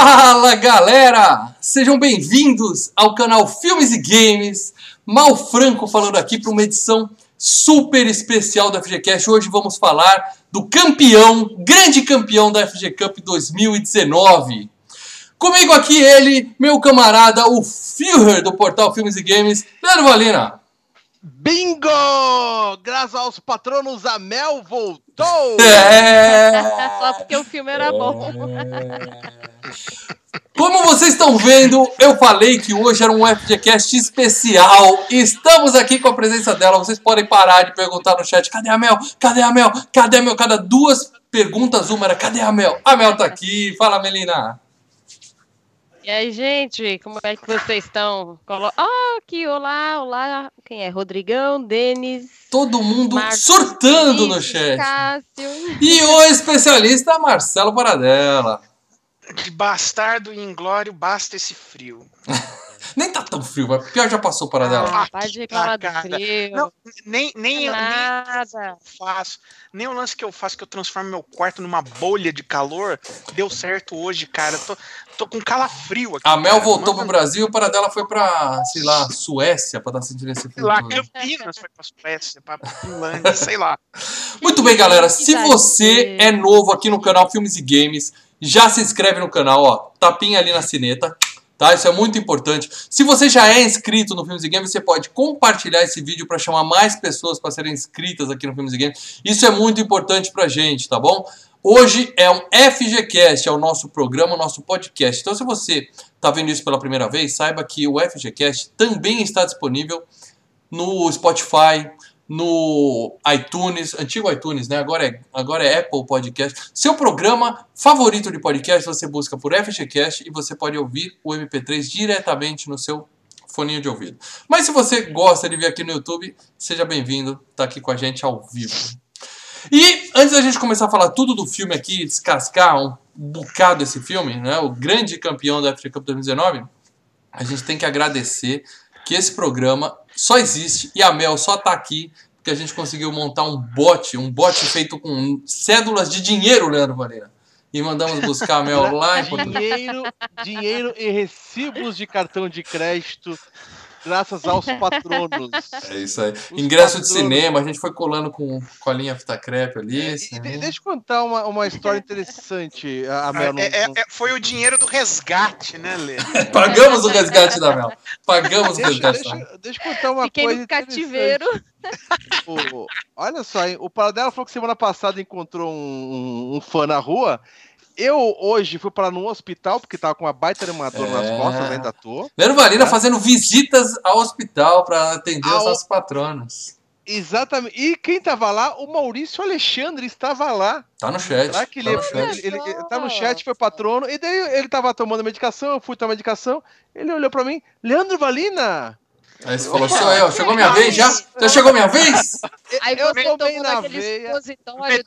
Fala galera! Sejam bem-vindos ao canal Filmes e Games. Mal Franco falando aqui para uma edição super especial da FGCast. Hoje vamos falar do campeão, grande campeão da FG Cup 2019. Comigo aqui ele, meu camarada, o Führer do portal Filmes e Games, Leandro Valina. Bingo! Graças aos patronos, a Mel voltou! É... Só porque o filme era bom. Como vocês estão vendo, eu falei que hoje era um FGCast especial. Estamos aqui com a presença dela. Vocês podem parar de perguntar no chat: cadê a Mel? Cadê a Mel? Cadê a Mel? Cada duas perguntas, uma era: cadê a Mel? A Mel tá aqui. Fala, Melina. E aí, gente, como é que vocês estão? Colo... Ah, aqui, olá, olá. Quem é? Rodrigão, Denis. Todo mundo Marcos, surtando no chat. Cássio. E o especialista Marcelo Paradela. De bastardo e inglório basta esse frio. Nem tá tão frio, mas pior já passou Paradela. Ah, para de reclamar do frio. Não, nem, nem, eu, nem eu faço. Nem o lance que eu faço que eu transformo meu quarto numa bolha de calor deu certo hoje, cara. Tô, tô com calafrio aqui. A Mel cara. voltou pro Manda- Brasil e o Paradela foi pra, sei lá, Suécia pra estar sentindo esse Sei frio. lá, todo. Campinas foi pra Suécia, pra Finlândia, sei lá. Muito bem, galera. Se você é novo aqui no canal Filmes e Games, já se inscreve no canal, ó. Tapinha ali na sineta. Tá? Isso é muito importante. Se você já é inscrito no Filmes e Games, você pode compartilhar esse vídeo para chamar mais pessoas para serem inscritas aqui no Filmes e Games. Isso é muito importante pra gente, tá bom? Hoje é um FGCast, é o nosso programa, o nosso podcast. Então, se você está vendo isso pela primeira vez, saiba que o FGCast também está disponível no Spotify, no iTunes, antigo iTunes, né? Agora é, agora é Apple Podcast. Seu programa favorito de podcast, você busca por FGCast e você pode ouvir o MP3 diretamente no seu foninho de ouvido. Mas se você gosta de vir aqui no YouTube, seja bem-vindo, tá aqui com a gente ao vivo. E antes da gente começar a falar tudo do filme aqui, descascar um bocado esse filme, né? O grande campeão da FG Cup 2019, a gente tem que agradecer que esse programa só existe e a Mel só tá aqui porque a gente conseguiu montar um bot, um bot feito com cédulas de dinheiro, Leandro Moreira. E mandamos buscar a Mel lá em Portugal. Dinheiro, dinheiro e recibos de cartão de crédito, graças aos patronos. É isso aí. Os Ingresso de patronos. cinema, a gente foi colando com, com a linha fita crepe ali. E assim. de- deixa eu contar uma, uma história interessante. A, Mel não- É- é- é- foi o dinheiro do resgate, né, Lê? Pagamos o resgate da Mel. Pagamos o Deixa, resgate da Mel. deixa, deixa eu contar uma Fiquei coisa. no cativeiro. O- olha só, hein? o Paradela falou que semana passada encontrou um, um- um fã na rua. Eu hoje fui para num hospital, porque tava com uma baita armadura nas É. costas, ainda tô. Leandro Valina Tá. fazendo visitas ao hospital para atender Ao- os nossos patronos. Exatamente. E quem tava lá? O Maurício Alexandre estava lá. Tá no chat. Será que tá ele, no chat. ele, ele- ele tá no chat, foi patrono, e daí ele tava tomando medicação, eu fui tomar medicação, ele olhou pra mim, Leandro Valina! Aí você falou, sou eu, chegou minha vez já? Já chegou minha vez? Aí eu você tomou na daquele veia. desse tamanho,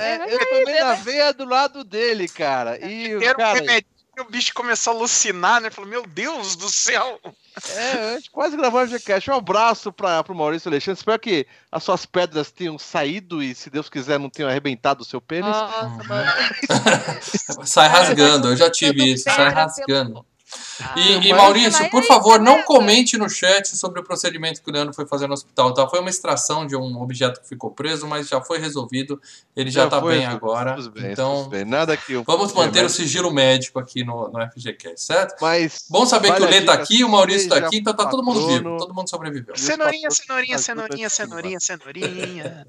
É, né? eu tomei na veia do lado dele, cara. E, um cara, o bicho começou a alucinar, né? Falou, meu Deus do céu. é, a gente quase gravou o GCast. Um abraço pra, pro Maurício Alexandre. Espero que as suas pedras tenham saído e, se Deus quiser, não tenham arrebentado o seu pênis. Nossa, mano. Sai rasgando, eu já tive isso, sai rasgando. Ah, E, e Maurício, por favor, tá não comente no chat sobre o procedimento que o Leandro foi fazer no hospital, tá? Foi uma extração de um objeto que ficou preso, mas já foi resolvido, ele já, tá foi, bem agora. Tudo bem, então, bem. Nada que eu- vamos manter o sigilo médico aqui no, no FGCast, certo? Mas Bom saber Vale que o Lê tá dica, aqui, o Maurício tá seja aqui, então tá todo mundo vivo, todo mundo sobreviveu. Cenourinha, cenourinha, cenourinha, cenourinha, cenourinha.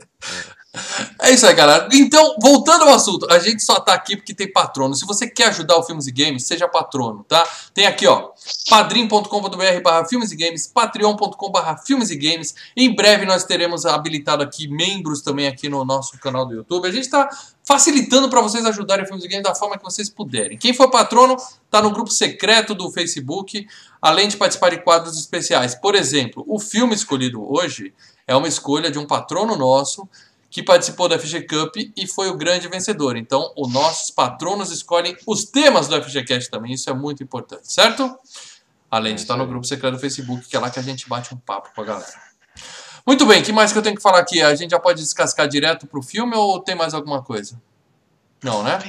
É isso aí, galera. Então, voltando ao assunto, a gente só tá aqui porque tem patrono. Se você quer ajudar o Filmes e Games, seja patrono, tá? Tem aqui, ó, padrim.com.br barra filmes e games, patreon.com barra filmes e games. Em breve nós teremos habilitado aqui membros também aqui no nosso canal do YouTube. A gente tá facilitando para vocês ajudarem o Filmes e Games da forma que vocês puderem. Quem for patrono, tá no grupo secreto do Facebook, além de participar de quadros especiais. Por exemplo, o filme escolhido hoje é uma escolha de um patrono nosso que participou da FG Cup e foi o grande vencedor. Então, os nossos patronos escolhem os temas do FGCast também, isso é muito importante, certo? Além de É estar no grupo secreto do Facebook, que é lá que a gente bate um papo com a galera. Muito bem, o que mais que eu tenho que falar aqui? A gente já pode descascar direto pro filme ou tem mais alguma coisa? Não, né?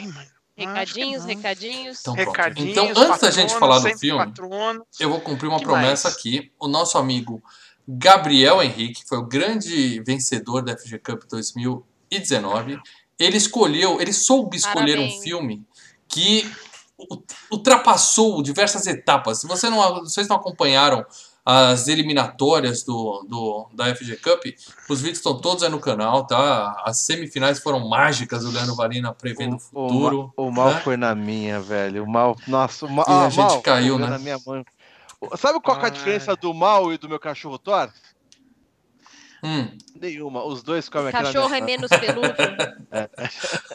Recadinhos, não. recadinhos. Então. Recadinhos, Então, antes da gente patrono, falar do filme, patrono. eu vou cumprir uma Que promessa mais? aqui. O nosso amigo Gabriel Henrique foi o grande vencedor da FG Cup 2019. Ele escolheu, ele soube escolher um Parabéns. filme que ultrapassou diversas etapas. Se você não, vocês não acompanharam as eliminatórias do, do, da FG Cup, os vídeos estão todos aí no canal, tá? As semifinais foram mágicas, o Leandro Valina prevendo o O, futuro. ma- o mal né? foi na minha, velho. O mal. Nossa, o mal. E a ah, gente mal, caiu, foi né? Na minha mãe. Sabe qual que é a diferença do mal e do meu cachorro Thor? Hum. Nenhuma. Os dois comem aqui na Cachorro minha... é menos peludo.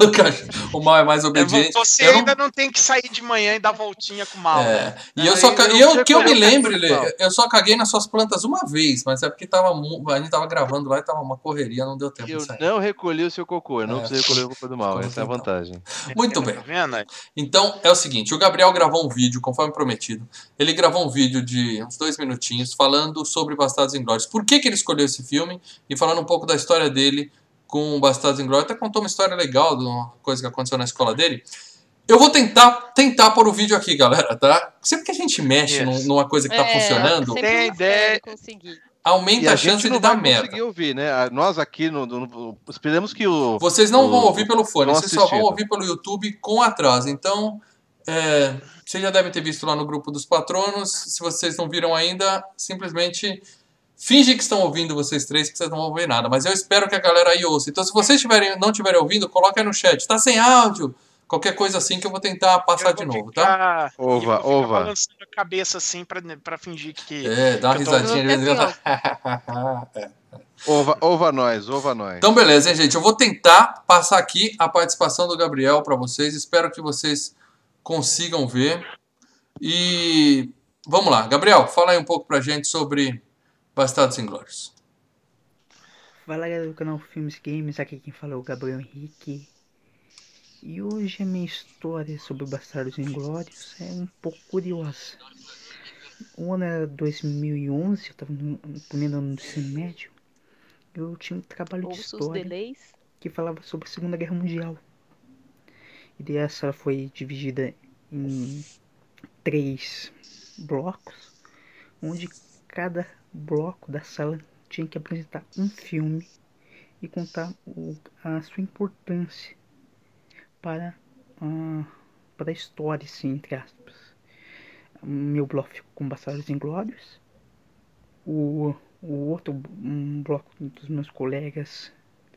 O, cachorro- o mal é mais É, obediente. Você Eu não- ainda não tem que sair de manhã e dar voltinha com o mal. É, né? e eu Aí só ca- eu eu, que eu me o lembre, Lê, cachorro. eu só caguei nas suas plantas uma vez, mas é porque tava, a gente tava gravando lá e tava uma correria, não deu tempo Eu de sair. não recolhi o seu cocô. Eu não É. precisei recolher o cocô do mal. Como Essa é a vantagem. Muito bem. Tá? Então é o seguinte, o Gabriel gravou um vídeo, conforme prometido. Ele gravou um vídeo de uns dois minutinhos falando sobre Bastardos Inglórios. Por que, que ele escolheu esse filme e falando um pouco da história dele com Bastardos Inglórios. Até contou uma história legal de uma coisa que aconteceu na escola dele. Eu vou tentar tentar pôr o vídeo aqui, galera, tá? Sempre que a gente mexe Yes. num- numa coisa que tá É, funcionando, sempre Tem ideia. série conseguir. aumenta E a, a chance de dar vai merda. conseguir ouvir, né? A- Nós aqui no, no- no- esperamos que o Vocês não o- vão ouvir pelo fone, vocês só vão assistido. ouvir pelo YouTube com atraso. Então, é, vocês já devem ter visto lá no grupo dos patronos. Se vocês não viram ainda, simplesmente finge que estão ouvindo vocês três, que vocês não vão ouvir nada. Mas eu espero que a galera aí ouça. Então, se vocês tiverem, não estiverem ouvindo, coloca aí no chat. Tá sem áudio? Qualquer coisa assim que eu vou tentar passar Eu de vou novo, tá? ficar- Ova, eu vou ova. balançando a cabeça assim pra, pra fingir que. É, dá uma tô- risadinha de vez em Assim. É. Ova, ova nós, ova nós. Então, beleza, hein, gente? Eu vou tentar passar aqui a participação do Gabriel para vocês. Espero que vocês consigam ver. E vamos lá. Gabriel, fala aí um pouco pra gente sobre Bastardos Inglórios. Fala galera do canal Filmes Games, aqui quem fala é o Gabriel Henrique. E hoje a minha história sobre Bastardos Inglórios é um pouco curiosa. O ano era 2011, eu estava no no primeiro ano do ensino médio. Eu tinha um trabalho de Ouça os história que falava sobre a Segunda Guerra Mundial. E daí essa foi dividida em três blocos, onde cada bloco da sala tinha que apresentar um filme e contar o- a sua importância para a, para a história, assim, entre aspas. Meu bloco ficou com Bastardos Inglórios. O, o outro um bloco dos meus colegas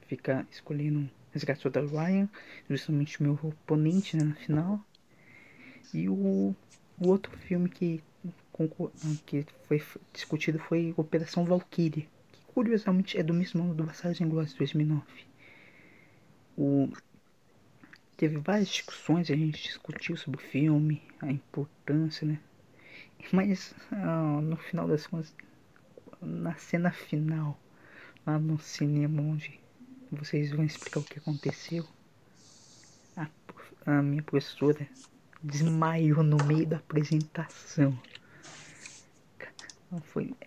fica escolhendo Resgate Soldado Ryan, justamente o meu oponente né, na final. E o, o outro filme que, que foi discutido foi Operação Valkyrie, que curiosamente é do mesmo ano do Bastardos Inglórios 2009. O, teve várias discussões, a gente discutiu sobre o filme, a importância, né? Mas ah, no final das contas, na cena final, lá no cinema onde vocês vão explicar o que aconteceu. A, a minha professora desmaiou no meio da apresentação.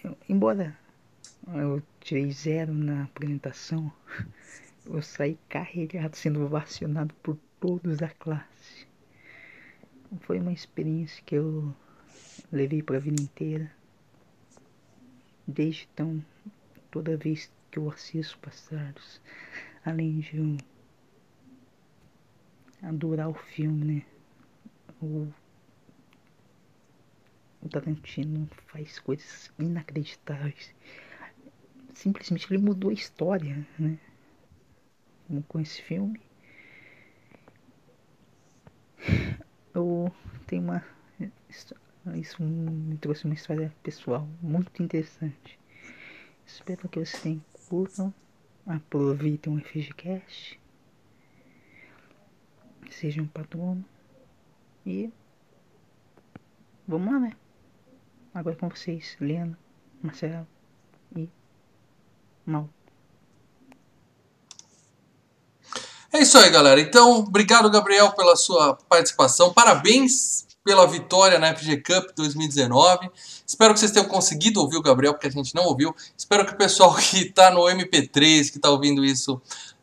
Eu- embora eu tirei zero na apresentação, eu saí carregado, sendo vacionado por todos da classe. Foi uma experiência que eu levei para a vida inteira. Desde então, toda vez que eu assisto Bastardos, além de eu adorar o filme, né? O, o Tarantino faz coisas inacreditáveis. Simplesmente ele mudou a história, né? Com esse filme. Eu tenho uma. Isso me trouxe uma história pessoal muito interessante. Espero que vocês tenham curtam, aproveitem o FGCast, sejam patrono e vamos lá, né? Agora com vocês, Lena, Marcelo e Mal. É isso aí, galera. Então, obrigado, Gabriel, pela sua participação. Parabéns pela vitória na FG Cup 2019. Espero que vocês tenham conseguido ouvir o Gabriel, porque a gente não ouviu. Espero que o pessoal que está no MP3, que está ouvindo isso,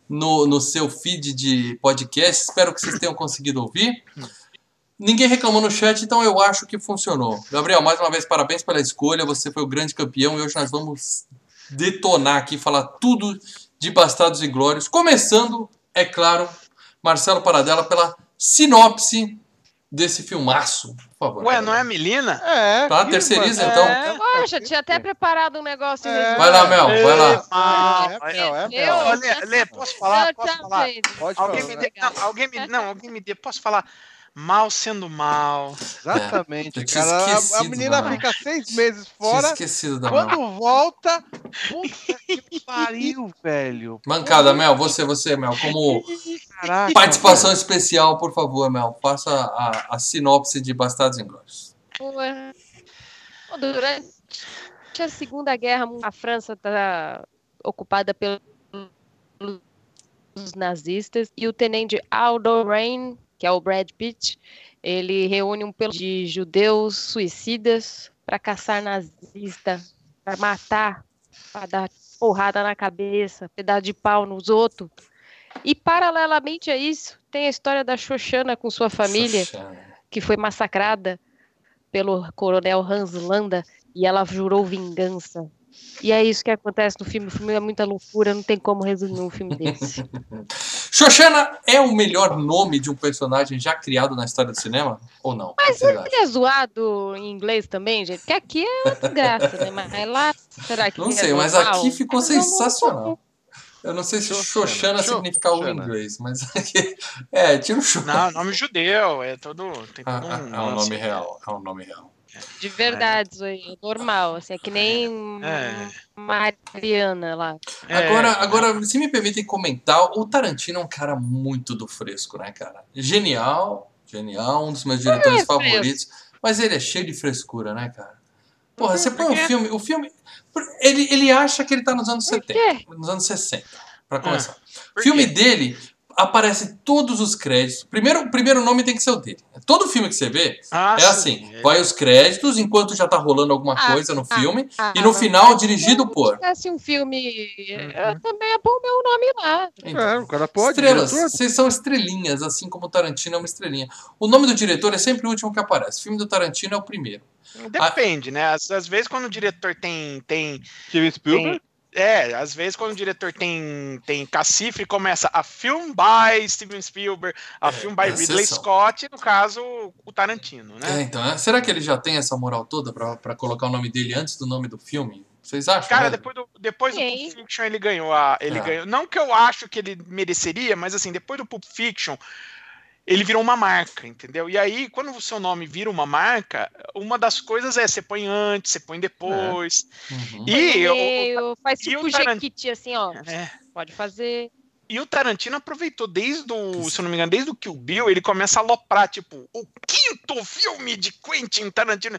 no, no seu feed de podcast. Espero que vocês tenham conseguido ouvir. Ninguém reclamou no chat, então eu acho que funcionou. Gabriel, mais uma vez, parabéns pela escolha. Você foi o grande campeão e hoje nós vamos detonar aqui, falar tudo de Bastardos e Glórios. Começando, é claro, Marcelo Paradela pela sinopse desse filmaço. Por favor. Ué, não é a Melina? É. Tá, terceiriza, mano, então. é, Poxa, tinha até preparado um negócio. É. Vai lá, Mel, vai lá. Ah, É, Mel, é, Eu- Mel. Lê, Lê, posso falar? Posso falar? Pode Alguém falar. me dê, não, alguém me, não, alguém me dê, posso falar? Mal sendo mal. Exatamente, É, cara. A- A, menina fica seis meses fora. esquecido da Mel. Quando volta, puta que pariu, velho. Mancada, Mel, você, você, Mel, como Caraca, participação especial, por favor, Mel, faça a, a sinopse de Bastardos Inglórios. Durante a Segunda Guerra, Mundial, a França está ocupada pelos nazistas e o tenente Aldo Rain, que é o Brad Pitt, ele reúne um pelotão de judeus suicidas para caçar nazista, para matar, para dar porrada na cabeça, pedaço de pau nos outros. E paralelamente a isso, tem a história da Xoxana com sua família Xoxana. que foi massacrada pelo coronel Hans Landa e ela jurou vingança. E é isso que acontece no filme. O filme é muita loucura, não tem como resumir um filme desse. Xoxana é o melhor nome de um personagem já criado na história do cinema? Ou não? Mas acham? ele é zoado em inglês também, gente? Porque aqui é uma graça, né? Mas lá, será que Não é sei, mas normal? aqui ficou Mas eu não- sensacional. Eu não sei se Xoxana. Xoxana Xo- significa algo em Xoxana. inglês, mas aqui. É, tira o Xo. Não, nome judeu, é todo. Tem Ah, todo ah, um. é um nome real. É um nome real. De verdade, isso aí, é normal. Assim, é que nem É. Mariana lá. É, Agora, agora, se me permitem comentar, o Tarantino é um cara muito do fresco, né, cara? Genial, genial, um dos meus diretores é favoritos, mas ele é cheio de frescura, né, cara? Porra, Por você põe um filme, o filme, ele, ele acha que ele tá nos anos Por 70, quê? nos anos 60, pra começar. por O filme dele aparece todos os créditos. Primeiro, o primeiro nome tem que ser o dele. Todo filme que você vê Ah, é sim, assim, é. vai os créditos enquanto já tá rolando alguma Ah, coisa no ah, filme Ah, e no final se dirigido por tivesse um filme, Uhum. eu também pôr o meu nome lá. Então, É, o cara pode. Estrelas, vocês são estrelinhas, assim como o Tarantino é uma estrelinha. O nome do diretor é sempre o último que aparece. O filme do Tarantino é o primeiro. Depende, né? Às, às vezes quando o diretor tem. tem, Steven Spielberg. tem é, às vezes quando o diretor tem, tem cacifre, começa a film by Steven Spielberg, a É, film by é Ridley exceção. Scott, no caso, o Tarantino, É, né? então, é- será que ele já tem essa moral toda pra, pra colocar o nome dele antes do nome do filme? Vocês acham? Cara, mesmo? depois do, depois do. Pulp Fiction ele ganhou a. Ele Ah. ganhou. Não que eu acho que ele mereceria, mas assim, depois do Pulp Fiction, ele virou uma marca, entendeu? E aí, quando o seu nome vira uma marca, uma das coisas é você põe antes, você põe depois. Uhum. E, o, meio, faz e o tipo Taran- jequiti, assim, ó. é, Pode fazer. e o Tarantino aproveitou desde o, se eu não me engano, desde o Kill Bill, ele começa a aloprar, tipo, o quinto filme de Quentin Tarantino.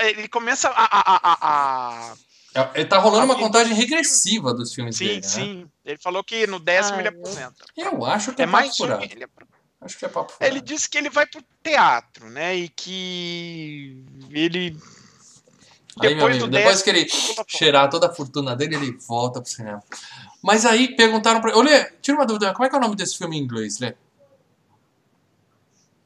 Ele começa a. a, a, a- a- É, Ele tá rolando uma contagem regressiva dos filmes Sim, dele, né? sim. Ele falou que no décimo Ah, ele eu- aposenta. Eu acho que é, É mais um. furado. Ele, é Acho que é papo furado. ele disse que ele vai pro teatro, né? E que ele. Aí, meu depois amigo, do depois que ele cheirar toda a fortuna dele, ele volta pro cinema. Mas aí perguntaram pra. Ô, Lê, tira uma dúvida, como é que é o nome desse filme em inglês, Lê?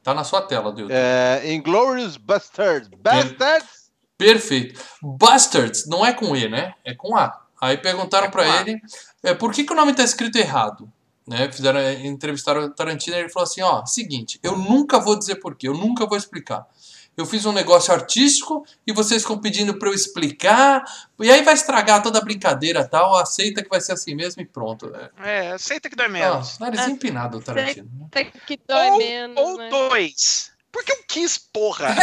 Tá na sua tela, YouTube. É, Inglorious Bastards. Bastards? Perfeito. Bastards não é com E, né? É com A. Aí perguntaram É pra com A. ele é, por que, que o nome tá escrito errado. Né? Fizeram, entrevistaram o Tarantino e ele falou assim: ó, seguinte, eu nunca vou dizer porquê, eu nunca vou explicar. Eu fiz um negócio artístico e vocês ficam pedindo pra eu explicar, e aí vai estragar toda a brincadeira tal, aceita que vai ser assim mesmo e pronto. É, É, aceita que dói menos. nariz empinado o Tarantino. né? Até que dói ou menos, ou né? dois. Porque eu quis, porra.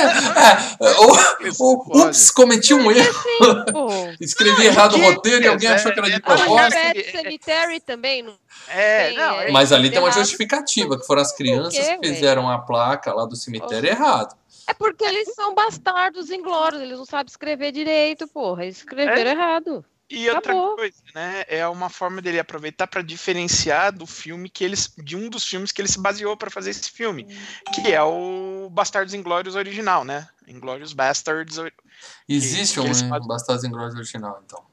É, ou, ou, ups, cometi um erro. Pô, Escrevi errado o roteiro e alguém é, achou que era é, de é, propósito. Pet Cemetery também, não É, Tem, não, Mas ali tem uma errado. justificativa, que foram as crianças quê, que fizeram a placa lá do cemitério errado. É porque eles são bastardos inglórios, eles não sabem escrever direito, porra. Eles escreveram errado. E outra Acabou. coisa, né? É uma forma dele aproveitar para diferenciar do filme que eles. de um dos filmes que ele se baseou para fazer esse filme. Que é o Bastardos Inglórios original, né? Inglórios Bastards. Existe que um fazem- Bastardos Inglórios original, então.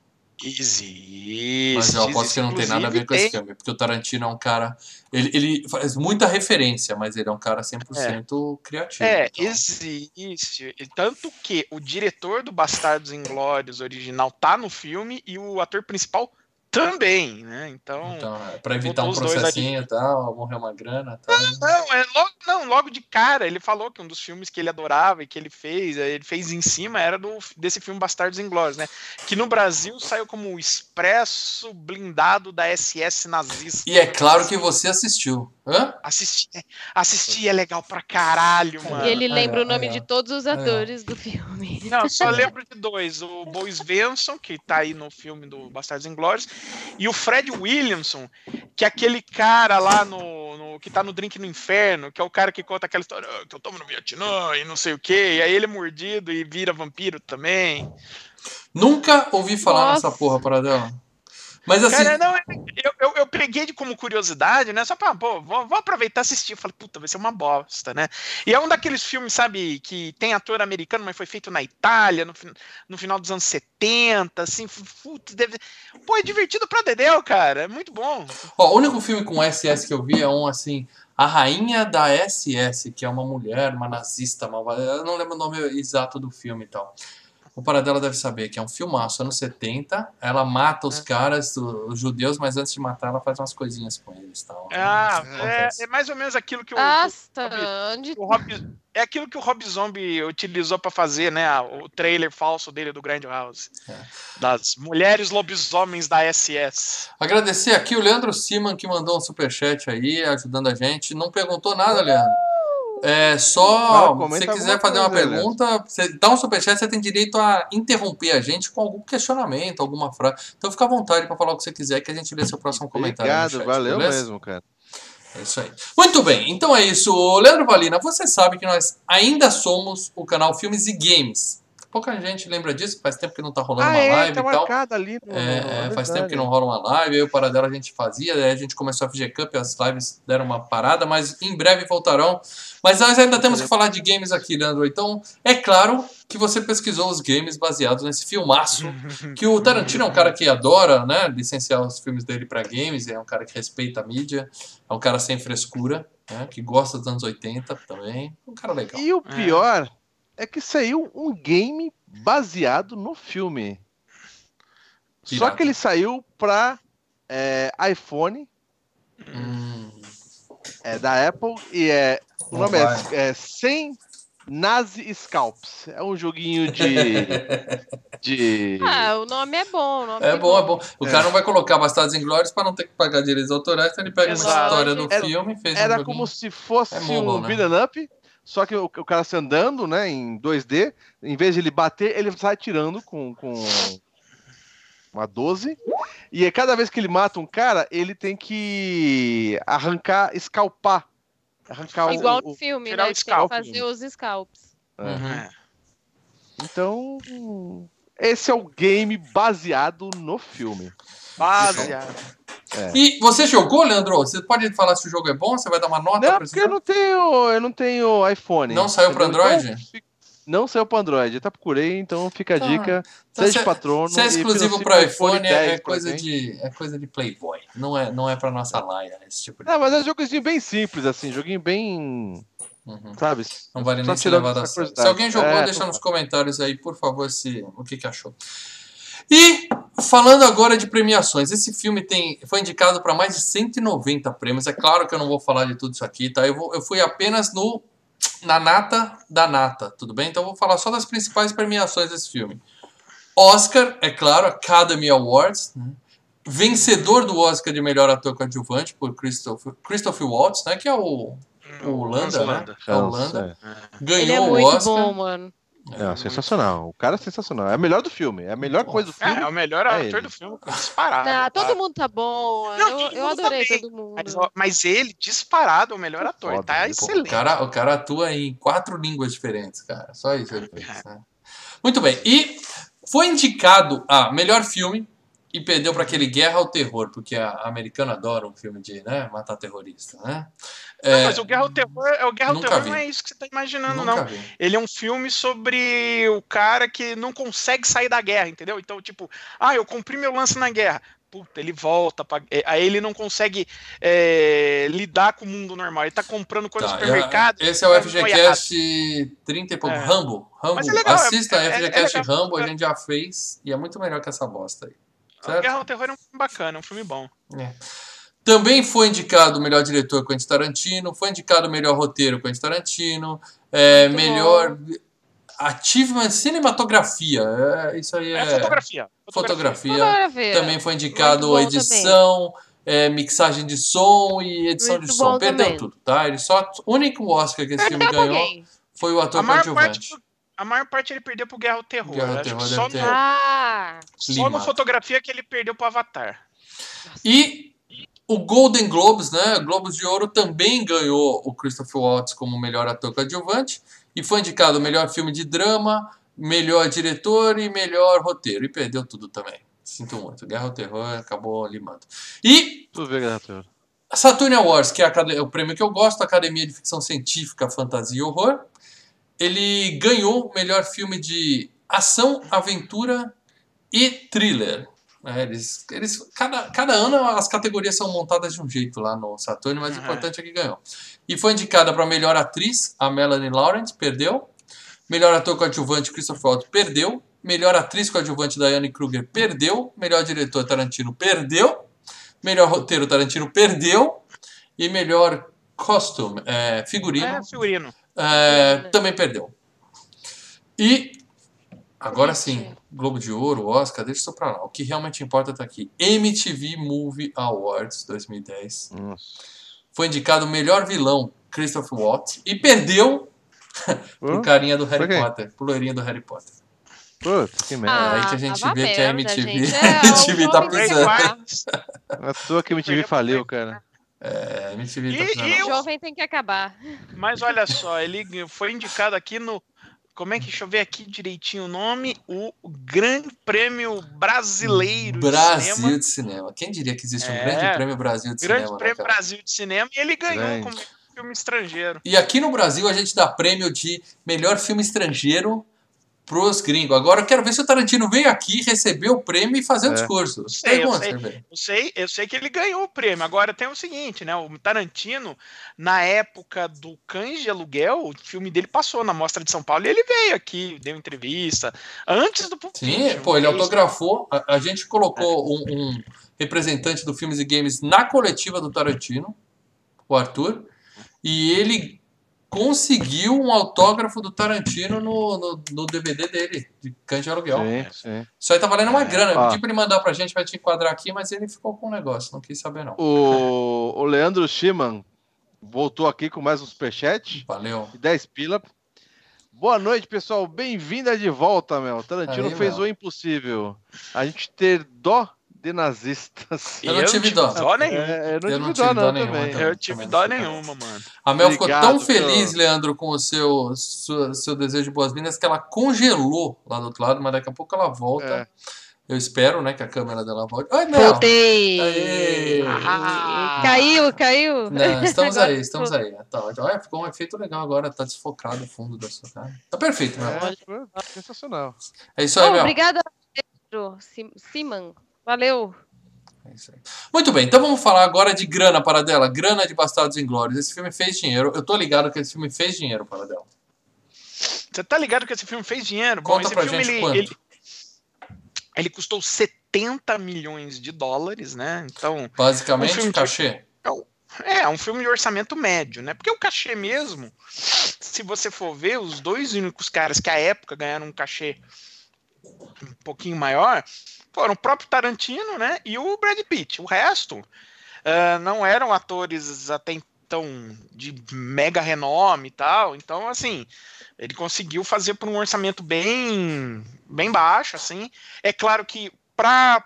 Existe. Mas eu aposto que não tem nada a ver com esse Inclusive, filme, porque o Tarantino é um cara. Ele, ele faz muita referência, mas ele é um cara 100% criativo. É, então. existe. Tanto que o diretor do Bastardos Inglórios original tá no filme e o ator principal também, né? Então. Então, é, pra evitar um processinho e tal, morrer uma grana e tal. Não, é logo, não, logo de cara, ele falou que um dos filmes que ele adorava e que ele fez, eh, ele fez em cima, era do, desse filme Bastardos Inglórios, né? Que no Brasil saiu como o Expresso Blindado da SS nazista. E é claro que você assistiu. Hã? Assisti, assisti é legal pra caralho, mano. E ele Aí, lembra ó, o nome de todos os atores do filme. Não, só lembro de dois. O Bo Svensson, que tá aí no filme do Bastardos Inglórios, e o Fred Williamson, que é aquele cara lá no, no- que tá no Drink no Inferno, que é o cara que conta aquela história "Ah, que eu tomo no Vietnã e não sei o quê, e aí ele é mordido e vira vampiro também. Nunca ouvi falar Nossa. nessa porra, Paradela. Mas assim. Cara, não, eu, eu, eu peguei de como curiosidade, né? Só pra, pô, vou, vou aproveitar e assistir. Eu falei, puta, vai ser uma bosta, né? E é um daqueles filmes, sabe, que tem ator americano, mas foi feito na Itália, no, no final dos anos 70, assim, puta, deve... Pô, é divertido pra Dedéu, cara, é muito bom. Ó, o único filme com SS que eu vi é um assim. A Rainha da SS, que é uma mulher, uma nazista malvada. Eu não lembro o nome exato do filme e tal. O Paradela deve saber que é um filmaço, anos 70. Ela mata os caras, o- os judeus, mas antes de matar, ela faz umas coisinhas com eles tal. Ah, é, Acontece. é mais ou menos aquilo que o, Nossa, onde o Rob, é aquilo que o Rob Zombie utilizou pra fazer, né, o trailer falso dele do Grindhouse. É. Das mulheres lobisomens da SS. Agradecer aqui o Leandro Siman que mandou um superchat aí, ajudando a gente. Não perguntou nada, Leandro. É só, Não, se você quiser fazer uma pergunta, você dá um superchat, você tem direito a interromper a gente com algum questionamento, alguma frase. Então fica à vontade para falar o que você quiser que a gente lê seu próximo comentário. Obrigado, chat, valeu beleza? mesmo, cara. É isso aí. Muito bem, então é isso. Leandro Valina, você sabe que nós ainda somos o canal Filmes e Games. Pouca gente lembra disso, faz tempo que não tá rolando Ah, uma é, live tá e tal. ali. No, É, no- faz tempo que não rola uma live, aí o Paradela a gente fazia, aí a gente começou a FG Cup, as lives deram uma parada, mas em breve voltarão. Mas nós ainda temos que falar de games aqui, Leandro. Então, é claro que você pesquisou os games baseados nesse filmaço, que o Tarantino é um cara que adora, né, licenciar os filmes dele pra games, é um cara que respeita a mídia, é um cara sem frescura, né, que gosta dos anos 80 também, um cara legal. E o pior é que saiu um game baseado no filme. Só Pirata. que ele saiu pra é, iPhone Hum, é, da Apple e é, o nome Vai. é, é 100 Nazi Scalps. É um joguinho de. de... Ah, o nome é bom. O nome É bom, é bom. O É. cara não vai colocar Bastardos Inglórios pra não ter que pagar direitos autorais, então ele pega uma Exato. história do Era- filme, fez um Era joguinho. como se fosse É mobile, um né? beat'em up, só que o, o cara se andando, né, em 2D, em vez de ele bater, ele sai atirando com, com uma 12. E aí, cada vez que ele mata um cara, ele tem que arrancar, escalpar. Arrancar o- Igual o, no filme, tirar né? o que Tem que scalp. fazer os scalps. É. Uhum. É. Então, esse é o game baseado no filme. Baseado. E você jogou, Leandro? Você pode falar se o jogo é bom? Você vai dar uma nota Não, pra porque esse eu jogo? não tenho, eu não tenho iPhone. Não saiu pra entendeu? Android? Então, não saiu para Android. Até procurei, então fica a Tá. dica. Então, seja se- patrono. Se é exclusivo para com iPhone, é, 10 é coisa de, é coisa de Playboy. Não é, não é pra nossa laia esse tipo de Não, mas é um jogozinho bem simples, assim, joguinho bem. Uhum. Sabe? Não vale nem se a sério. Se alguém jogou, É, deixa nos comentários aí, por favor, se, o que, que achou. E falando agora de premiações, esse filme tem, foi indicado para mais de 190 prêmios. É claro que eu não vou falar de tudo isso aqui, tá? Eu, vou- eu fui apenas no na nata da nata, tudo bem? Então eu vou falar só das principais premiações desse filme. Oscar, é claro, Academy Awards, né? vencedor do Oscar de melhor ator coadjuvante por Christopher, Christopher Waltz, né? Que é o, o Holanda, né? É o Holanda. Ganhou Ele é o muito Oscar. bom, mano. É, é sensacional. O cara é sensacional. É a melhor do filme. É a melhor coisa do É, filme. é o melhor É ator ele. do filme, disparado. Não, todo mundo tá bom. Não, eu, eu adorei tá bem, todo mundo. Mas, mas ele, disparado, é o melhor ator. Foda, tá né? Pô, O excelente. cara, o cara atua em quatro línguas diferentes, cara. Só isso ele fez. né? Muito bem. E foi indicado a melhor filme e perdeu para aquele Guerra ao Terror, porque a americana adora um filme de né, matar terrorista, né? Não, É, mas o Guerra ao Terror, é o Guerra ao Terror vi. não é isso que você tá imaginando, nunca não. vi. Ele é um filme sobre o cara que não consegue sair da guerra, entendeu? Então, tipo, ah, eu cumpri meu lance na guerra. Puta, ele volta pra... é, Aí ele não consegue é, lidar com o mundo normal. Ele tá comprando coisa no Tá, supermercado. é- esse é o tá FGCast 30 e pouco. É. Rambo. Rambo. É legal, Assista é- é- FGCast é. Rambo, a gente já fez e é muito melhor que essa bosta aí. Certo? Guerra ao Terror é um filme bacana, é um filme bom. É. Também foi indicado o melhor diretor Quentin Tarantino, foi indicado o melhor roteiro Quentin Tarantino, é, melhor achievement cinematografia, é, isso aí É, é, fotografia. fotografia. Fotografia. Também foi indicado bom edição, é, mixagem de som e edição Muito de som. Perdeu também. tudo, tá? Ele só o único Oscar que esse filme Perdeu pra ganhou quem? foi o ator A coadjuvante. A maior parte ele perdeu pro Guerra ao Terror. Guerra Terror só, ter. no, Ah, só no fotografia que ele perdeu pro Avatar. E o Golden Globes, né? Globos de Ouro também ganhou o Christopher Waltz como melhor ator coadjuvante e foi indicado o melhor filme de drama, melhor diretor e melhor roteiro. E perdeu tudo também. Sinto muito. Guerra ao Terror acabou limando. E Tu vê, Guerra Terror. Saturn Awards, que é acad- o prêmio que eu gosto, Academia de Ficção Científica, Fantasia e Horror, ele ganhou o melhor filme de ação, aventura e thriller. É, eles, eles, cada, cada ano as categorias são montadas de um jeito lá no Saturn, mas o importante é que ganhou. E foi indicada para melhor atriz, a Melanie Laurent, perdeu. Melhor ator coadjuvante, Christopher Waltz, perdeu. Melhor atriz coadjuvante, Diane Kruger, perdeu. Melhor diretor, Tarantino, perdeu. Melhor roteiro, Tarantino, perdeu. E melhor costume, é, figurino, É, figurino. É, também perdeu. E agora sim, Globo de Ouro, Oscar, deixa isso pra lá. O que realmente importa tá aqui. MTV Movie Awards 2010. Nossa. Foi indicado o melhor vilão, Christopher Waltz, e perdeu pro carinha do Harry quê? Potter, pro loirinho do Harry Potter. Puta, que É merda. aí que a gente tava vê que a MTV, gente. a É, MTV o tá precisando. tem A tua que a MTV faliu, cara. É, MTV tá E- precisando. e O jovem tem que acabar. Mas olha só, ele foi indicado aqui no. Como é que deixa eu ver aqui direitinho o nome? O Grande Prêmio Brasileiro Brasil de Cinema. de Cinema. Quem diria que existe um É. grande prêmio Brasil de Grande Cinema? né, Prêmio cara? Brasil de Cinema e ele ganhou Grande. como filme estrangeiro. E aqui no Brasil a gente dá prêmio de melhor filme estrangeiro pros gringos. Agora eu quero ver se o Tarantino veio aqui receber o prêmio e fazer o É. discurso. sei, eu sei. quer ver? Eu sei, eu sei que ele ganhou o prêmio. Agora tem o seguinte, né? O Tarantino, na época do Cães de Aluguel, o filme dele passou na Mostra de São Paulo e ele veio aqui, deu entrevista. Antes do Pulp Sim, Fiction, pô, ele autografou. A, a gente colocou um, um representante do Filmes e Games na coletiva do Tarantino, o Arthur, e ele conseguiu um autógrafo do Tarantino no, no, no DVD dele, de Cães de Aluguel. Sim, sim. Isso aí tá valendo uma É. grana. Eu pedi pra ele mandar pra gente, vai te enquadrar aqui, mas ele ficou com o negócio, não quis saber não. O, o Leandro Schimann voltou aqui com mais um superchat Valeu. de 10 pila. Boa noite, pessoal. Bem-vinda de volta, Mel. Tarantino Aí, fez Mel. o impossível. A gente ter dó de nazistas. Eu não tive dó. dó nenhum. É, eu não Eu tive não dó, tive não, dó nenhuma também. também. Eu tive dó nenhuma, mano. A Mel ficou tão feliz. Leandro, com o seu, sua- seu desejo de boas-vindas que ela congelou lá do outro lado, mas daqui a pouco ela volta. É. Eu espero, né, que a câmera dela volte. Oi, Mel! Voltei! Aê! Ah, caiu, caiu. Não, estamos aí, estamos aí. Tá. Olha, ficou um efeito legal agora, tá desfocado o fundo da sua cara. Tá perfeito, Mel. É, sensacional. É isso aí, Oh, Mel. obrigada, Pedro Sim- Siman. Valeu. É isso aí. Muito bem, então vamos falar agora de grana, Paradela. Grana de Bastardos Inglórios. Esse filme fez dinheiro. Eu tô ligado que esse filme fez dinheiro, Paradela. Você tá ligado que esse filme fez dinheiro? Bom, Conta esse pra filme gente ele, quanto. ele, ele custou 70 milhões de dólares, né? Então, Basicamente, Um de- cachê. é um filme de orçamento médio, né? Porque o cachê mesmo, se você for ver, os dois únicos caras que à época ganharam um cachê um pouquinho maior foram o próprio Tarantino, né? E o Brad Pitt. O resto ah, não eram atores até então de mega renome e tal. Então, assim, ele conseguiu fazer por um orçamento bem, bem baixo, assim. É claro que para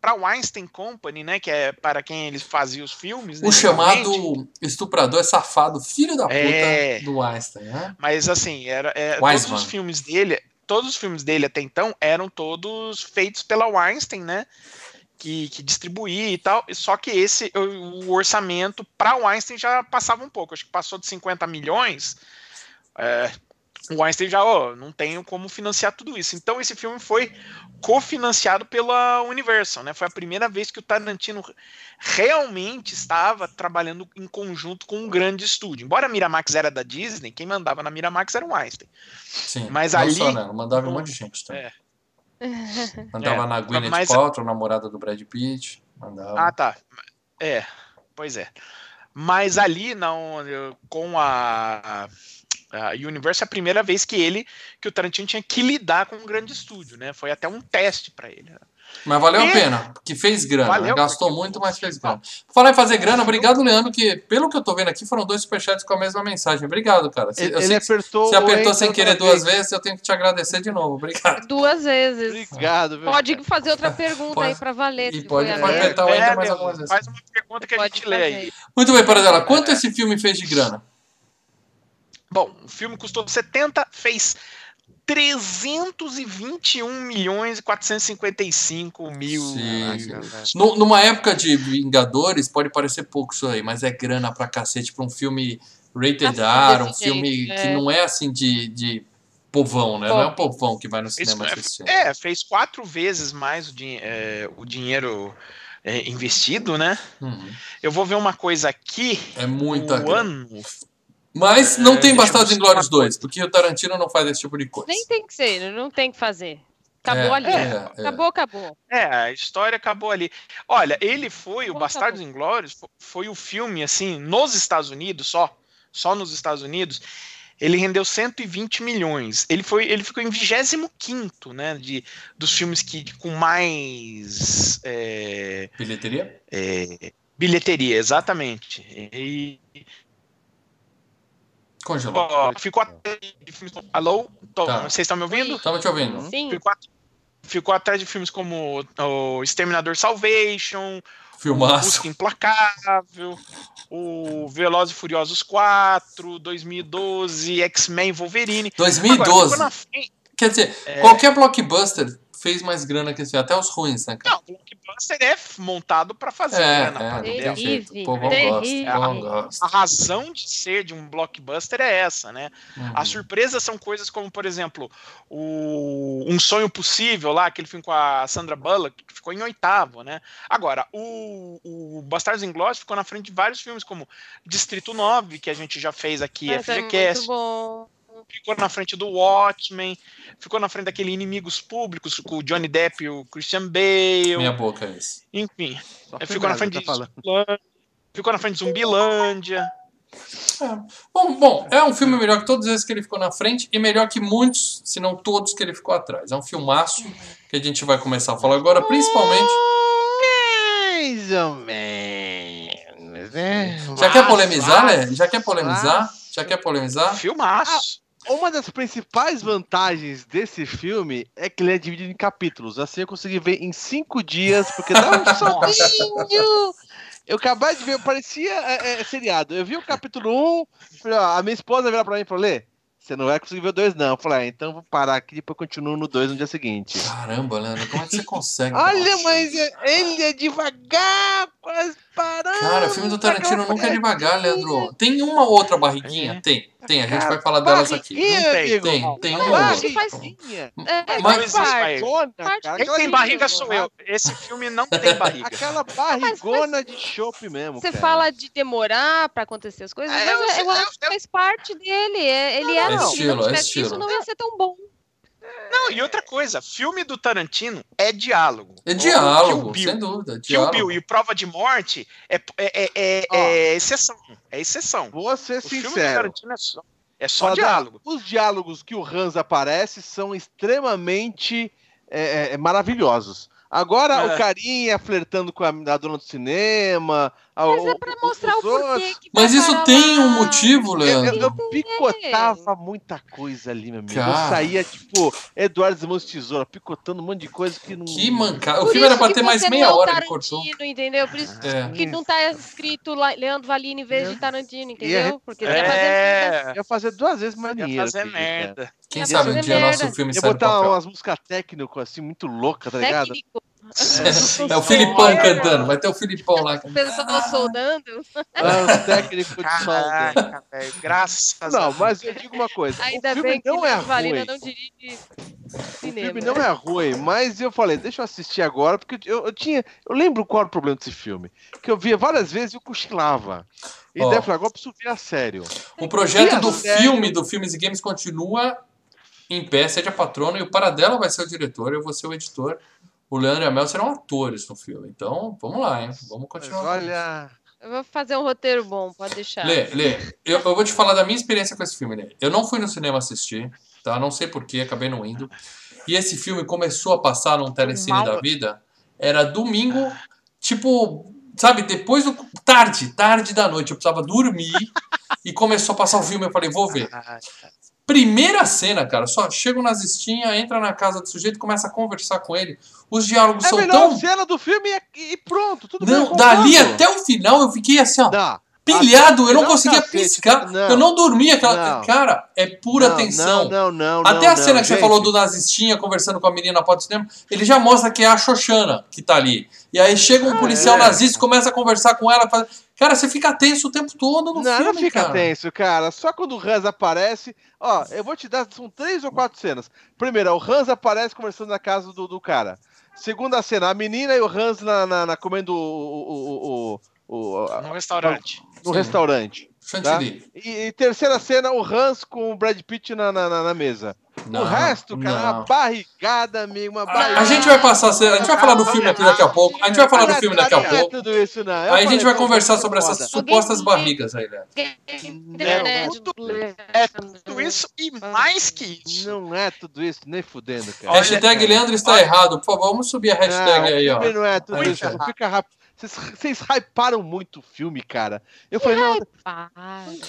para Weinstein Company, né, que é para quem eles faziam os filmes, né, O geralmente, chamado estuprador safado, filho da puta É. do Einstein, né? Mas assim, era, é, todos Wiseman. os filmes dele, todos os filmes dele até então eram todos feitos pela Weinstein, né? Que, que distribuía e tal. Só que esse, o, orçamento para Weinstein já passava um pouco. Acho que passou de 50 milhões. É, o Weinstein já, ó, não tenho como financiar tudo isso. Então esse filme foi cofinanciado pela Universal, né? Foi a primeira vez que o Tarantino realmente estava trabalhando em conjunto com um grande estúdio. Embora a Miramax era da Disney, quem mandava na Miramax era o Weinstein. Sim. Mas ali- Só, né? Mandava um monte de gente também. É. Mandava É, na Gwyneth mas- Paltrow, namorada do Brad Pitt. Mandava. Ah, tá. É, pois é. Mas ali, não, com a, a Universal, é a primeira vez que ele, que o Tarantino tinha que lidar com um grande estúdio, né? Foi até um teste para ele. Mas valeu a E- pena, porque fez grana. Valeu, né? Gastou porque- muito, mas fez grana. Falar em fazer grana, obrigado, Leandro, que pelo que eu tô vendo aqui, foram dois superchats com a mesma mensagem. Obrigado, cara. Se, Ele, apertou. você apertou sem enter querer outra duas vez. vezes, eu tenho que te agradecer de novo. Obrigado. Duas vezes. Obrigado, viu? Pode fazer outra pergunta Pode. aí pra valer. E pode, a apertar o enter É, mais meu, algumas vezes. faz uma pergunta que a Pode gente lê aí. fazer. Muito bem, Paradela. Quanto esse filme fez de grana? Bom, o filme custou 70, fez 321 milhões e 455 mil. Velho. Nu- numa época de Vingadores, pode parecer pouco isso aí, mas é grana pra cacete pra um filme rated Assim, R, um filme jeito, que é. não é assim de, de povão, né? Não é um povão que vai no Fez- cinema assistir. é, fez quatro vezes mais o, din- é, o dinheiro é, investido, né? Uhum. Eu vou ver uma coisa aqui. É muita o grana. ano. Mas não É, tem Bastardos Inglórios uma coisa. 2, porque o Tarantino não faz esse tipo de coisa. Nem tem que ser, não tem que fazer. Acabou É, ali. é, é. Acabou, acabou. É, a história acabou ali. Olha, ele foi, o Acabou, Bastardos Inglórios, fo- foi o filme, assim, nos Estados Unidos, só, só nos Estados Unidos, ele rendeu 120 milhões. Ele, foi, ele ficou em 25 né, de, dos filmes que, com mais é, Bilheteria? é, bilheteria, exatamente. E, Congelou. ó, ficou atrás de filmes como- Alô? Tô- Tá. Vocês estão me ouvindo? Estamos te ouvindo. Sim. Ficou, at- ficou atrás de filmes como o Exterminador Salvation, o Filmaço. Busca Implacável, o Velozes e Furiosos 4, 2012, X-Men Wolverine. Agora, 2012. ficou na frente- Quer dizer, É. qualquer blockbuster fez mais grana que esse filme, até os ruins, né, cara? Não, o blockbuster é montado para fazer É, grana, é, entendeu? jeito. O povão gosta, povão gosta. A razão de ser de um blockbuster é essa, né? Uhum. As surpresas são coisas como, por exemplo, o Um Sonho Possível, lá, aquele filme com a Sandra Bullock, que ficou em oitavo, né? Agora, o, o Bastardos Inglórios ficou na frente de vários filmes, como Distrito 9, que a gente já fez aqui, Mas é FGCast, muito bom. Ficou na frente do Watchmen, ficou na frente daquele Inimigos Públicos, com o Johnny Depp e o Christian Bale, Minha boca é esse. enfim, ficou na tá de ficou na frente de Zumbilândia, Bom, bom, é um filme melhor que todos esses que ele ficou na frente e melhor que muitos, se não todos, que ele ficou atrás. É um filmaço que a gente vai começar a falar agora, principalmente. Mais ou menos, né? Já quer polemizar, né? Já quer polemizar? Já quer polemizar? filmaço. Uma das principais vantagens desse filme é que ele é dividido em capítulos. Assim eu consegui ver em cinco dias, porque dá um sozinho. Eu acabei de ver, parecia é, é, seriado. Eu vi o capítulo 1, falei, ó, a minha esposa virou pra mim e falou: Lê, você não vai conseguir ver o 2, não. Eu falei, ah, então vou parar aqui e depois continuo no 2 no dia seguinte. Caramba, Leandro, como é que você consegue? Olha, mas ele é devagar, quase parando. Cara, o filme do Tarantino nunca é devagar, Leandro. Tem uma outra barriguinha? Tem, tem. A gente vai falar delas aqui. Tem. Tem, tem Mas uma Barriguinha. É, Mas- parte. Barrigona, Parte- cara, Quem tem barriga sou eu. Esse filme não tem barriga. Aquela barrigona de chope mesmo. Você cara. fala de demorar pra acontecer as coisas, É, mas eu eu, sei, eu eu- acho que faz parte dele. é- ele era É se estilo, não é tivesse estilo. isso, não ia ser tão bom. Não, e outra coisa, filme do Tarantino é diálogo. É diálogo, Kill Bill, sem dúvida. Kill Diálogo. Bill e Prova de Morte é, é, é, é- é exceção. É exceção. Vou ser O filme do sincero. Tarantino é só, é só Fala, diálogo. Os diálogos que o Hans aparece são extremamente é, é, maravilhosos. Agora, É. o carinha flertando com a, a dona do cinema. Mas o- é pra mostrar o porquê Mas isso parar tem lá. um motivo, Eu, eu- Leandro. eu picotava muita coisa ali, meu amigo. Cara. Eu saía, tipo, Eduardo Mãos de Tesoura, picotando um monte de coisa que não. Que mancada. O Por filme era pra ter mais meia é hora, ele cortou. Tarantino, entendeu? Por isso É. que não tá escrito lá, Leandro Valini em vez de Tarantino, Ia- entendeu? Porque você ia fazer. É, Ia fazer duas vezes mais ia dinheiro. fazer isso, né? merda. Quem Ia sabe um fazer dia merda. nosso filme Ia sai botar umas músicas técnicas assim, muito loucas, tá ligado? Técnico. É o Filipão cantando, vai ter o Filipão lá. O pessoal soldando. Ah, os técnicos de solda. Graças a Não, mas eu digo uma coisa. Ainda o filme bem que não é Valina ruim. não dirige O cinema. filme não é ruim, mas eu falei, deixa eu assistir agora, porque eu, eu tinha. Eu lembro qual era o problema desse filme. Que eu via várias vezes e eu cochilava. E Ó. daí eu falei, agora eu preciso ver a sério. O projeto do série? filme do Filmes e Games continua em pé, seja patrono, e o Paradela vai ser o diretor, eu vou ser o editor. O Leandro e a Mel serão atores no filme. Então, vamos lá, hein? Vamos Mas continuar. olha. Eu vou fazer um roteiro bom, pode deixar. Lê, Lê, eu, eu vou te falar da minha experiência com esse filme, Lê. Eu não fui no cinema assistir, tá? Não sei porquê, acabei não indo. E esse filme começou a passar num telecine Mal. da vida. Era domingo, tipo, sabe, depois do. Tarde, tarde da noite. Eu precisava dormir. e começou a passar o filme. Eu falei, vou ver. Primeira cena, cara, só chega o nazistinha, entra na casa do sujeito, começa a conversar com ele. Os diálogos É a são melhor tão. cena do filme e, pronto, tudo bem. Não, eu dali concordo. até o final eu fiquei assim, ó. Não. Pilhado, eu não Não, conseguia cacete, piscar, não. eu não dormia. Aquela... Não. Cara, é pura tensão. Não, não, não. Até a cena que você gente. falou do nazistinha conversando com a menina na porta do cinema, ele já mostra que é a Xoxana que tá ali. E aí chega um Ah, policial é. nazista e começa a conversar com ela. Faz... Cara, você fica tenso o tempo todo no Não, filme, não fica cara. tenso, cara. Só quando o Hans aparece. Ó, eu vou te dar. São três ou quatro cenas. Primeira, o Hans aparece conversando na casa do, do cara. Segunda cena, a menina e o Hans na, na, na- comendo o, o, o, o- o- No restaurante. no Sim. restaurante. Chantilly. E, e terceira cena, o Hans com o Brad Pitt na, na, na- mesa. Não, o resto, cara, não. uma barrigada, amigo, uma A, barrigada. a gente vai passar, a gente vai falar do filme aqui daqui a pouco. A gente vai falar do é- filme daqui a não é pouco. tudo isso, não. Eu Aí a gente vai conversar é sobre essas supostas barrigas aí, né? Internet, tudo- é Tudo isso e mais que isso. Não é tudo isso, nem fudendo, cara. Hashtag. Leandro está errado. Por favor, vamos subir a hashtag Não, aí, ó. não é tudo Aí, isso. Fica rápido. Vocês, vocês hyparam muito o filme, cara. Eu falei, não,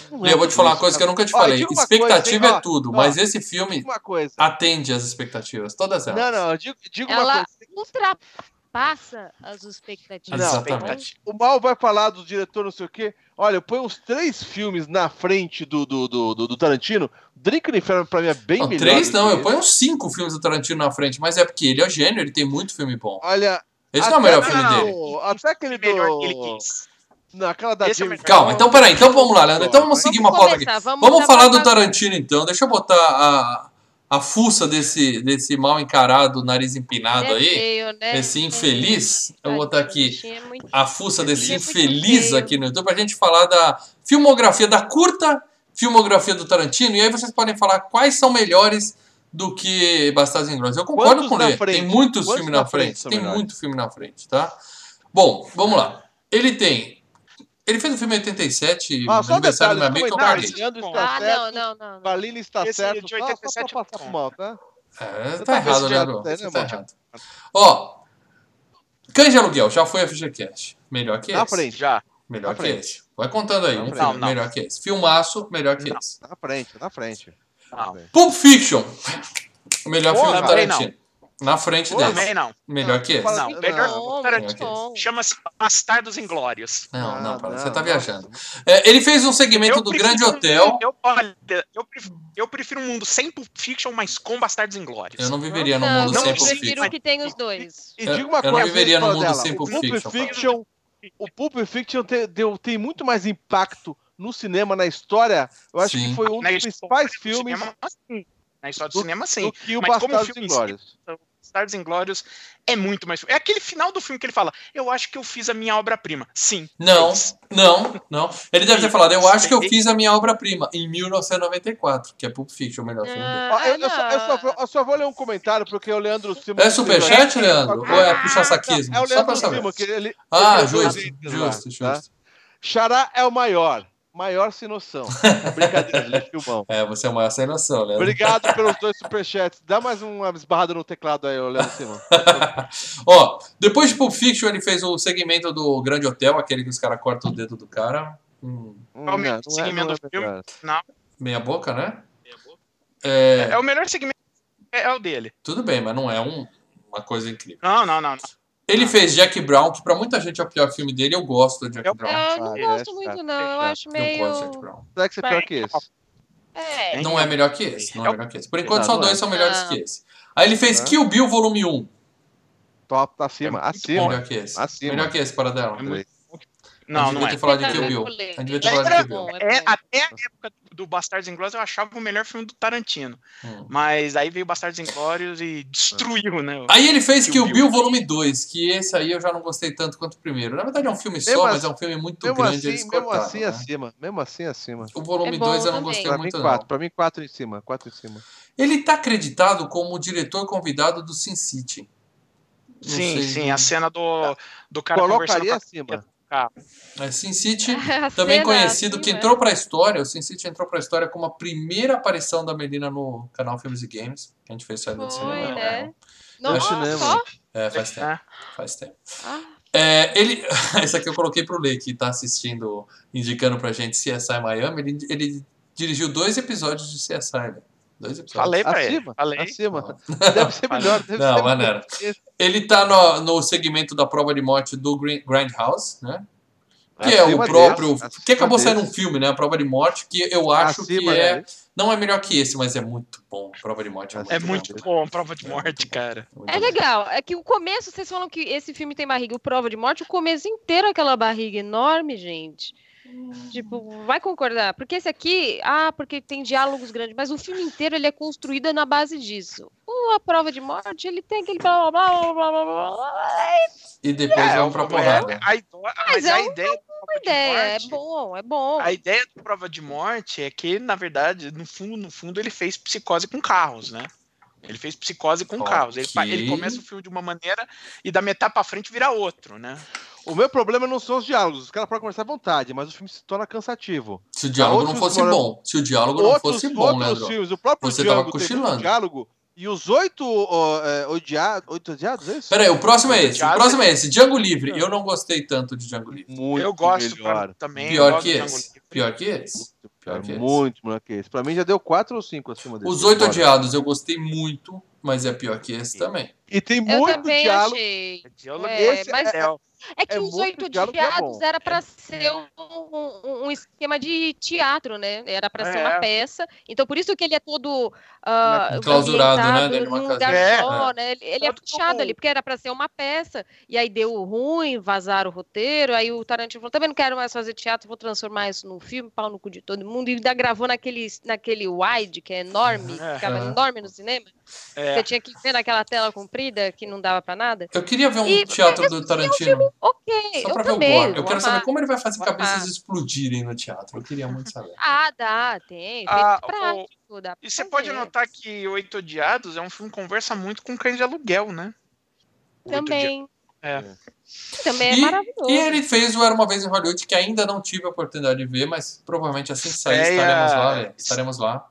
não Lê, eu vou te falar uma coisa que eu nunca te Ó, falei. diga uma Expectativa coisa, é ó, tudo, ó, mas esse filme uma atende às expectativas, todas elas. Não, não, eu digo, digo uma Ela coisa. ultrapassa as expectativas. Não, Exatamente. O Mal vai falar do diretor, não sei o quê. Olha, eu ponho uns três filmes na frente do, do, do, do, do Tarantino. Drink no Inferno pra mim é bem Não, melhor. três não, eu ponho uns cinco filmes do Tarantino na frente, mas é porque ele é gênio, ele tem muito filme bom. Olha. Esse não é o melhor filme não, dele. do- Até aquele Melhor que ele do. quis. Não, aquela da Esse é James. Calma, então peraí, então vamos lá, Leandro. Então vamos seguir uma pauta aqui. vamos Vamos falar do. Tarantino então. Deixa eu botar a, a fuça desse, desse mal encarado, nariz empinado É aí. feio, né? Esse infeliz. Eu vou botar aqui é a fuça desse é infeliz aqui no YouTube pra gente falar da filmografia, da curta filmografia do Tarantino. E aí vocês podem falar quais são melhores do que Bastardos Inglórios. Eu concordo Quantos com na ele. frente? Tem muitos Quantos filmes na na frente frente. Tem melhores? muito filme na frente, tá? Bom, vamos lá. Ele tem. Ele fez o filme em 87, Ah, só um aniversário do meu detalhe, amigo, que eu Ah, está Ah, certo. não, não, não. Valina está Esse certo. de Só, só 87 pra passar pro mal, tá? É, tá tava errado, já, Você né, tá mano? errado. Ó, Cães de Aluguel, já foi a FGCast. Melhor que Na esse. frente. Já. Melhor Na que frente. esse. Vai contando aí. Na Um frente. filme Não, não. melhor que esse. Filmaço, melhor que Não. esse. Na frente, na frente. Não. Pulp Fiction. O melhor Pô, filme do Tarantino. Na frente. Também não. Melhor que esse. Fala- Não, melhor Não, Tarantino. Chama-se Bastardos Inglórios. Não, Ah, não, para. Você não, tá não. viajando. É, ele fez um segmento do prefiro Grande um- Hotel. Eu, olha, eu prefiro, eu prefiro um mundo sem Pulp Fiction, mas com Bastardos Inglórios. Eu não viveria num Não, mundo não sem eu Pulp prefiro Fiction. que tem os dois. E Eu- diga uma eu não coisa. viveria num mundo dela, sem o Pulp Pulp Fiction, Fiction, o Pulp Fiction tem, deu- tem muito mais impacto no cinema, na história. Eu acho Sim. que foi um Na dos história principais do filmes cinema, sim. Na história do do- cinema, sim. do que o Mas como Bastardos filme em Inglórios. Bastardos Inglórios é muito mais. É aquele final do filme que ele fala: Eu acho que eu fiz a minha obra-prima. Sim. Não, é não, não. Ele deve ter falado, eu acho que eu fiz a minha obra-prima em 1994, que é Pulp Fiction, o melhor filme dele. Ah, eu, eu só, eu só vou- eu só vou ler um comentário, porque o Leandro Silva. É superchat, Leandro? Ou é puxa-saquismo? É o Só Leandro que ele. Ah, justo, justo, tá? justo. Xará é o maior. Maior sem noção. Brincadeira, é filmão. É, você é o maior sem noção, Leandro. Obrigado pelos dois superchats. Dá mais uma esbarrada no teclado aí, Leandro Silva. Ó, depois de Pulp Fiction, ele fez o segmento do Grande Hotel, aquele que os caras cortam o dedo do cara. Hum, Qual o melhor segmento do filme? melhor. meia boca, né? É, É, o melhor segmento é, é o dele. tudo bem, mas não é um- uma coisa incrível. Não, não, não. não. Ele fez Jack Brown, que pra muita gente é o pior filme dele. Eu gosto do Jack Eu- Brown. Eu não Ah, é gosto chato, muito, é não. Eu acho Eu meio. gosto de Jack Brown. Será que você é pior que esse? É. Não é melhor que esse. Não é É melhor que esse. Por enquanto, Não, só não dois é. são melhores Não. que esse. Aí ele fez É. Kill Bill Volume 1. Top, tá acima, É acima. Melhor que esse. Acima. Melhor que esse, para dela. É muito- A Não, gente não devia é. ter falado de É Kill Bill. A gente devia ter É falado de Kill Bill. é É, até a época do Bastardos Inglórios eu achava o melhor filme do Tarantino. Hum. Mas aí veio Bastardos Inglórios e destruiu, né? Aí ele fez Kill Kill Bill. Bill Volume 2, que esse aí eu já não gostei tanto quanto o primeiro. Na verdade é um filme só, Mesmo mas assim- é um filme muito Mesmo grande. assim, eles mesmo cortaram, assim né? acima. Mesmo assim acima. O volume É bom 2 eu não também. gostei Pra mim, muito, quatro. não. Pra mim, quatro em cima. Quatro em cima. Ele tá acreditado como diretor convidado do Sin City. Não Sim, sei. sim, a cena do, do cara conversando Colocaria com a. É, Sin City, A também cena, conhecido, assim, que entrou pra história. O Sin City entrou pra história como a primeira aparição da Melina no canal Filmes e Games, que a gente fez sair do cinema. né? No Nossa, cinema. É, faz tempo. É. Faz tempo. Ah, É, ele, essa aqui eu coloquei pro Lei, que tá assistindo, indicando pra gente CSI Miami. Ele, ele dirigiu dois episódios de CSI, né? Dois episódios. Falei pra ele. Acima. Falei. Acima. Deve ser melhor. Deve Não, ser maneiro. Ele tá no, no segmento da prova de morte do Green- Grindhouse, né? Que é o Acima próprio. que acabou acima saindo um filme, né? A prova de morte, que eu acho que Acima é. dele. Não é melhor que esse, mas é muito bom. Prova de morte é muito É bom. muito bom, prova de morte, cara. É bom. legal. É que o começo, vocês falam que esse filme tem barriga, o Prova de Morte, o começo inteiro é aquela barriga enorme, gente. Tipo, vai concordar. Porque esse aqui, ah, porque tem diálogos grandes, mas o filme inteiro ele é construído na base disso. O A Prova de Morte, ele tem aquele blá blá blá blá blá blá blá. E depois pra é, porrada. a, ido- mas é a um- ideia prova de Ideia, é morte- bom, é bom. A ideia do prova de morte é que, na verdade, no fundo, no fundo, ele fez psicose com carros, né? Ele fez psicose com Ok. carros. Ele, ele começa o filme de uma maneira e da metade pra frente vira outro, né? O meu problema não são os diálogos. Os caras podem conversar à vontade, mas o filme se torna cansativo. Se o diálogo não fosse foram- bom. Se o diálogo não outros fosse bom, Leandro. filmes, o próprio Você tava tem muito cochilando. diálogo. E os oito ó, é, odiados, oito odiados, é isso? Pera aí, o próximo é esse. O próximo é esse. Django Livre. Eu não gostei tanto de Django Livre. Muito eu gosto melhor. pra- também. Pior gosto que esse. Pior que esse. Pior que esse. Muito melhor que esse. Pra mim já deu quatro ou cinco acima desse. Os Oito. Odiados eu gostei muito, mas é pior que esse também. E tem Eu muito também diálogo. achei. Diálogo É, esse mas- é- É que É os oito diálogo que é era pra ser um, um- esquema de teatro, né? Era pra ser É. uma peça. Então por isso que ele é todo ah, Enclausurado, né? num lugar É. só, né? Ele, ele é puxado ali, porque era pra ser uma peça. E aí deu ruim, vazaram o roteiro. Aí o Tarantino falou: também não quero mais fazer teatro, vou transformar isso num filme, pau no cu de todo mundo. E ainda gravou naquele, naquele wide, que é enorme, É. ficava enorme no cinema. é. Você tinha que ver naquela tela comprida que não dava pra nada. Eu queria ver um E- teatro do Tarantino. Ok, Só eu pra ver o também. gore. Eu quero saber amar. como ele vai fazer Vou cabeças amar. explodirem no teatro. Eu queria muito saber. Ah, dá, tem. Efeito Ah, o- prático, dá E você fazer. pode notar que Oito Odiados é um filme que conversa muito com Cães de Aluguel, né? Também. É. Também é E- maravilhoso. E ele fez o Era Uma Vez em Hollywood, que ainda não tive a oportunidade de ver, mas provavelmente assim que sair Estreia- estaremos lá. Estaremos lá.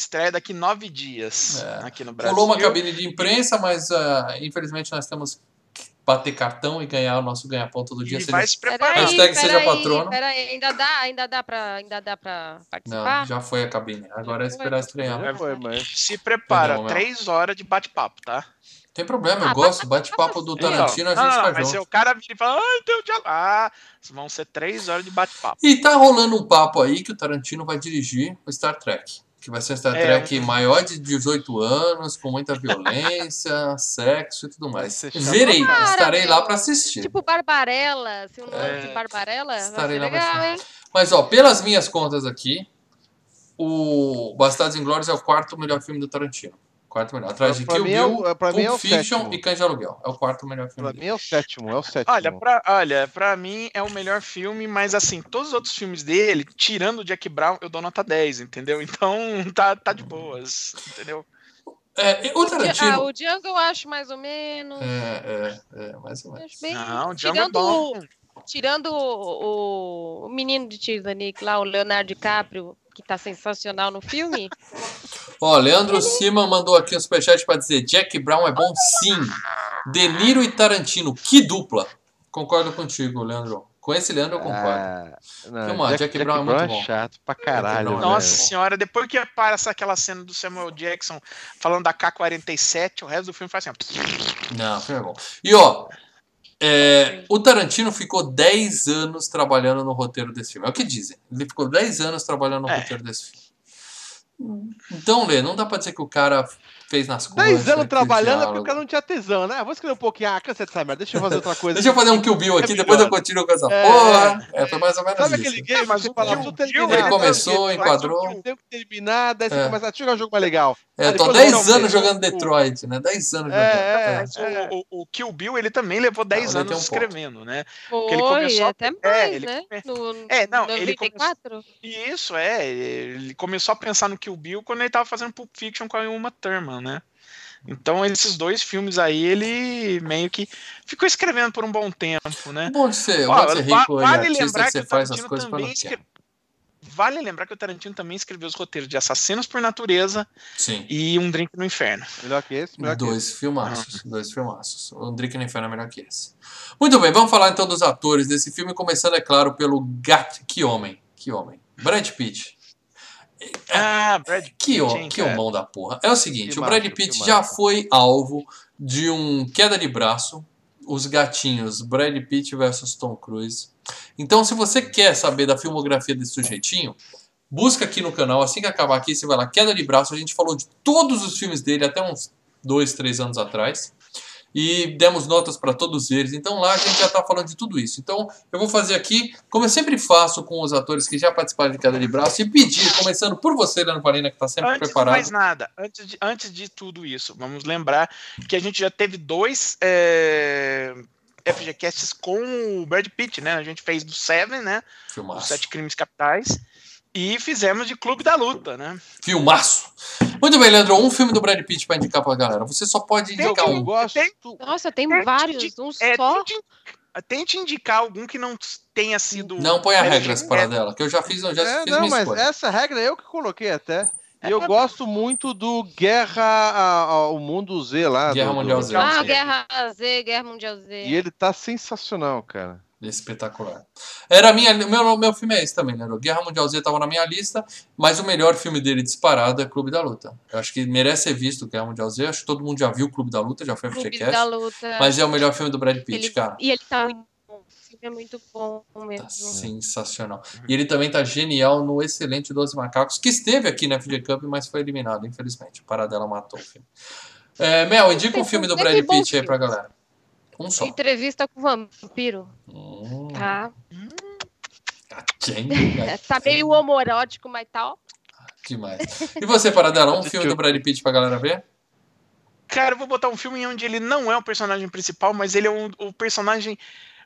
Est- Estreia daqui nove dias É. aqui no Brasil. Rolou uma cabine de imprensa, mas ah, infelizmente nós temos que bater cartão e ganhar o nosso ganha-ponto do dia. E seja- vai se preparar. Peraí, Hashtag seja peraí, patrono. Peraí, ainda dá, ainda dá pra, ainda dá pra participar? Não, já foi a cabine. Agora é esperar estrear. Já foi, mas... Se prepara, três horas de bate-papo, tá? Tem problema, eu Ah, gosto. Bate-papo do Então, Tarantino, a gente não, faz mas junto. se o cara vira e fala, ai, tem o diálogo. Ah, vão ser três horas de bate-papo. E tá rolando um papo aí que o Tarantino vai dirigir o Star Trek. Que vai ser um Star É, Trek maior de 18 anos, com muita violência, sexo e tudo mais. Verei, pra caralho. estarei lá pra assistir. Tipo Barbarella, se o nome É. de Barbarella, vai Estarei ser lá pra legal, hein? Mas, ó, pelas minhas contas aqui, o Bastardos Inglórios é o quarto melhor filme do Tarantino. Quarto melhor. Atrás de Kill é o- Bill, pra mim é o Fiction e Cães de Aluguel. É o quarto melhor filme Pra dele. mim é o sétimo, é o sétimo. Olha, pra, olha, pra mim é o melhor filme, mas assim, todos os outros filmes dele, tirando o Jack Brown, eu dou nota 10, entendeu? Então tá, tá de boas, entendeu? É, o Ah, Tarantino... o Django eu acho mais ou menos. É, é, é, mais ou menos. Acho bem... Não, o Django é tirando bom. Tirando o, o menino de Titanic lá, o Leonardo DiCaprio, que tá sensacional no filme. Ó, Leandro Siman mandou aqui um superchat pra dizer Jack Brown é bom sim. De Niro e Tarantino, que dupla. Concordo contigo, Leandro. Com esse Leandro eu concordo. Ah, não, Filma, Jack Brown é muito bom. chato pra caralho. Brown é velho. Nossa senhora, depois que aparece aquela cena do Samuel Jackson falando da K-47, o resto do filme faz assim, ó. Não, o filme é bom. E ó, é, o Tarantino ficou 10 anos trabalhando no roteiro desse filme. É o que dizem. Ele ficou 10 anos trabalhando no É. roteiro desse filme. Então, Lê, não dá pra dizer que o cara fez nas coisas. 10 anos trabalhando é porque o cara não tinha tesão, né? Vou escrever um pouquinho. Ah, cansei dessa merda. Deixa eu fazer outra coisa. Deixa eu fazer um Kill Bill aqui, É depois eu melhor. continuo com essa É. porra. É, foi mais ou menos Sabe isso. aquele game mas que você o fala, Kill preciso Bill, terminar. ele começou, enquadrou. Eu tenho que terminar, daí você É. começa, deixa eu jogar um jogo mais legal. É, Aí tô depois 10 não, anos o- jogando o- Detroit, né? 10 anos É, jogando. é. Mas o, o, o Kill Bill, ele também levou 10 ele tem anos um ponto. escrevendo, né? Foi, ele começou a- até mais, é, ele né? No, É, não, ele 94? E isso, é. Ele começou a pensar no Kill Bill quando ele tava fazendo Pulp Fiction com a Uma Thurman, né? Então, esses dois filmes aí, ele meio que ficou escrevendo por um bom tempo, né? Bom de ser, Ó, bom de ser rico vale lembrar que você que o faz as coisas quer. escre- Vale lembrar que o Tarantino também escreveu os roteiros de Assassinos por Natureza Sim. e Um Drink no Inferno. Melhor que esse, melhor que esse. Dois filmaços, dois filmaços. O Drake no Inferno é melhor que esse. Muito bem, vamos falar então dos atores desse filme, começando, é claro, pelo Gat. Que homem, que homem. Brad Pitt. Ah, Brad Que, Pitt, o, hein, que homão da porra. É o seguinte, Que o Brad macho, Pitt que já macho. foi alvo de um queda de braço, os gatinhos Brad Pitt versus Tom Cruise. Então, se você quer saber da filmografia desse sujeitinho, busca aqui no canal, assim que acabar aqui, você vai lá, queda de braço, a gente falou de todos os filmes dele até uns dois, três anos atrás. E demos notas para todos eles. Então lá a gente já está falando de tudo isso. Então eu vou fazer aqui, como eu sempre faço com os atores que já participaram de queda de braço, e pedir, começando por você, Leandro Valina, que está sempre Antes de preparado. mais nada, antes de, antes de tudo isso, vamos lembrar que a gente já teve dois é, FGCasts com o Brad Pitt, né? A gente fez do Seven, né? Os Filmaço. Sete Crimes Capitais. E fizemos de Clube da Luta, né? Filmaço. Muito bem, Leandro. Um filme do Brad Pitt para indicar pra galera. Você só pode Tem indicar Eu um. gosto. Tem- Nossa, tem vários, um É, só. tente, tente indicar algum que não tenha sido. Não põe a É, regras para é, dela, que eu já fiz, eu já É, fiz não, minha mas escolha. essa regra eu que coloquei até. E É, eu gosto muito do Guerra ao Mundo Z lá. Guerra do- do- Mundial Z. Ah. Guerra Z, Guerra Mundial Z. E ele tá sensacional, cara. Espetacular. Era minha, meu, meu filme é esse também, Leandro. Guerra Mundial Z estava na minha lista, mas o melhor filme dele disparado é Clube da Luta. Eu acho que merece ser visto Guerra Mundial Z. Acho que todo mundo já viu Clube da Luta, já foi Clube FGCast. da Luta. Mas é o melhor filme do Brad Pitt, ele, cara. E ele tá muito bom. É muito bom mesmo. Tá sensacional. E ele também tá genial no excelente Doze Macacos, que esteve aqui na FG Cup, mas foi eliminado, infelizmente. O Paradela matou o filme. É, Mel, indica um filme do Brad Pitt aí pra galera. Um só. Entrevista com o vampiro, Hum, tá? gatinho, É, Tá meio homorótico, mas tal. demais. E você, Paradela, um filme do Brad Pitt pra galera ver? Cara, eu vou botar um filme onde ele não é o personagem principal, mas ele é um- o personagem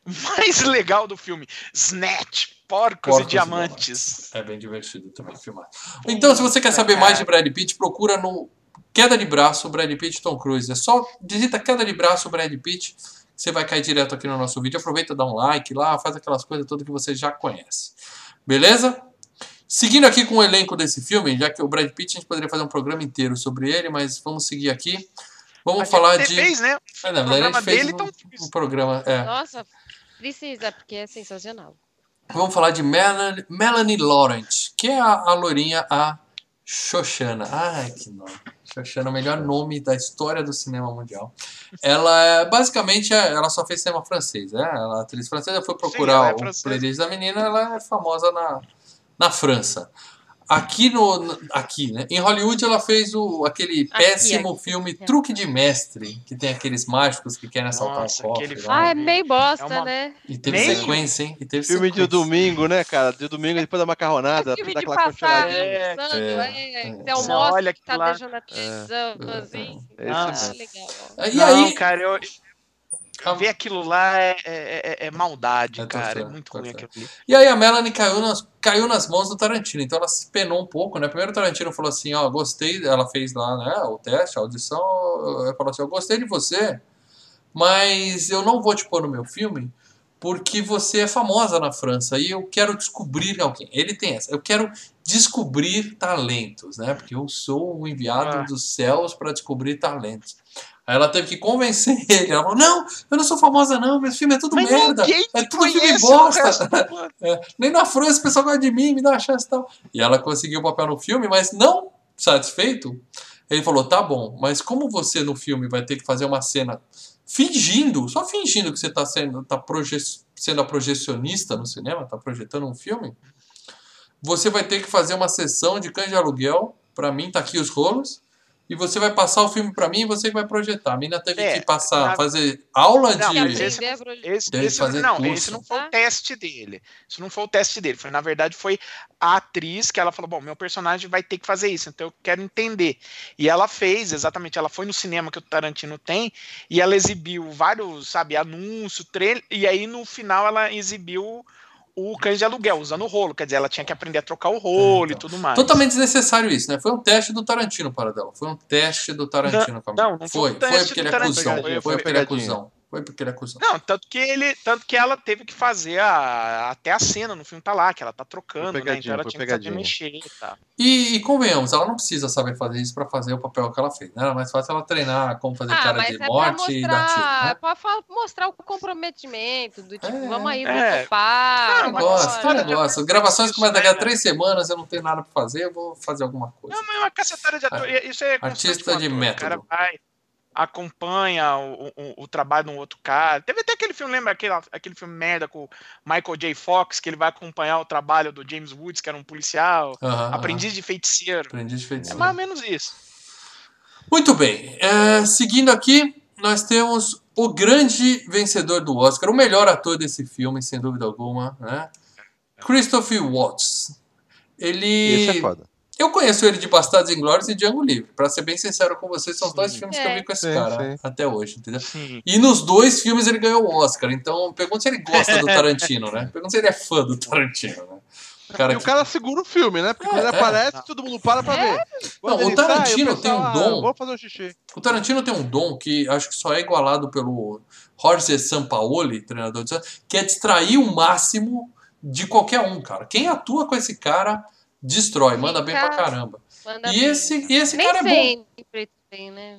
mais legal do filme. Snatch, Porcos, Porcos e e Diamantes. É bem divertido também filmar. Então, se você quer saber mais de Brad Pitt, procura no Queda de Braço, Brad Pitt Tom Cruise. É só digita Queda de Braço, Brad Pitt, você vai cair direto aqui no nosso vídeo. Aproveita, dá um like lá, faz aquelas coisas todas que você já conhece. Beleza? Seguindo aqui com o elenco desse filme, já que o Brad Pitt a gente poderia fazer um programa inteiro sobre ele, mas vamos seguir aqui. Vamos A falar de. fez, né? É, na o verdade, a programa gente fez dele, um, então, um programa. É. Nossa, precisa, porque é sensacional. Vamos falar de Melanie, Melanie Laurent, que é a, a lourinha, a Xoxana. Ai, que nome. Xoxana, o melhor nome da história do cinema mundial. Ela é, basicamente, é- ela só fez cinema francês, né? Ela é atriz francesa, foi procurar ela é o francesa. playlist da menina, ela é famosa na, na França. Aqui no. Aqui, né? Em Hollywood ela fez o, aquele Aqui, péssimo aqui, filme aqui. Truque de Mestre, que tem aqueles mágicos que querem assaltar Nossa, um cofre. Ah, é meio bosta, É uma- né? E teve Nem- sequência, hein? E teve Filme de sequência. domingo, né, cara? De domingo depois da macarronada. filme dá de aquela passar. É, é, é, é. Olha tá aquilo lá. deixando a televisão, assim. Ah, mesmo. legal. E não, aí, cara, eu, ver aquilo lá é, é- é- é maldade, É cara. tortura, é muito ruim tortura. aquilo ali. e aí a Melanie caiu nas, caiu nas mãos do Tarantino, então ela se penou um pouco, né? Primeiro o Tarantino falou assim, ó, gostei, ela fez lá, né, o teste, a audição, ela falou assim, eu gostei de você, mas eu não vou te pôr no meu filme porque você é famosa na França e eu quero descobrir alguém. Ele tem essa, eu quero descobrir talentos, né? Porque eu sou o enviado Ah. dos céus para descobrir talentos. Aí ela teve que convencer ele. Ela falou: Não, eu não sou famosa, não. Meu filme é tudo Mas merda. É tudo filme bosta. É, nem na França o pessoal gosta de mim, me dá uma chance e tal. E ela conseguiu o papel no filme, mas não satisfeito. Ele falou: Tá bom, mas como você no filme vai ter que fazer uma cena fingindo, só fingindo que você está sendo, tá proje sendo a projecionista no cinema, está projetando um filme, você vai ter que fazer uma sessão de cães de aluguel pra mim, tá aqui os rolos. E você vai passar o filme pra mim e você que vai projetar. A mina teve É, que passar, na- fazer aula Não, de. esse-. Esse, Deve esse- fazer não, curso. esse não foi Ah. o teste dele. Isso não foi o teste dele. Foi, na verdade, foi a atriz que ela falou: bom, meu personagem vai ter que fazer isso, então eu quero entender. E ela fez, exatamente, ela foi no cinema que o Tarantino tem, e ela exibiu vários, sabe, anúncio, trailer, e aí no final ela exibiu o cães de aluguel, usando o rolo. Quer dizer, ela tinha que aprender a trocar o rolo Então. e tudo mais. Totalmente desnecessário isso, né? Foi um teste do Tarantino para dela. Foi um teste do Tarantino não, mina. não foi foi. um Foi porque ele é cuzão. foi- Foi foi porque ele é cuzão. Foi porque ele é cuzão. Não, tanto que ele, tanto que ela teve que fazer a, até a cena no filme tá lá, que ela tá trocando, né? Então ela tinha que mexer e tal. E, e convenhamos, ela não precisa saber fazer isso pra fazer o papel que ela fez. Né? Era mais fácil ela treinar como fazer Ah, cara mas de é pra morte e dar tiro. mostrar, Né? pra fa- mostrar o comprometimento, do tipo, É, vamos aí, é. topar. Não, Eu gosto, eu de gosto. Gravações começam daqui a três semanas, eu não tenho nada pra fazer, eu vou fazer alguma coisa. Não, mas é uma cacetada de ator. Isso é Artista de ator. método. O cara vai, acompanha o, o, o trabalho de um outro cara. Teve até aquele filme, lembra aquele, aquele filme merda com o Michael J. Fox, que ele vai acompanhar o trabalho do James Woods, que era um policial, aham. aprendiz de feiticeiro. Aprendiz de É feiticeiro. mais ou menos isso. Muito bem. é, seguindo aqui, nós temos o grande vencedor do Oscar, o melhor ator desse filme, sem dúvida alguma, né? Christopher Watts. Ele. Esse é foda. Eu conheço ele de Bastardos Inglórios e Django Livre. Pra ser bem sincero com vocês, são os dois filmes que eu É. vi com esse Sim, cara sim. até hoje, entendeu? Sim. E nos dois filmes ele ganhou o Oscar. Então, pergunta se ele gosta do Tarantino, né? Pergunta se ele é fã do Tarantino, né? O cara E o que- cara segura o filme, né? Porque quando ele É, é. aparece, todo mundo para pra ver. Quando Não, o sai, Tarantino pessoal, tem um "Ah, dom." Vou fazer um xixi. O Tarantino tem um dom que acho que só é igualado pelo Jorge Sampaoli, treinador de Santos, que é distrair o máximo de qualquer um, cara. Quem atua com esse cara destrói, manda bem pra caramba. Manda E bem. esse, e esse Nem cara é bom. sempre tem, né?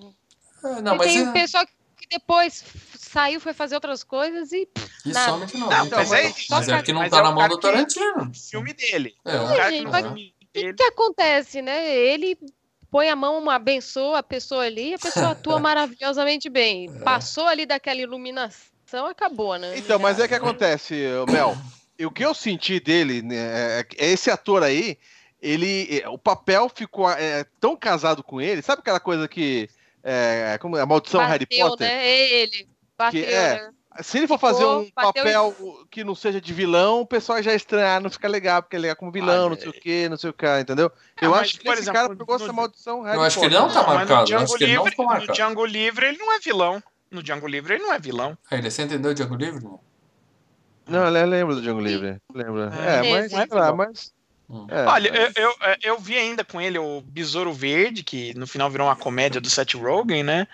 É, Não, E mas tem é, o pessoal que depois saiu, foi fazer outras coisas e e nada. some de novo. Não, Então, mas é mas é porque não Mas tá é na o mão do Tarantino. filme dele. É, o cara que gente, o que, acontece, né? Ele põe a mão, abençoa a pessoa ali, a pessoa atua maravilhosamente bem. É. Passou ali daquela iluminação, acabou, né? Então, mas é que acontece, Mel. E o que eu senti dele, né, é é esse ator aí, ele, é, o papel ficou é, tão casado com ele, sabe aquela coisa que, é, como é, a maldição Harry Bateu, Potter? né? Ele bateu, é, né? Se ele for fazer um Ficou, papel que não seja de vilão, o pessoal já estranha, ah, não fica legal, porque ele é como vilão, Ah, não sei o que, não sei o que, entendeu? É, eu mas, acho que por esse exemplo, cara pegou no- essa maldição Harry Eu acho que ele Potter. não tá marcado, No Django, que ele não Livre, ficou no marcado. Django Livre ele não é vilão. No Django Livre ele não é vilão. Aí, você entendeu o Django Livre? Não? Não, eu lembro do Django Livre, lembra. É, É, mas, sei lá, mas... Hum. é, Olha, mas- eu, eu, eu vi ainda com ele o Besouro Verde, que no final virou uma comédia do Seth Rogen, né?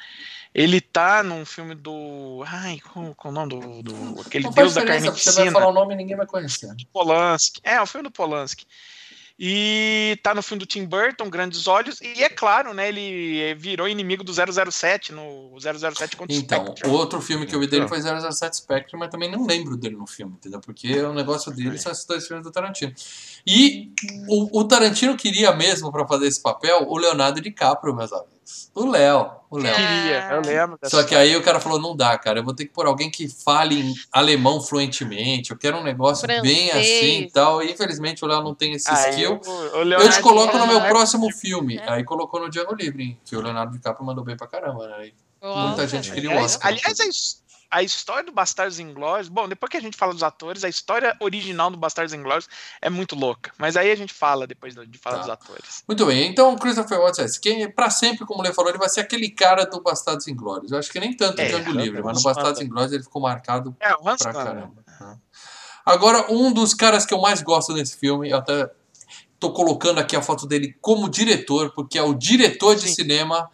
Ele tá num filme do. Ai, qual, qual é o nome do. do aquele Não Deus da porque você vai Carnificina. falar o nome e ninguém vai conhecer. Polanski. É, o filme do Polanski. E tá no filme do Tim Burton, Grandes Olhos, e é claro, né, ele virou inimigo do 007 no 007 contra o Então, Spectre. o outro filme que eu vi dele foi 007 Spectre, mas também não lembro dele no filme, entendeu? Porque o negócio dele são esses dois filmes do Tarantino. E o, o Tarantino queria mesmo pra fazer esse papel o Leonardo DiCaprio, meus amigos. O Léo, o Léo. Queria, eu lembro Só que aí o cara falou, não dá, cara, eu vou ter que pôr alguém que fale em alemão fluentemente, eu quero um negócio bem Francês. assim e tal. E infelizmente o Léo não tem esse Aí, skill. o- o Eu te coloco no meu DiCaprio- próximo filme. É. Aí colocou no Django Livre, hein, que o Leonardo DiCaprio mandou bem pra caramba, né? Muita gente queria o Aliás, Oscar. aliás, a, his- a história do Bastardos Inglórios, bom, depois que a gente fala dos atores, a história original do Bastardos Inglórios é muito louca. Mas aí a gente fala depois de falar Tá. dos atores. Muito bem, então Christopher Watts é. Quem, pra sempre, como o Lê falou, ele vai ser aquele cara do Bastardos Inglórios. Eu acho que nem tanto o É, Django Livre, mas no Bastardos. Inglórios ele ficou marcado É, pra caramba. né? Agora, um dos caras que eu mais gosto nesse filme, eu até tô colocando aqui a foto dele como diretor, porque é o diretor de Sim. cinema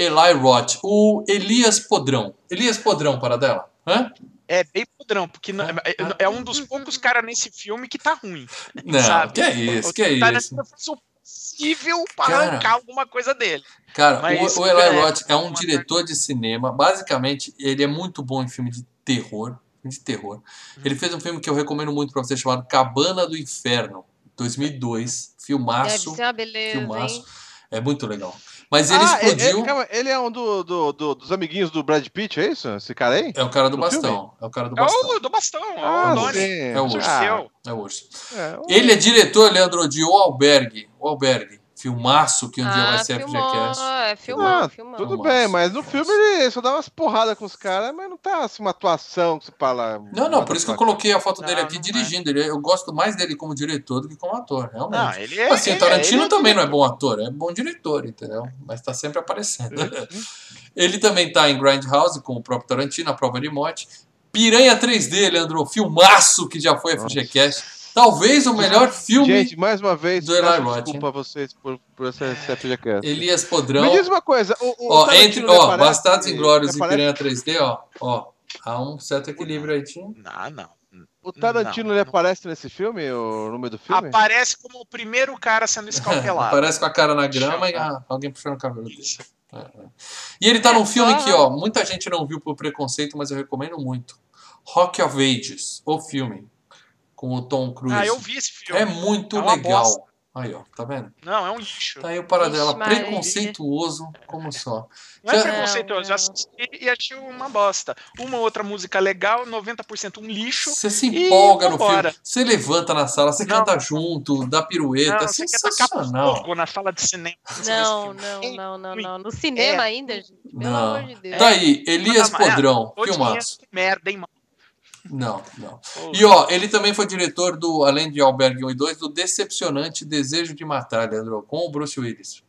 Eli Roth, o Elias Podrão. Elias Podrão, para dela. Hã? É bem podrão, porque não- Ah, é, é um dos poucos caras nesse filme que tá ruim. Não, Sabe? que é isso, que é O isso. o possível pra Cara. arrancar alguma coisa dele. Cara, Mas o, o Eli é, Roth é um diretor de cinema. Basicamente, ele é muito bom em filme de terror. De terror. Uhum. Ele fez um filme que eu recomendo muito pra você, chamado Cabana do Inferno, 2002. deve Filmaço. ser uma beleza, Filmaço. hein? É muito legal. Mas ele Ah, ele- explodiu. Ele, calma, ele é um do, do- do- dos amiguinhos do Brad Pitt, é isso? Esse cara aí? É o cara do bastão. É o cara do É bastão. o do bastão, é Ah, o Donnie. É o urso. Ah. É o urso. é, o- Ele é diretor, Leandro, de O Albergue. O Albergue. Filmaço que um dia ah, vai ser filmou, FGCast. é, filmou, Ah, filmou. Tudo Nossa. bem, mas no filme ele só dá umas porradas com os caras, mas não tá assim uma atuação que você fala. Não, não, por isso que eu coloquei a foto dele Não, aqui não é. dirigindo. Ele, eu gosto mais dele como diretor do que como ator, realmente. Não, ele é. Assim, o ele- Tarantino ele é também não é bom ator, é bom diretor, entendeu? Mas tá sempre aparecendo. Ele também tá em Grindhouse com o próprio Tarantino, a prova de morte. Piranha 3D, Leandro, filmaço que já foi FGCast. Talvez o melhor filme. Gente, mais uma vez, do Eli Roth, desculpa a vocês por, por essa, essa FGCast. Elias Podrão. Me diz uma coisa, o, o Ó, entre, ó, aparece- Bastardos Inglórios e Piranha 3D, ó, ó, há um certo equilíbrio aí, tinha. Não, não. O Tarantino Não, ele não. aparece nesse filme, o número do filme? Aparece como o primeiro cara sendo escalpelado. Aparece com a cara na grama e ah, alguém puxando o cabelo dele. É, é. E ele tá num filme que, ó, muita gente não viu por preconceito, mas eu recomendo muito. Rock of Ages, o filme, com o Tom Cruise. Ah, eu vi esse filme. É muito É legal. bosta. Aí, ó, tá vendo? Não, é um lixo. Tá aí o paradela, Ixi, Maria. preconceituoso como só. Não é Já- preconceituoso. Não, Eu assisti e achei uma bosta. Uma outra música legal, 90% um lixo. Você se empolga no filme, você levanta na sala, você canta junto, dá pirueta, Não, é você quer sensacional. fogo na sala de cinema. Não, não, não, não, não. No cinema É. ainda, gente. Pelo Não. amor de Deus. Tá aí, Elias é, Podrão, Ô, filmaço. merda, hein, mano. Não, não. E ó, ele também foi diretor do, além de Albergue 1 e 2, do decepcionante Desejo de Matar, Leandro, com o Bruce Willis.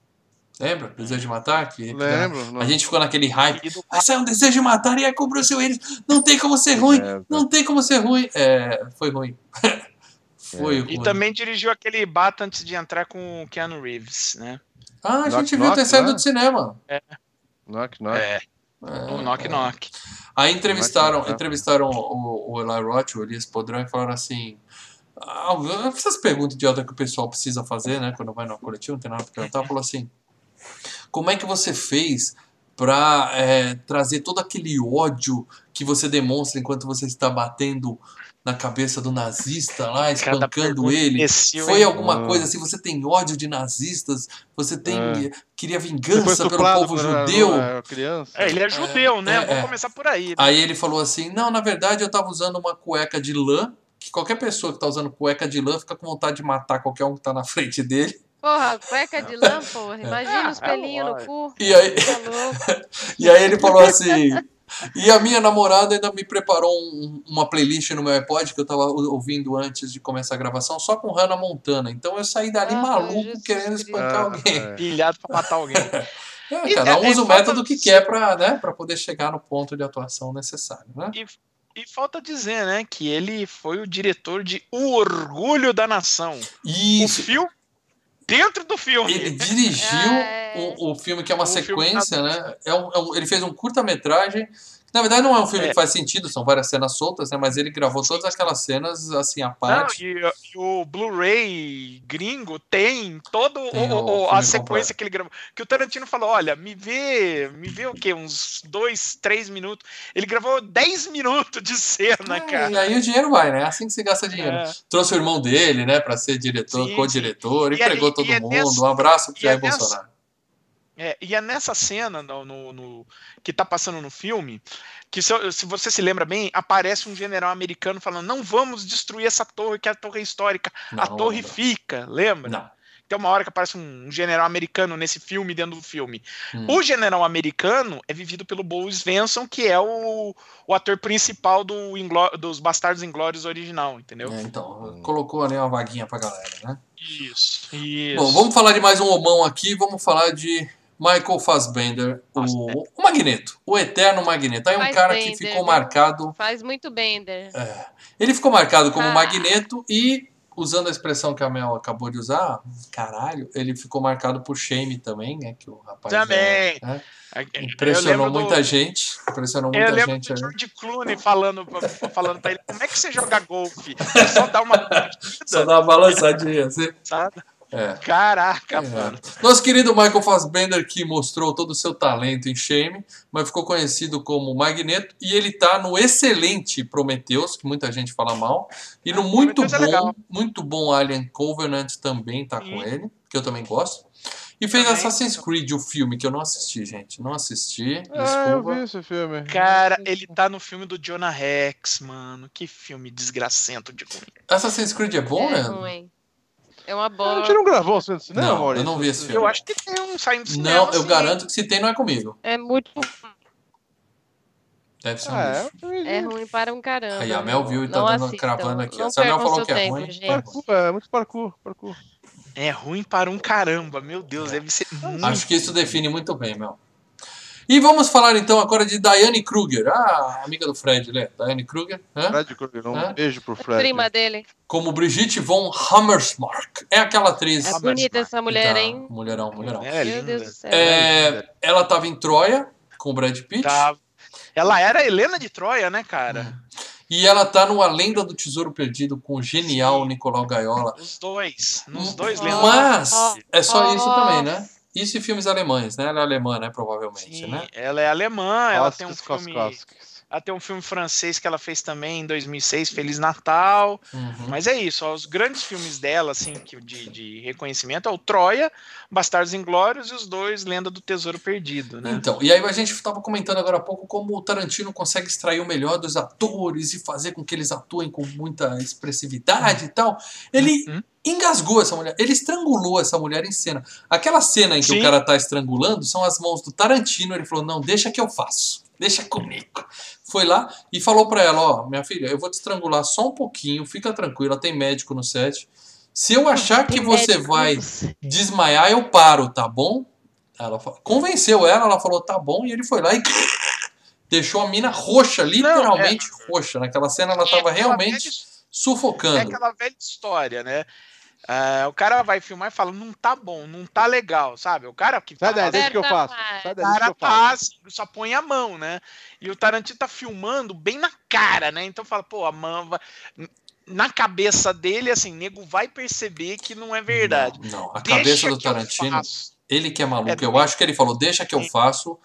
Lembra? Desejo de Matar? Que, Lembro. A gente ficou naquele hype. querido, Vai sair um Desejo de Matar e é com o Bruce Willis. Não tem como ser ruim. É, Não tem como ser ruim. É, foi ruim. foi E ruim. também dirigiu aquele Bata antes de entrar com o Keanu Reeves, né? Ah, a Knock, gente viu ter knock, saído né? do cinema. Knock, knock. É, É, o Knock é. Knock. Aí entrevistaram, entrevistaram o, o Eli Roth, o Elias Podrão, e falaram assim. ah, Essas perguntas idiota que o pessoal precisa fazer, né? Quando vai no coletivo, não tem nada pra perguntar. Falou assim: Como é que você fez pra é, trazer todo aquele ódio que você demonstra enquanto você está batendo na cabeça do nazista lá, Cada espancando ele? Foi alguma Ah. coisa assim? Você tem ódio de nazistas? Você tem É. queria vingança pelo povo judeu? É, ele é judeu, né? é, Vamos é. começar por aí. né? Aí ele falou assim: Não, na verdade eu tava usando uma cueca de lã. Que qualquer pessoa que tá usando cueca de lã fica com vontade de matar qualquer um que tá na frente dele. Porra, cueca de lã, porra. Imagina os Ah, pelinhos no cu. E aí, Tá e aí ele falou assim. E a minha namorada ainda me preparou um- uma playlist no meu iPod que eu tava ou- ouvindo antes de começar a gravação, só com Hannah Montana. Então eu saí dali Ah, maluco Jesus querendo espancar Ah, alguém. é. Pilhado pra matar alguém. É, E- cada um é, usa é o método falta- que quer pra, né, pra poder chegar no ponto de atuação necessário, né? E falta dizer, né, que ele foi o diretor de O Orgulho da Nação. Isso. O filme dentro do filme. Ele dirigiu É. o, o filme que é uma filme sequência, né? É um, é um- ele fez um curta-metragem. Na verdade, não é um filme É. que faz sentido, são várias cenas soltas, né? Mas ele gravou todas aquelas cenas assim à Não, parte. e, e o Blu-ray gringo tem todo o- Tem o o- filme a sequência completo. que ele gravou. Que o Tarantino falou: olha, me vê, me vê o quê? Uns dois, três minutos. Ele gravou 10 minutos de cena, É, cara. e aí o dinheiro vai, né? É assim que se gasta dinheiro. É. Trouxe o irmão dele, né, pra ser diretor, co-diretor. E empregou e todo é mundo. nessa- um abraço pro e é Jair Bolsonaro. É, e é nessa cena no, no- no- que tá passando no filme que, se, se você se lembra bem, aparece um general americano falando: não vamos destruir essa torre, que a torre é histórica. Não, a não torre lembro. fica, lembra? Não. Tem uma hora que aparece um general americano nesse filme, dentro do filme. Hum. O general americano é vivido pelo Bo Svensson, que é o, o ator principal do Ingló- dos Bastardos Inglórios original, entendeu? É, então, colocou ali uma vaguinha pra galera, né? Isso, isso. Bom, vamos falar de mais um homão aqui. Vamos falar de Michael Fassbender, o, o Magneto, o eterno Magneto. Aí um cara que Fassbender, ficou marcado. Faz muito bem, Der. é, ele ficou marcado como Ah. Magneto e, usando a expressão que a Mel acabou de usar, caralho, ele ficou marcado por Shame também, né? Que o rapaz Também. é, né, Eu impressionou lembro do- muita gente. Impressionou Eu muita lembro gente do. George Clooney falando, pra- falando pra ele como é que você joga golfe? É só dar uma Só dá uma balançadinha, assim. sabe? É. Caraca, É. mano. Nosso querido Michael Fassbender, que mostrou todo o seu talento em Shame, mas ficou conhecido como Magneto, e ele tá no excelente Prometheus, que muita gente fala mal, e no Ah, muito é bom, muito bom Alien Covenant também tá com ele, que eu também gosto. E fez Também. Assassin's Creed, o filme, que eu não assisti, gente. Não assisti, Ah, eu vi esse filme. Cara, ele tá no filme do Jonah Rex, mano. Que filme desgracento de ruim. Assassin's Creed é bom, é né? ruim. É uma A boa. gente não gravou o cinema, Não, eu não vi esse filme. Eu acho que tem um saindo do cinema. Não, eu sim. garanto que se tem, não é comigo. É muito. Deve ser um Ah, é? lixo. É ruim para um caramba. Aí a Mel viu e tá dando- assistam. cravando aqui. Não Se a Mel falou seu que é tempo, ruim, gente. Parkour, é muito parkour, parkour. É ruim para um caramba. Meu Deus, deve ser muito. Acho que isso define muito bem, Mel. E vamos falar então agora de Diane Kruger, a amiga do Fred, né? Diane Kruger, né? Fred Krueger, um Hã? beijo pro A Fred. prima dele. como Brigitte von Hammersmark. É aquela atriz. É bonita essa mulher, Tá, hein? Mulherão, mulherão. É Meu. Deus do céu. É, ela tava em Troia com o Brad Pitt. Tá. Ela era a Helena de Troia, né, cara? E ela tá no A Lenda do Tesouro Perdido com o genial Sim. Nicolau Gaiola. Os dois. Nos dois Hum. lendas. Mas é só isso também, né? Isso e filmes alemães, né? Ela é alemã, né? Provavelmente, Sim, né? ela é alemã, ela tem um Koskis, filme. Koskis. Tem um filme francês que ela fez também em 2006, Feliz Natal. Uhum. Mas é isso, ó, os grandes filmes dela, assim, que, de, de reconhecimento é o Troia, Bastardos Inglórios e os dois Lenda do Tesouro Perdido, né? Então, e aí a gente estava comentando agora há pouco como o Tarantino consegue extrair o melhor dos atores e fazer com que eles atuem com muita expressividade e tal. Ele Uhum. engasgou essa mulher, ele estrangulou essa mulher em cena. Aquela cena em que Sim. o cara tá estrangulando são as mãos do Tarantino. Ele falou: Não, deixa que eu faço, deixa comigo. Foi lá e falou pra ela: Ó, minha filha, eu vou te estrangular só um pouquinho, fica tranquila, tem médico no set. Se eu achar que você vai não desmaiar, eu paro, tá bom? Ela fa- convenceu ela, ela falou, tá bom, e ele foi lá e deixou a mina roxa, literalmente roxa. Naquela cena ela É tava aquela realmente velha- sufocando. É aquela velha história, né? Ah, o cara vai filmar e fala, não tá bom, não tá legal, sabe? O cara que Sai fala, daí, deixa que eu faço. Sai o daí, deixa que cara tá faço. assim, só põe a mão, né? E o Tarantino tá filmando bem na cara, né? Então fala, pô, a mão vai... Na cabeça dele, assim, nego vai perceber que não é verdade. Não, não. a Deixa cabeça do Tarantino, ele que é maluco. É eu acho que ele falou, deixa que eu faço.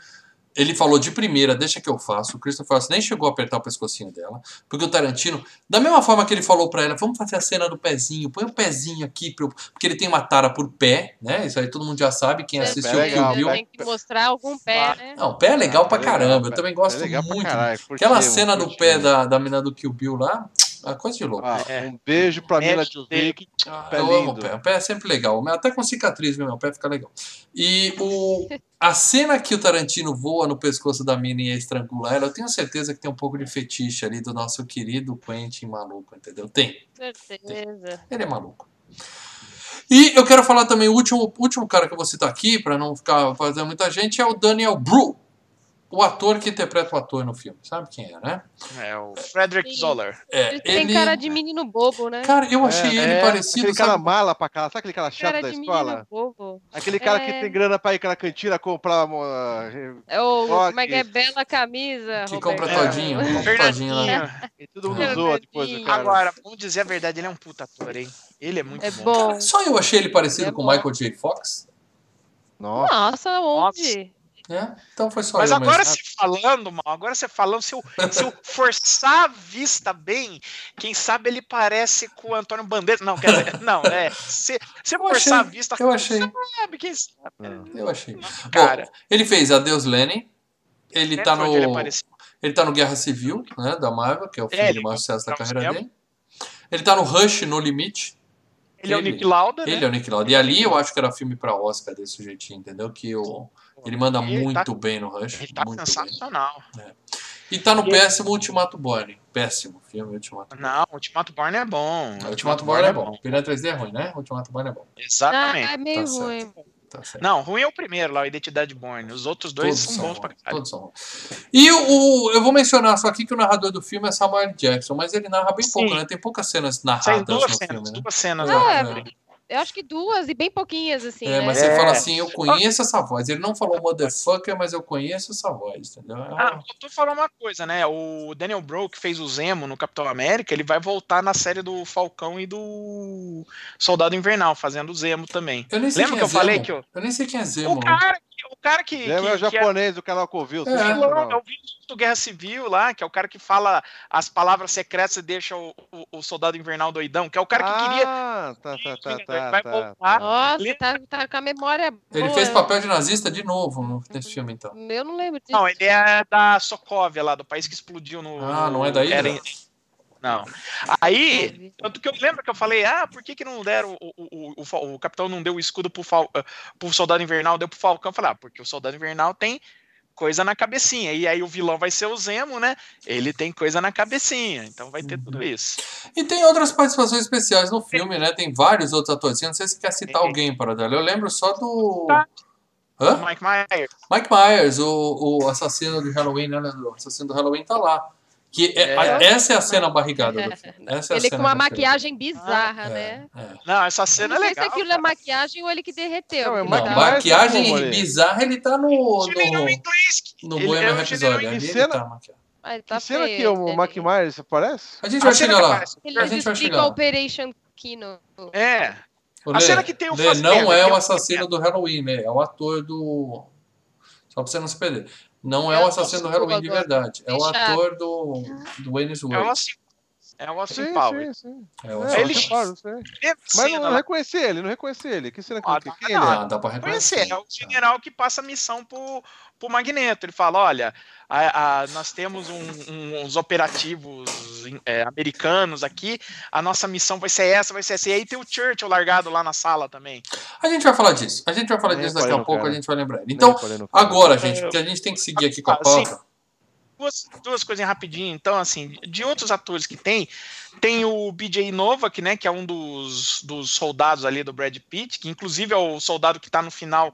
Ele falou de primeira, deixa que eu faço. O Christopher Waltz nem chegou a apertar o pescocinho dela. Porque o Tarantino, da mesma forma que ele falou pra ela, vamos fazer a cena do pezinho, põe o pezinho aqui, eu- porque ele tem uma tara por pé, né? Isso aí todo mundo já sabe, quem É, assistiu pé o Kill Bill. Tem que mostrar algum pé, né? Não, o pé é legal Ah, pra é legal, caramba. Eu também gosto É muito. caralho, Aquela cena do pé da, da mina do Kill Bill lá, é coisa de louco. Ah, É. Um beijo pra Mila. Jovic. Ah, pé eu amo o pé. O pé é sempre legal. Até com cicatriz, meu, meu pé fica legal. E o, a cena que o Tarantino voa no pescoço da mina e estrangular ela, eu tenho certeza que tem um pouco de fetiche ali do nosso querido Quentin maluco, entendeu? Tem. Certeza. Ele é maluco. E eu quero falar também, o último, último cara que eu vou citar aqui, pra não ficar fazendo muita gente, é o Daniel Bru. O ator que interpreta o ator no filme. Sabe quem é, né? É o Frederick Sim. Zoller. É, Ele tem cara de menino bobo, né? Cara, eu achei É, ele é, parecido, Aquele cara sabe? mala pra cá. Sabe aquele cara chato cara da escola? Aquele cara É. que tem grana pra ir na cantina comprar uma. É o, Ó, como é que é? Bela camisa, Que Roberto. compra É. todinho, compra todinho lá. E todo mundo zoa depois do cara. Agora, vamos dizer a verdade, ele é um puta ator, hein? Ele é muito É bom. bom. Só eu achei ele parecido É com o. Michael J. Fox. Nossa. Nossa, onde? Né? Então foi só Mas eu agora você falando, mal, agora você falando, se eu, se eu forçar a vista bem, quem sabe ele parece com o Antônio Bandeira. Não, quer dizer, não, é. Se, se eu forçar achei, É, a vista, eu achei. sabe, quem sabe. Não. Eu achei. Cara, Bom, ele fez Adeus Lenin. Ele né, tá no ele ele tá no Guerra Civil, né, da Marvel, que é o filme É, de maior sucesso da tá carreira dele. Ele tá no Rush No Limite. Ele é o ele- Nick Lauda, né? Ele é o Nick Lauda. E ali eu acho que era filme pra Oscar desse jeitinho, entendeu? Que o ele manda Ele muito tá- bem no Rush, Ele tá muito bem. sensacional. E tá no E- péssimo Ultimato Borne. Péssimo filme Ultimato. Não, o Ultimato Borne é bom. O Ultimato Borne é bom. Piranha 3D é ruim, né? Ultimato Borne é bom. Ah, Exatamente. é meio Tá certo. Tá certo. Não, ruim é o primeiro lá, o Identidade Borne. Os outros dois Todos são são bons pra caralho. todos são ruins. E o, o- eu vou mencionar só aqui que o narrador do filme é Samuel Jackson, mas ele narra bem Sim. pouco, né? Tem poucas cenas Tem narradas duas no cenas, filme, né? duas cenas. Ah, lá. é. Eu acho que duas e bem pouquinhas, assim, É, né? mas É. ele fala assim, eu conheço essa voz. Ele não falou motherfucker, mas eu conheço essa voz, entendeu? É Ah, uma- eu tô falando uma coisa, né? O Daniel Bro, que fez o Zemo no Capitão América, ele vai voltar na série do Falcão e do Soldado Invernal, fazendo o Zemo também. Eu nem sei Lembra quem que é eu falei Zemo. que eu- Eu nem sei quem é Zemo. O cara. O cara que, é o que, que é japonês do canal Covil. É. vilão, é o vilão do Guerra Civil lá, que é o cara que fala as palavras secretas e deixa o, o, o Soldado Invernal doidão, que é o cara que queria. Ah, tá, tá, tá, tá. vai tá, voltar. tá. Nossa, Lembra- tá, tá com a memória boa. Ele fez papel de nazista de novo no- nesse filme, então. Eu não lembro disso. Não, ele é da Sokovia lá, do país que explodiu no. Ah, não é da ilha? era em- Não. Aí, tanto que eu lembro que eu falei, ah, por que, que não deram, o, o, o, o, o capitão não deu o escudo pro, Fal, eh, pro soldado invernal, deu pro Falcão? Eu falei, ah, porque o soldado invernal tem coisa na cabecinha. E aí o vilão vai ser o Zemo, né? Ele tem coisa na cabecinha, então vai ter tudo isso. E tem outras participações especiais no filme, né? Tem vários outros atores. Eu não sei se você quer citar Tem. alguém para dar. Eu lembro só do. Tá. Hã? Mike Myers. Mike Myers, o, o assassino do Halloween, né, Leandro? O assassino do Halloween tá lá. Que é- É. Essa é a cena barrigada do filme. Essa é a Ele cena com uma maquiagem bizarra, É, né? é. Não, essa cena não é sei se legal. aquilo é maquiagem ou ele que derreteu. Não, é Não, tá- maquiagem ele? bizarra, ele tá no. No, no Ele Bohemian é Rhapsody. Ali em ele cena- tá maquiado. Ai, tá que cena feio, que o né? Mike Myers aparece? A gente vai cena chegar lá. aparece- Ele A gente vai explica chegar lá. Operation Kino. É. A cena que tem o Lê, Fassbender, não é é o o assassino do Halloween, né? É o ator do. Só pra você não se perder. Não é É o assassino do Halloween de verdade. É o ator do, do Wayne's É o World. Austin, é o Austin Sim, Power. sim, sim. É o É, ator. ele-. Teve Mas não lá. reconheci ele, não reconheci ele. Que cena que Ah, tá, quem ele é? Ah, dá pra Conhecer, reconhecer. é o general que passa a missão pro, pro Magneto. Ele fala: olha, a- a- nós temos um- um- uns operativos é, americanos aqui, a nossa missão vai ser essa, vai ser essa. E aí tem o Churchill largado lá na sala também. A gente vai falar disso. A gente vai falar Nem disso daqui a pouco, cara. a gente vai lembrar. Então, agora, gente, porque a gente tem que seguir aqui com a Ah, sim. pauta. Duas, duas coisinhas rapidinho, então, assim, de outros atores que tem, tem o BJ Novak, né, que é um dos, dos soldados ali do Brad Pitt, que inclusive é o soldado que tá no final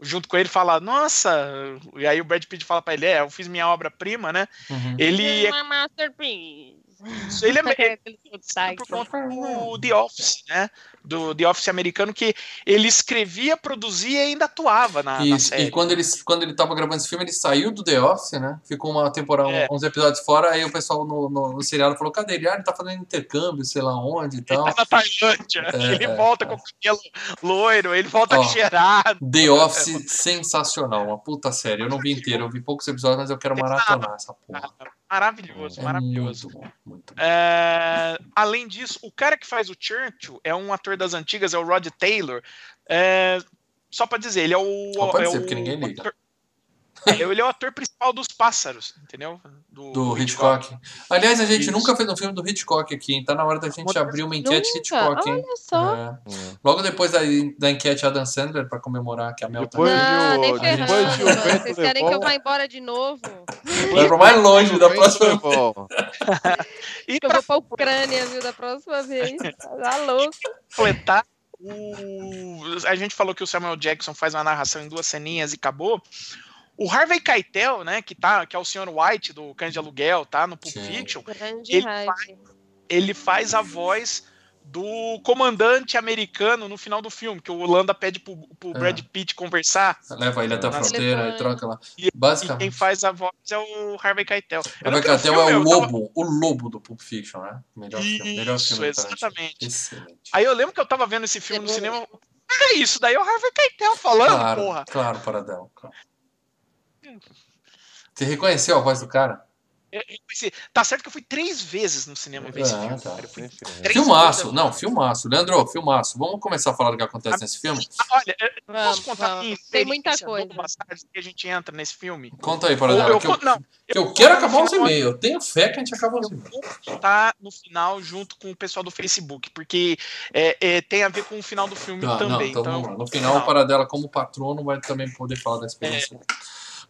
junto com ele, fala, nossa, e aí o Brad Pitt fala pra ele, é, eu fiz minha obra-prima, né, Uhum. ele é, Uma masterpiece. ele é, ele por conta do The Office, né? Do The Office americano, que ele escrevia, produzia e ainda atuava na, na Isso, série. e quando ele, quando ele tava gravando esse filme, ele saiu do The Office, né? Ficou uma temporada, É. uns episódios fora, aí o pessoal no, no, no seriado falou, cadê ele? Ah, ele tá fazendo intercâmbio, sei lá onde e Ele tal. tá na Tailândia, É, ele é, volta é. com o cabelo loiro, ele volta Ó, cheirado. The Office, sensacional, uma puta série. Eu não vi inteiro, eu vi poucos episódios, mas eu quero maratonar essa porra. Maravilhoso, É maravilhoso. muito bom, muito bom. É, além disso, o cara que faz o Churchill é um ator das antigas, é o Rod Taylor. É, só pra dizer, ele é o. Pra é dizer, o porque ninguém liga. É, ele é o ator principal dos pássaros, entendeu? Do Hitchcock. Aliás, a gente Isso. nunca fez um filme do Hitchcock aqui, hein? Tá na hora da gente Outra- abrir uma enquete Nunca? Hitchcock, hein? Olha só. É. Hum. Logo depois da, da enquete Adam Sandler, pra comemorar que a Mel tá Depois aqui. Não, de o- nem depois ferrando. Vocês querem que eu vá embora de novo? Vai pra mais longe da próxima. E Que eu pra vou pra Ucrânia, viu, da próxima vez. Tá louco. completar, o... a gente falou que o Samuel Jackson faz uma narração em duas ceninhas e acabou. O Harvey Keitel, né, que, tá, que é o Sr. White do Cães de Aluguel, tá no Pulp Sim. Fiction, Ele raiva. ele faz a voz do comandante americano no final do filme, que o Holanda pede pro, pro É. Brad Pitt conversar. Leva ele até a fronteira e troca lá. E, e quem Basicamente. faz a voz é o Harvey Keitel. O Catel filme, é o eu tava- lobo, o lobo do Pulp Fiction, né? Melhor filme. Melhor Isso, filme do Tarantino. exatamente. Excelente. Aí eu lembro que eu tava vendo esse filme no bom. cinema. É isso, daí é o Harvey Keitel falando, Claro, porra. claro, Paradão. claro. Você reconheceu a voz do cara? Eu- eu pensei, Tá certo que eu fui três vezes no cinema ver esse Ah, filme. tá. cara. Eu Filmaço, vezes. não, filmaço. Leandro, filmaço. Vamos começar a falar do que acontece nesse filme? Ah, Olha, eu Vamos, posso contar a minha vamos. Tem muita coisa. que a gente entra nesse filme? Conta aí, Ou Paradão. eu, Que eu, não, que eu vou quero acabar os e-mails. Eu tenho fé que a gente acaba os Eu e-mails. vou estar no final junto com o pessoal do Facebook, porque é, é, tem a ver com o final do filme Tá, não, também. então então, lá. No final, não. o Paradela, como patrono, vai também poder falar da experiência.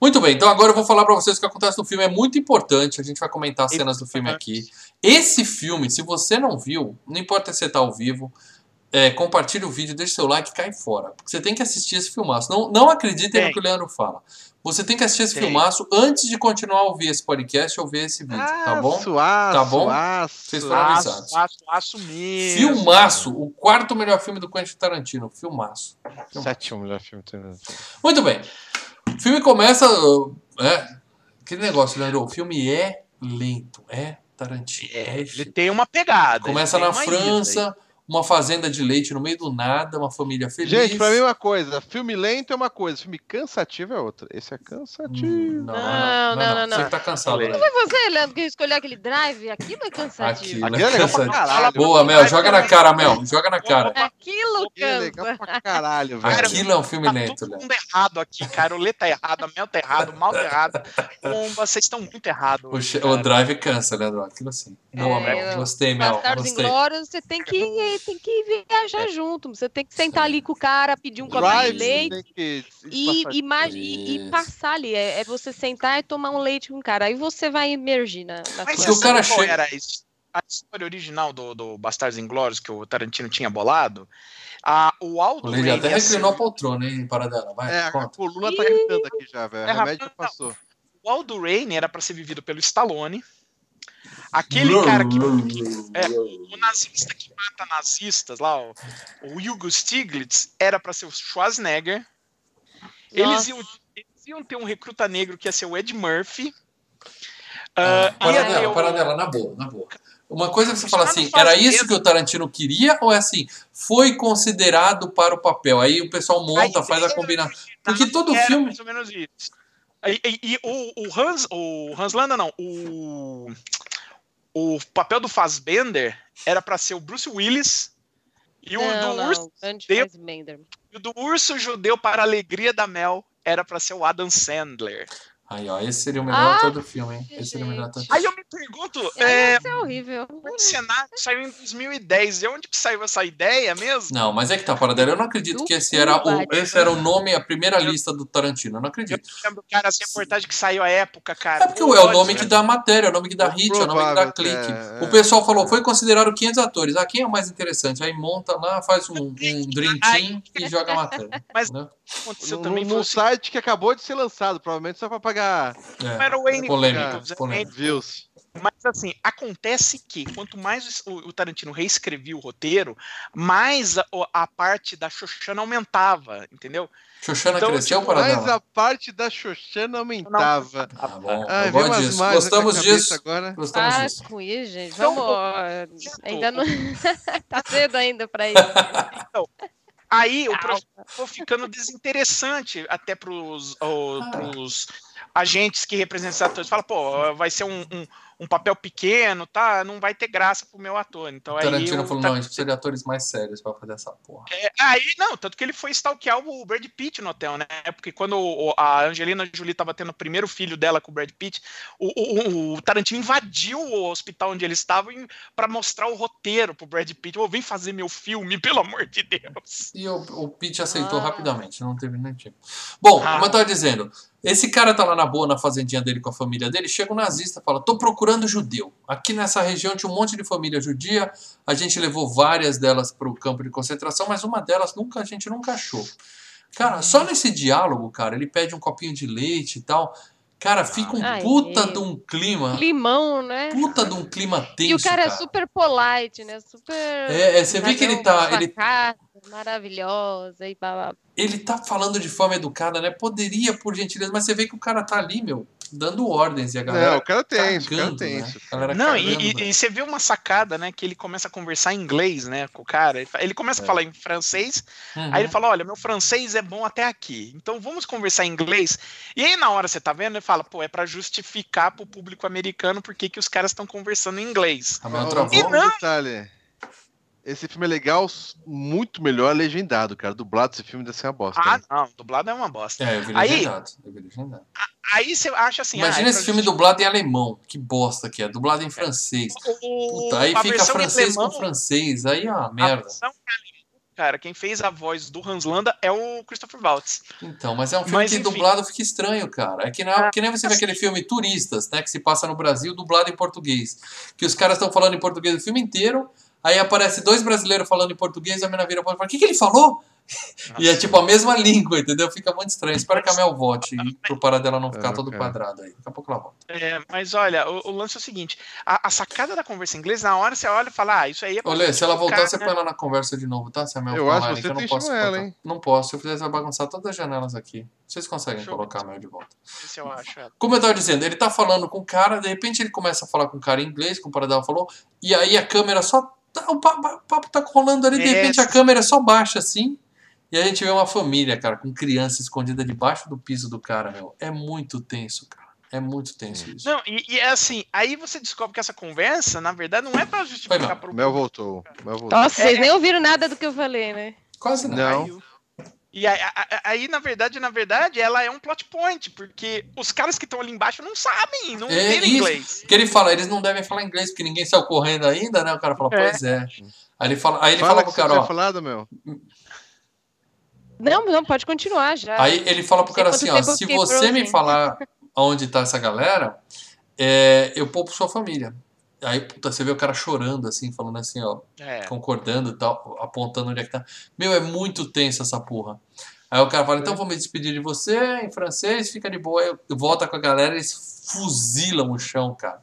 Muito bem, então agora eu vou falar pra vocês o que acontece no filme. É muito importante, a gente vai comentar as cenas do filme aqui. Esse filme, se você não viu, não importa se você tá ao vivo, é, compartilhe o vídeo, deixe seu like e cai fora. Porque você tem que assistir esse filmaço. Não, não acreditem no que o Leandro fala. Você tem que assistir esse Tem. filmaço antes de continuar a ouvir esse podcast ou ver esse vídeo, tá bom? Aço, aço, Tá bom? aço. Vocês foram avisados. aço, aço, aço mesmo. Filmaço, o quarto melhor filme do Quentin Tarantino. Filmaço. Sétimo melhor filme. Muito bem. O filme começa. É, aquele negócio, Leandro. O filme é lento. É Tarantino. É, ele tem uma pegada. Começa na. França. Uma fazenda de leite no meio do nada, uma família feliz. Gente, pra mim é uma coisa. Filme lento é uma coisa, filme cansativo é outra. Esse é cansativo. Hum, Não, Não, não, não, Você não. que tá cansado, Não né? Foi você, Leandro, que escolheu aquele drive? Aquilo é cansativo. Aquilo Aqui é legal pra cansativo. caralho. Boa, Mel, joga na cara, Mel. Joga na cara. Aquilo Aqui é legal cansa. pra caralho, velho. Aquilo é um filme Tá lento, todo Léo. mundo errado aqui, cara. O Lê tá errado, a Mel tá errado, o Mal tá errado. Vocês estão muito errados. O, drive cansa, Leandro. Aquilo assim. Boa, É, Mel. Gostei, Mel. Bastardos Gostei. Inglórios, você tem que, tem que viajar junto. Você tem que sentar ali com o cara, pedir um copinho de leite que e, e, e Isso. passar ali. É, é você sentar e tomar um leite com o cara. Aí você vai emergir na, na Mas você o coisa. cara chega- era a his- a história original do, do Bastardos Inglórios que o Tarantino tinha bolado? Ah, o Aldo O Rain até reclinou a poltrona, hein, para dela. Vai, É, a conta. coluna tá gritando aqui já, velho. É, O remédio rapaz, passou. O Aldo Rain era pra ser vivido pelo Stallone. Aquele cara que. É, o nazista que mata nazistas lá, o, o Hugo Stiglitz, era pra ser o Schwarzenegger. Eles iam, eles iam ter um recruta negro que ia ser o Ed Murphy. Ah, Ah, para ia ter dela, o- para dela, na boa, na boa. Uma coisa que você fala assim, era isso que o Tarantino queria ou é assim, foi considerado para o papel? Aí o pessoal monta, A faz a combinação. Porque todo era filme. mais ou menos isso. E, e- e o, o Hans, o Hans Landa não, o o papel do Fassbender era pra ser o Bruce Willis e o Não, do não, urso grande Deu- Fassbender. e o do urso judeu para a alegria da Mel era pra ser o Adam Sandler. Aí, ó, esse seria o melhor Ah, ator do filme, hein? Esse seria o melhor ator. Aí eu me pergunto, É, é, isso é horrível. o cenário saiu em 2010, de onde que saiu essa ideia mesmo? Não, mas é que tá para dela. Eu não acredito que esse era o, esse era o nome, a primeira lista do Tarantino. Eu não Eu acredito. lembro, cara, as reportagens que saiu à época, cara. É porque é o nome que dá matéria, é o nome que dá hit, é o nome que dá clique. é, O é. pessoal falou, foi considerado 500 atores. Ah, quem é o mais interessante? Aí monta lá, faz um, um dream team e joga a matéria. Mas- Entendeu? aconteceu No, também no foi o site que acabou de ser lançado, provavelmente só pra pagar É. era o Wayne Polêmica, polêmica. views. Mas assim, acontece que quanto mais o, o Tarantino reescrevia o roteiro, mais a, a parte da Xoxana aumentava, entendeu? Xoxana Então, cresceu tipo, para dela? a parte da Xoxana aumentava. Tá bom, disso. Gostamos disso. Agora. Gostamos Ah, disso. com isso, gente. Então, Vamos. Ainda não. tá cedo ainda pra isso. Aí o projeto ficou ficando desinteressante até pros, o- Ah. pros agentes que representam atores. Fala, pô, vai ser um, um, um papel pequeno, tá? Não vai ter graça pro meu ator. Então O aí Tarantino o falou, não, a gente precisa de atores mais sérios pra fazer essa porra. É, aí, não, tanto que ele foi stalkear o Brad Pitt no hotel, né? Porque quando a Angelina Jolie tava tendo o primeiro filho dela com o Brad Pitt, o, o- o Tarantino invadiu o hospital onde eles estavam pra mostrar o roteiro pro Brad Pitt. Ô, vem fazer meu filme, pelo amor de Deus. E o, o Pete aceitou Ah. rapidamente, não teve nem tempo. Bom, Ah. como eu tava dizendo, esse cara tá lá na boa, na fazendinha dele com a família dele, chega um nazista e fala, tô procurando judeu. Aqui nessa região tinha um monte de família judia, a gente levou várias delas pro campo de concentração, mas uma delas nunca a gente nunca achou. Cara, só nesse diálogo, cara, ele pede um copinho de leite e tal. Cara, fica um Ai, puta meu. de um clima, Limão, né? puta de um clima tenso, E o cara, é super polite, né? Super. É, é, você vê que ele tá- ele- Maravilhosa e blá, blá, ele tá falando de forma educada, né? Poderia, por gentileza, mas você vê que o cara tá ali, meu, dando ordens e a galera. Não, o cara tem, o cara cagando, tem né? isso. Não, cagando, e, e- né? e você vê uma sacada, né? Que ele começa a conversar em inglês, né? Com o cara. Ele começa É. a falar em francês, Uhum. Aí ele fala: Olha, meu francês é bom até aqui, então vamos conversar em inglês. E aí, na hora você tá vendo, ele fala: Pô, é pra justificar pro público americano por que os caras estão conversando em inglês. Travou. E não- detalhe. Esse filme é legal, muito melhor legendado, cara. Dublado esse filme deve ser uma bosta. Ah, né? não, dublado é uma bosta. É, eu vi Aí- legendado. Eu vi legendado. Aí você acha assim: Imagina ah, é esse filme justi- dublado em alemão. Que bosta que é. Dublado em francês. O- Puta, aí a fica francês alemão, com francês. Aí é uma a merda. Cara, quem fez a voz do Hans Landa é o Christopher Waltz. Então, mas é um filme Mas, que enfim. dublado fica estranho, cara. É que, não, que nem você vê aquele filme Turistas, né? Que se passa no Brasil, dublado em português. Que os caras estão falando em português o filme inteiro. Aí aparece dois brasileiros falando em português, a menina vira fala, o que, que ele falou? E é tipo a mesma língua, entendeu? Fica muito estranho. Espero que a Mel volte pro paradela não ficar É, todo cara. quadrado aí. Daqui a pouco ela volta. É, mas olha, o, o lance é o seguinte: a, a sacada da conversa em inglês, na hora você olha e fala, ah, isso aí é pra Olha, se ela voltar, você né? põe ela na conversa de novo, tá? Se a Mel Eu falar, acho que você eu não posso ela, hein? Não posso. Se eu fizer, vai bagunçar todas as janelas aqui. Vocês conseguem Deixa eu colocar a. Mel de volta. Se eu acho ela. Como eu tava dizendo, ele tá falando com o cara, de repente ele começa a falar com o cara em inglês, como o Paradela falou, e aí a câmera só. Tá- O pa- pa- papo tá rolando ali, de É. repente a câmera só baixa assim. E a gente vê uma família, cara, com criança escondida debaixo do piso do cara, meu. É muito tenso, cara. É muito tenso isso. Não, e, e é assim, aí você descobre que essa conversa, na verdade, não é pra justificar pro Mel voltou. Mel voltou. Nossa, vocês nem ouviram nada do que eu falei, né? Quase não. Não. E aí, aí, na verdade, na verdade, ela é um plot point, porque os caras que estão ali embaixo não sabem, não É entendem inglês. Porque ele fala, eles não devem falar inglês, porque ninguém saiu correndo ainda, né? O cara fala, É. pois é. Aí ele fala, aí ele Fala fala que pro cara, ó. falado, Mel. Não, não, pode continuar já. Aí ele fala pro cara assim, ó, se você me falar onde tá essa galera, é, eu poupo sua família. Aí, puta, você vê o cara chorando, assim, falando assim, ó, É. concordando e tal, apontando onde é que tá. Meu, é muito tenso essa porra. Aí o cara fala, É. então vou me despedir de você em francês, fica de boa. Aí eu- volta com a galera eles fuzilam o chão, cara.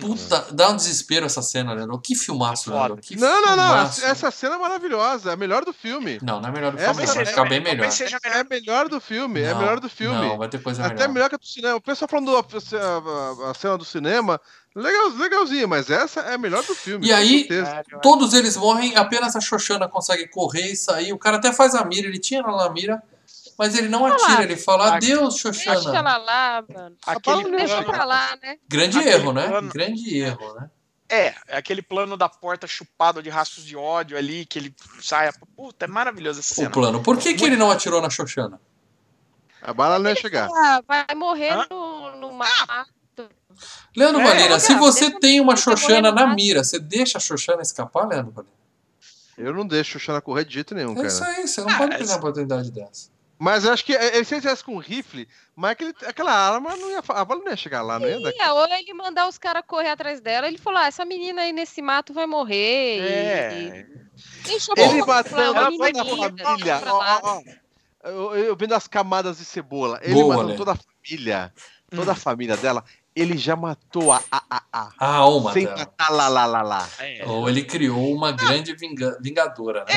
Puta, dá um desespero essa cena, Leandro. Que filmaço, Foda. Leandro. Que Não, não, não. filmaço. Essa cena é maravilhosa. É a melhor do filme. Não, não é melhor do Essa filme, não. Vai é- ficar bem melhor. É a melhor do filme. É a Não, melhor do filme. Não, vai ter coisa Até melhor. melhor que a do cinema. O pessoal falando da a, a- a cena do cinema, legal, legalzinho, mas essa é a melhor do filme. E aí, certeza. Todos eles morrem, apenas a Xoxana consegue correr e sair. O cara até faz a mira, ele tinha na mira, mas ele não atira, ele fala adeus, Deixa Xoxana. ela lá, mano. Aquele Deixa plano, pra lá, né? Grande Aquele erro, né? plano- Grande erro, né? é, aquele plano da porta chupado de rastros de ódio ali, que ele sai. Puta, é maravilhoso essa O cena. plano. Por que, que ele não atirou na Xoxana? A bala não ia chegar. Ah, vai morrer Hã? no, no mato. Leandro É, Valina, se você deixa- tem uma deixa Xoxana na mira, você deixa a Xoxana escapar, Leandro Valina? Eu não deixo o Xana correr de jeito nenhum, É isso cara. aí, você não Ah, pode é perder isso. uma oportunidade dessa. Mas eu acho que é, é, se ele tivesse com um rifle, mas aquele, aquela arma não ia. A bala não ia chegar lá, não ia. Ia, ou ele mandar os caras correr atrás dela. Ele falou: ah, essa menina aí nesse mato vai morrer. É. E... Ele bateu "É toda a família. deixa pra Ó, lá." ó, ó. Eu, eu vendo as camadas de cebola. Ele Boa, matou Lê. toda a família. Toda a família dela. Ele já matou a a a, a A alma sem dela. matar lá lá lá lá. É. Ou ele criou uma grande vinga- vingadora, né?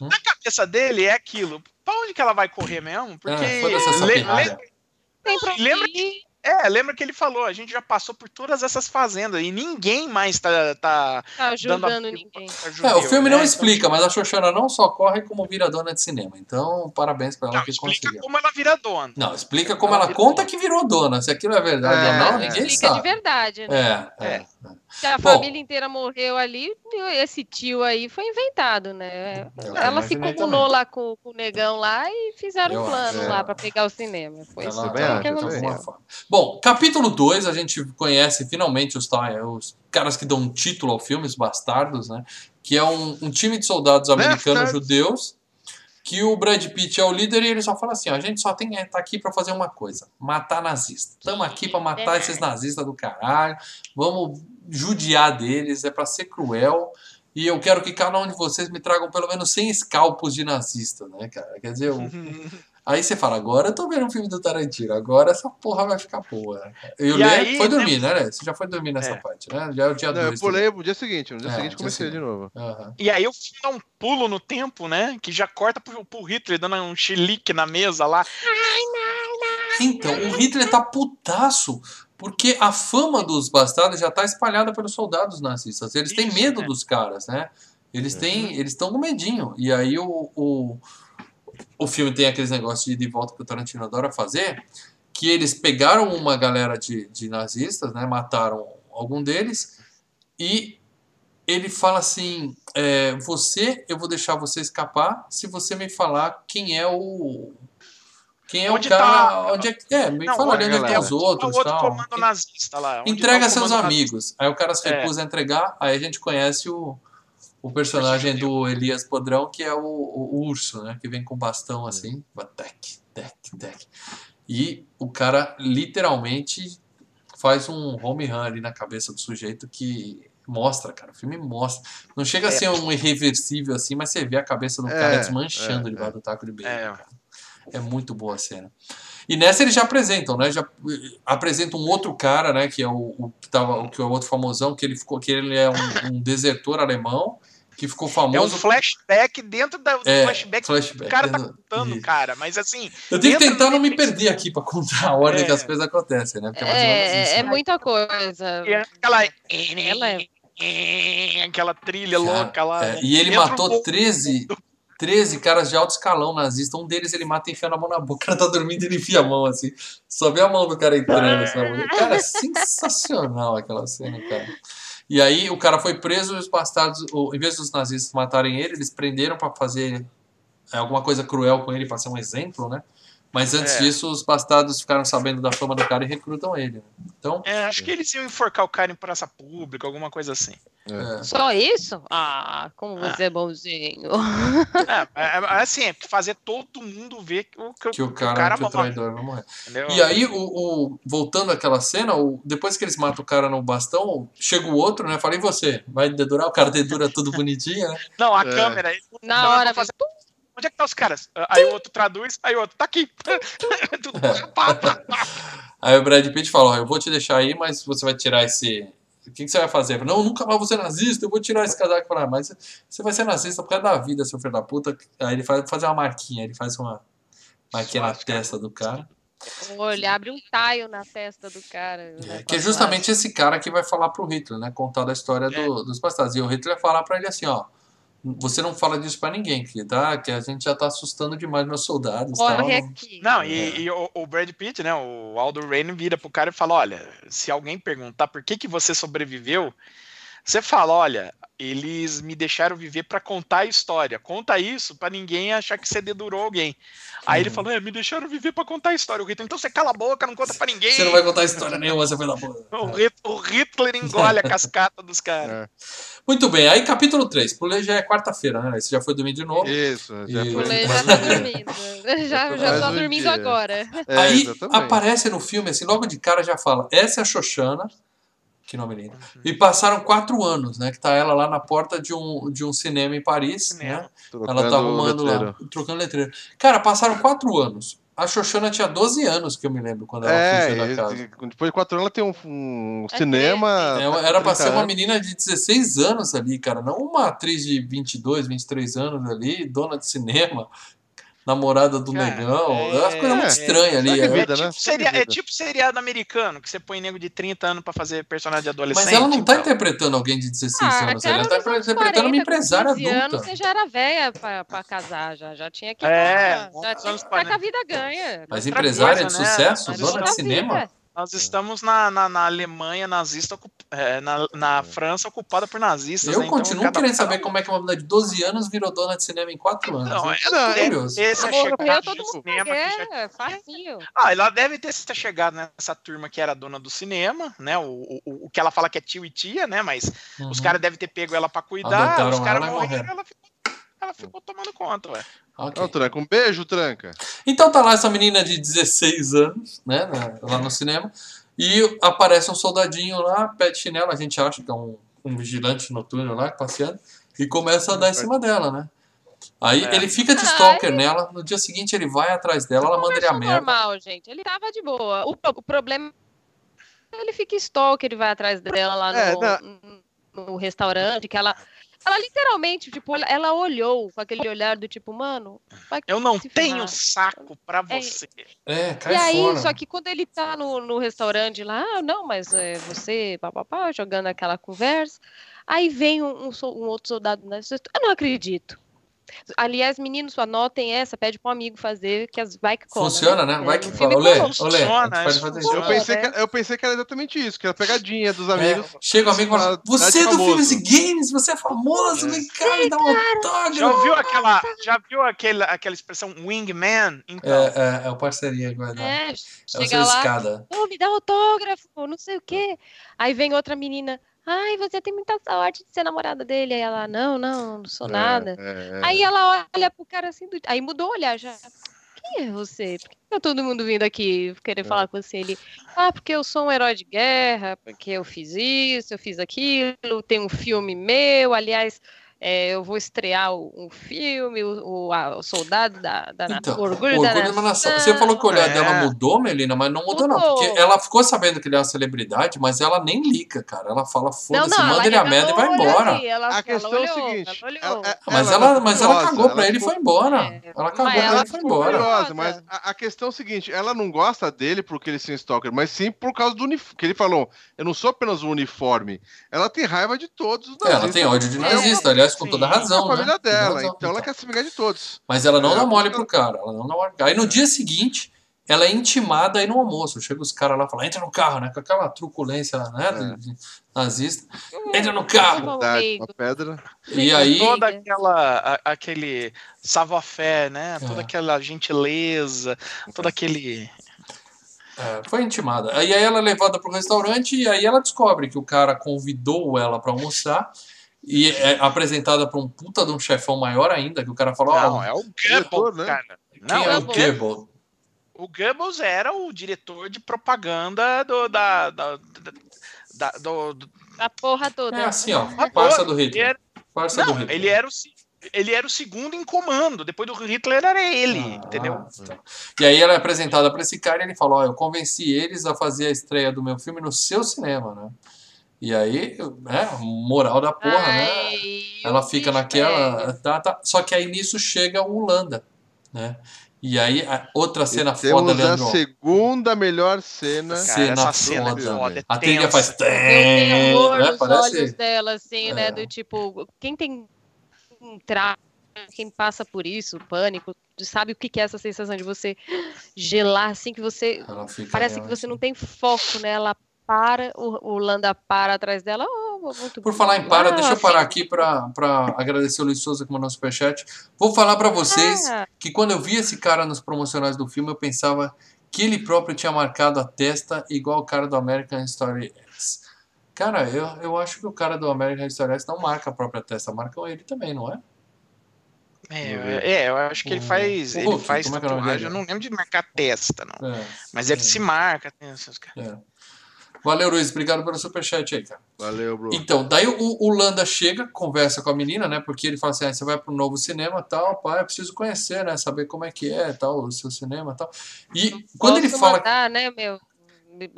Hum? Na cabeça dele é aquilo. Pra onde que ela vai correr mesmo? Porque. É, essa le- le- Lembra ir. é, lembra que ele falou, a gente já passou por todas essas fazendas e ninguém mais tá, tá Tá dando ajudando apoio ninguém. É, o filme né? não explica, mas a Xoxana não só corre como vira dona de cinema. Então, parabéns pra ela Não, que explica conseguiu. como ela vira dona. Não, explica como ela conta que virou dona. Se aquilo é verdade É, ou não, ninguém Explica de sabe. verdade, né? É, é. É. Se a Bom. família inteira morreu ali, esse tio aí foi inventado, né? Eu Ela se comunou lá com, com o negão lá e fizeram Eu um plano acho, lá é. pra pegar o cinema. Foi isso que aconteceu. Bom, capítulo 2, a gente conhece finalmente os, os caras que dão um título ao filme, os bastardos, né? Que é um, um time de soldados americanos Bastards. judeus, que o Brad Pitt é o líder e ele só fala assim: ó, a gente só tem tá aqui pra fazer uma coisa: matar nazistas. Estamos aqui pra matar esses nazistas do caralho, vamos judiar deles, é pra ser cruel. E eu quero que cada um de vocês me tragam pelo menos 100 escalpos de nazistas, né, cara? Quer dizer, o, Aí você fala, agora eu tô vendo um filme do Tarantino, agora essa porra vai ficar boa. E o Lê foi dormir, né, Lê? Você já foi dormir nessa É. parte, né? Já é o dia Não, eu 2. pulei no dia seguinte. No dia É, seguinte dia comecei de novo. E aí o filme dá um pulo no tempo, né? Que já corta pro, pro Hitler dando um chilique na mesa lá. Então, o Hitler tá putaço, porque a fama dos bastardos já tá espalhada pelos soldados nazistas. Eles têm Isso, medo né? dos caras, né? Eles têm, eles estão com medinho. E aí o, o, o filme tem aqueles negócios de ir de volta que o Tarantino adora fazer, que eles pegaram uma galera de, de nazistas, né? Mataram algum deles e ele fala assim: é, você, eu vou deixar você escapar se você me falar quem é o quem é Onde o cara, tá- onde é que é, me Não, fala onde onde é que tem os outros, o outro tal. comando nazista lá. Entrega tá seus amigos. Aí o cara se É. recusa a entregar, aí a gente conhece o, o personagem do Elias Podrão, que é o, o urso, né? Que vem com bastão assim, vai tec, tec, tec. E o cara literalmente faz um home run ali na cabeça do sujeito que Mostra, cara. O filme mostra. Não chega a É. ser um irreversível assim, mas você vê a cabeça do É, cara desmanchando é, debaixo do taco de bacon. É. É muito boa a cena. E nessa eles já apresentam, né? Já eh, apresentam um outro cara, né? Que é o, o que tava, o que é o outro famosão, que ele ficou, que ele é um, um desertor alemão que ficou É um famoso. flashback dentro da- do É, flashback. flashback O cara tá dentro- contando, Isso. cara. Mas assim. Eu tenho que tentar não me perder aqui pra contar a ordem É. que as coisas acontecem, né? Porque é menos É, é né? muita coisa. E aquela. Ela é- Aquela trilha Cara, louca lá. É, né? e ele matou um- 13, 13 caras de alto escalão nazista. Um deles ele mata enfiando a mão na boca. O cara tá dormindo e ele enfia a mão assim. Só vê a mão do cara entrando assim, na boca. Cara, é sensacional aquela cena, cara. E aí o cara foi preso e os bastardos, em vez dos nazistas matarem ele, eles prenderam pra fazer é, alguma coisa cruel com ele, pra ser um exemplo, né? Mas antes É. disso, os bastardos ficaram sabendo da fama do cara e recrutam ele. né? Então, É, acho que eles iam enforcar o cara em praça pública, alguma coisa assim. É, Só isso? Ah, como você é bonzinho. É, é, é assim, é fazer todo mundo ver que o, que, que o o cara, que o traidor vai morrer. entendeu? E aí, o, o- voltando àquela cena, o- depois que eles matam o cara no bastão, chega o outro, né? Fala, e você? Vai dedurar? O cara dedura tudo bonitinho, né? Não, a É. câmera. ele- Na hora, fazer- Onde é que tá os caras? Aí o outro traduz, aí o outro tá aqui. Tudo- pá, pá, pá. Aí o Brad Pitt fala, ó, eu vou te deixar aí, mas você vai tirar esse... O que, que você vai fazer? Não, nunca mais vou ser nazista, eu vou tirar esse casaco. Fala, "Ah, mas você vai ser nazista por causa da vida, seu filho da puta. Aí ele faz fazer uma marquinha, ele faz uma marquinha na testa do cara. Olha, abre um taio na testa do cara. né, Que é justamente esse cara que vai falar pro Hitler, né? Contar da história do- dos bastardos. E o Hitler vai falar pra ele assim, ó. Você não fala disso pra ninguém, filho, tá? Que a gente já tá assustando demais meus soldados. tal, Corre não- aqui. Não, É. e, e o, o Brad Pitt, né? O Aldo Rain vira pro cara e fala: olha, se alguém perguntar por que, que você sobreviveu, você fala: olha, eles me deixaram viver pra contar a história. Conta isso pra ninguém achar que você dedurou alguém. Aí ele Uhum. falou: é, me deixaram viver pra contar a história. O Hitler, então você cala a boca, não conta pra ninguém. Você não vai contar história nenhuma, você foi da porra. O, Hit- o Hitler engole a cascata dos caras. Muito bem, aí capítulo 3. Pulei já é quarta-feira, né? Esse já foi dormir de novo. Isso, já E- foi. Pulei já tá dormindo. Já, já tô um dormindo dia. agora. É, aí exatamente. aparece no filme, assim, logo de cara já fala, essa é a Xoxana, que nome lindo. E passaram quatro anos, né? Que tá ela lá na porta de um, de um cinema em Paris, Cinema. né? Trocando Ela tá arrumando letreiro. lá, trocando letreiro. Cara, passaram quatro anos. A Xoxana tinha 12 anos, que eu me lembro, quando ela fugiu da É, casa. depois de quatro anos ela tem um, um É cinema. É, era pra 30 ser uma menina de 16 anos ali, cara. Não uma atriz de 22, 23 anos ali, dona de cinema, namorada do Cara, negão. É é- uma coisa muito é, estranha ali. segue a é. vida, É né? tipo, seria, é Vida. tipo seriado americano, que você põe nego de 30 anos pra fazer personagem de adolescente. Mas ela não tá então. interpretando alguém de 16 Ah, anos. Ela tá interpretando uma 40, empresária 15 anos, adulta. você já era velha pra, pra casar, já, já tinha que. É, já tinha anos que estar 40. com a vida ganha. Mas empresária coisa, de né? sucesso, dona de cinema. vida. Nós estamos na, na, na Alemanha nazista, é, na, na França ocupada por nazistas. Eu né? Então, continuo cada- querendo saber como é que uma menina de 12 anos virou dona de cinema em 4 anos. Não, Eu é- é- curioso. Esse é chegado todo mundo cinema já- facinho. Ah, ela deve ter se chegado nessa turma que era dona do cinema, né? O, o, o que ela fala que é tio e tia, né? Mas os Uhum. caras devem ter pego ela pra cuidar, Adotaram os caras e morreram. ela ficou, ela ficou tomando conta, ué. Ok. Não, Tranca, um beijo, Tranca. Então tá lá essa menina de 16 anos, né, lá no cinema, e aparece um soldadinho lá, pé de chinelo, a gente acha que é um, um vigilante noturno lá, passeando, e começa a dar em cima dela, né. Aí É. ele fica de stalker nela, no dia seguinte ele vai atrás dela, ela manda ele a merda. normal, gente. Ele tava de boa. O, o problema é que ele fica stalker, ele vai atrás dela lá É, no, no restaurante, que ela. Ela literalmente, tipo, ela- olhou com aquele olhar do tipo, mano, vai Eu não tenho ferrar. saco pra É. você. É, cai E aí, fora. só que quando ele tá no, no restaurante lá, ah, não, mas é, você, papapá, jogando aquela conversa, aí vem um, um um outro soldado, né? eu não acredito. Aliás, meninos, anotem essa, pede pra um amigo fazer, que as vai que cola. Funciona, né? Vai É, que Olê, cola. olê, a fazer Eu pensei, né? que, eu pensei que era exatamente isso, que era pegadinha dos É, amigos. chega o amigo e fala, Tá- você tá é do famoso." Filmes e Games, você é famoso, É. vem cá, me dá um autógrafo. Já ouviu aquela, já viu aquela, aquela expressão wingman? Então, É, é, é o parceria agora. É, É, o chega seu lá, escada. "Ô, me dá autógrafo, não sei o quê. Aí vem outra menina, ai, você tem muita sorte de ser namorada dele. Aí ela, não, não, não sou nada. É, é, é. Aí ela olha pro cara assim, do- aí mudou o olhar já. quem é você? Por que tá todo mundo vindo aqui querer É. falar com você? Ele, ah, porque eu sou um herói de guerra, porque eu fiz isso, eu fiz aquilo, tem um filme meu, aliás, é, eu vou estrear um filme, o, o- a- o Soldado da, da Então, Orgulho, o da orgulho da Nação. nação. Você falou que o olhar É. dela mudou, Melina, mas não mudou, não. Mudou. Porque ela ficou sabendo que ele é uma celebridade, mas ela nem liga, cara. Ela fala, Não, foda-se, não, manda ela ele a merda e vai embora. ali, Ela, A ela questão é o olhou, seguinte, ela olhou. ela- é- Mas ela ela, mas ela cagou pra ela ele e foi embora. É, Ela cagou pra ela ele e foi embora. Curiosa, mas a, a questão é o seguinte, ela não gosta dele porque ele é um stalker, mas sim por causa do uniforme. Que ele falou, eu não sou apenas um uniforme. Ela tem raiva de todos os É, ela nazistas. tem ódio de É, nazista, aliás, com Sim. toda é a razão, família né? Dela, razão. então ela quer se vingar de todos. Mas ela não É, dá mole porque- pro cara. Ela não dá mole. Aí no dia seguinte, ela é intimada aí no almoço. Chega os caras lá e falam, entra no carro, né? Com aquela truculência, né? É. nazista. Entra no carro. Vamos Verdade, uma pedra. E aí. toda aquela a- aquele savoir-faire, né? Toda É. aquela gentileza, todo aquele É, foi intimada. Aí aí ela é levada pro restaurante e aí ela descobre que o cara convidou ela pra almoçar e é apresentada pra um puta de um chefão maior ainda, que o cara falou, Não, ó, é o Goebbels, né? cara. quem Não, é é o Goebbels. O Goebbels era o diretor de propaganda do, da, da, da- da- do, do- A porra toda. É assim, ó, Ah, parça do ele Hitler. era- Parça do Não, Hitler. ele era o ele era o segundo em comando. Depois do Hitler era ele, Ah, entendeu? tá. E aí ela é apresentada pra esse cara e ele fala, ó, eu convenci eles a fazer a estreia do meu filme no seu cinema, né? E aí, né, moral da porra, né? Ai, Ela o fica naquela. Tá, tá. Só que aí nisso chega o Holanda, né? E aí, a outra cena E foda, temos a Leandro. segunda melhor cena. Cara, Cena essa cena é foda. foda, é A trilha faz. Deu terror né? nos Parece. olhos dela, assim, É. né? Do tipo, quem tem trauma, quem passa por isso, pânico, sabe o que que é essa sensação de você gelar, assim, que você. Ela Parece que realmente- você não tem foco, né? Ela para, o, o Landa para atrás dela. Oh, muito Por falar em para, Ah, deixa eu parar sim. aqui pra, pra agradecer o Luiz Souza que mandou superchat. Vou falar pra vocês Ah, que quando eu vi esse cara nos promocionais do filme, eu pensava que ele próprio tinha marcado a testa igual o cara do American Story X. Cara, eu, eu acho que o cara do American Story X não marca a própria testa, marcam ele também, não é? É, é, eu acho que ele O- faz, o ele faz como é que é tatuagem. Eu não lembro de marcar testa, não. É. Mas ele É. se marca. tem essas- É. Valeu, Luiz. Obrigado pelo superchat aí, cara. Valeu, bro. Então, daí o, o Landa chega, conversa com a menina, né? Porque ele fala assim: ah, você vai pro novo cinema tal, pai, eu preciso conhecer, né? Saber como é que é tal, o seu cinema tal. E quando ele fala. mandar, né, meu,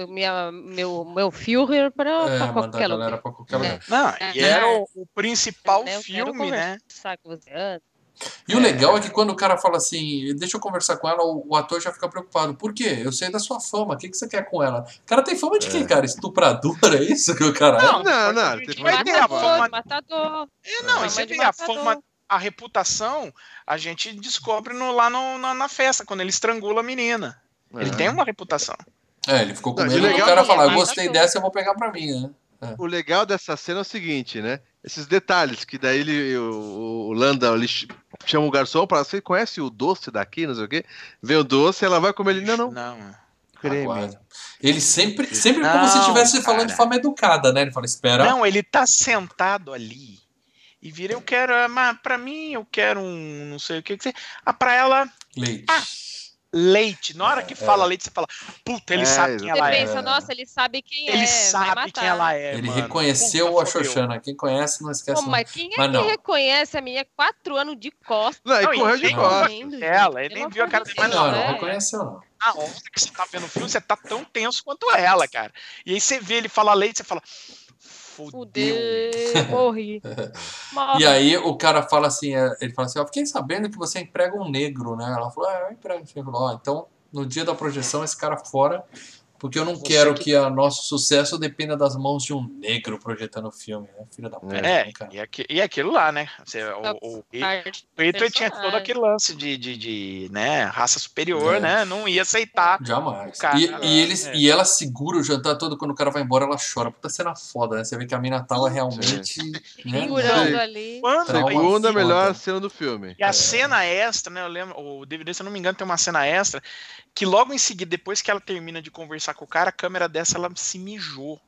minha, meu, meu Führer pra, É, qualquer lugar. pra qualquer lugar. Não, e É. era o, o principal né? Eu filme, né? E o legal é que quando o cara fala assim, deixa eu conversar com ela, o, o ator já fica preocupado. Por quê? Eu sei da sua fama, o que, que você quer com ela? O cara tem fama de quê, cara? Estupradora, é isso que o cara é? Não, Não, não, tem vai ter a Matador, fama. matador. É, não, você vê a fama, a reputação, a gente descobre no- lá no- na, na festa, quando ele estrangula a menina. Ele É. tem uma reputação. É, ele ficou com medo e do legal cara que- falar, eu mas gostei dessa, eu vou pegar pra mim, né? O legal dessa cena é o seguinte, né? Esses detalhes, que daí ele, o, o Landa ele ch- chama o garçom para você conhece o doce daqui, não sei o quê. Vê o doce, ela vai comer ele. Não, não, Não. creme. Aguarda. Ele sempre, sempre como Não, se estivesse falando de forma educada, né? Ele fala, espera. Não, ele tá sentado ali e vira, eu quero, ah, mas pra mim, eu quero um, não sei o que que você. Ah, pra ela, Leite. Leite. Na hora que fala leite, você fala, puta, ele É, sabe quem Você ela é. pensa, nossa, ele sabe quem é. Ele sabe matar. quem ela é. Ele mano. reconheceu Puta, a. Xoxana. Quem conhece não esquece. Pô, mas quem é Mas que não. reconhece a menina quatro anos de costas? Não, Não, e e correu de costas. Ela, ele nem viu a cara de dele, Não, não, é. reconheceu não. Na hora que você tá vendo o filme, você tá tão tenso quanto ela, cara. E aí você vê ele falar leite, você fala, fudeu. Fudeu, morri. Morre. E aí o cara fala assim, é, ele fala assim, ó, fiquei sabendo que você emprega um negro, né? Ela falou, ah, eu emprego. Ele falou, ó, então no dia da projeção esse cara fora, porque eu não Você quero que- que o nosso sucesso dependa das mãos de um negro projetando o filme, né? Filha da puta, É, né, cara? e, aqui- e aquilo lá, né? Você, o, o, Hitler tinha todo aquele lance de, de, de, né, raça superior, É. né? Não ia aceitar. Jamais. Cara, e, e, eles, é. e ela segura o jantar todo, quando o cara vai embora, ela chora. Puta cena foda, né? Você vê que a mina tava realmente. Né? Segurando ali. Quando Trauma Segunda foda. melhor cena do filme. E a cena extra, né? Eu lembro, o DVD, se eu não me engano, tem uma cena extra que logo em seguida, depois que ela termina de conversar com o cara, a câmera dessa ela se mijou.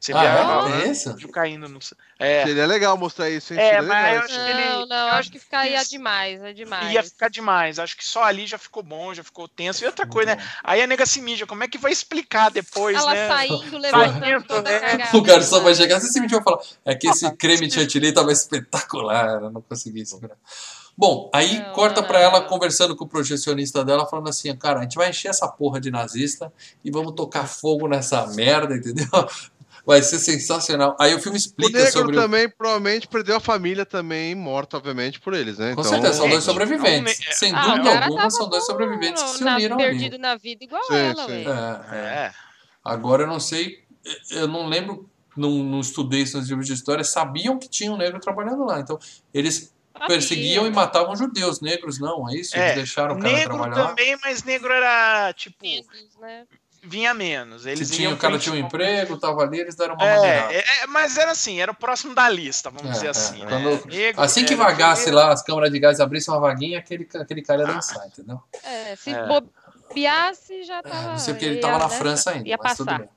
Você Ah, vê é? vídeo caindo no. É, Seria legal mostrar isso, hein? É, mas legal eu acho que ele- Não, não, eu acho que ficaria isso- demais, é demais. ia ficar demais. Acho que só ali já ficou bom, já ficou tenso. E outra coisa, né? Aí a nega se mija, como é que vai explicar depois, Ela né? saindo, levantando Saindo, toda né? cagada. O garçom vai chegar, você vai falar, é que esse creme de chantilly tava espetacular, eu não consegui segurar. Bom, aí Não, corta pra ela conversando com o projecionista dela, falando assim, cara, a gente vai encher essa porra de nazista e vamos tocar fogo nessa merda, entendeu? Vai ser sensacional. Aí o filme O explica negro sobre o... também provavelmente perdeu a família também, morta, obviamente, por eles, né? Com então, certeza, são dois é, sobreviventes. é, Sem Ah, o dúvida alguma, são dois sobreviventes que se na- uniram ali. perdido na vida igual Sim, ela, sim. É, é. É. Agora eu não sei, eu não lembro, não, não estudei isso nos livros de história, sabiam que tinha um negro trabalhando lá. Então, eles perseguiam e matavam judeus, negros não, é isso? Eles É, deixaram o cara Negro trabalhar também, mas negro era tipo. Né? Vinha menos. Eles Se tinha, o cara tinha um emprego, tava ali, eles deram uma. É, é, é, mas era assim, era o próximo da lista, vamos É, dizer é. assim. né? Quando- Negro, Assim que era vagasse negro, lá as câmaras de gás abrissem uma vaguinha, aquele, aquele cara ia dançar, entendeu? É, se É. bobeasse, já É, tava. não sei porque ele ia, tava na né? França ainda, Ia mas tudo passar. bem.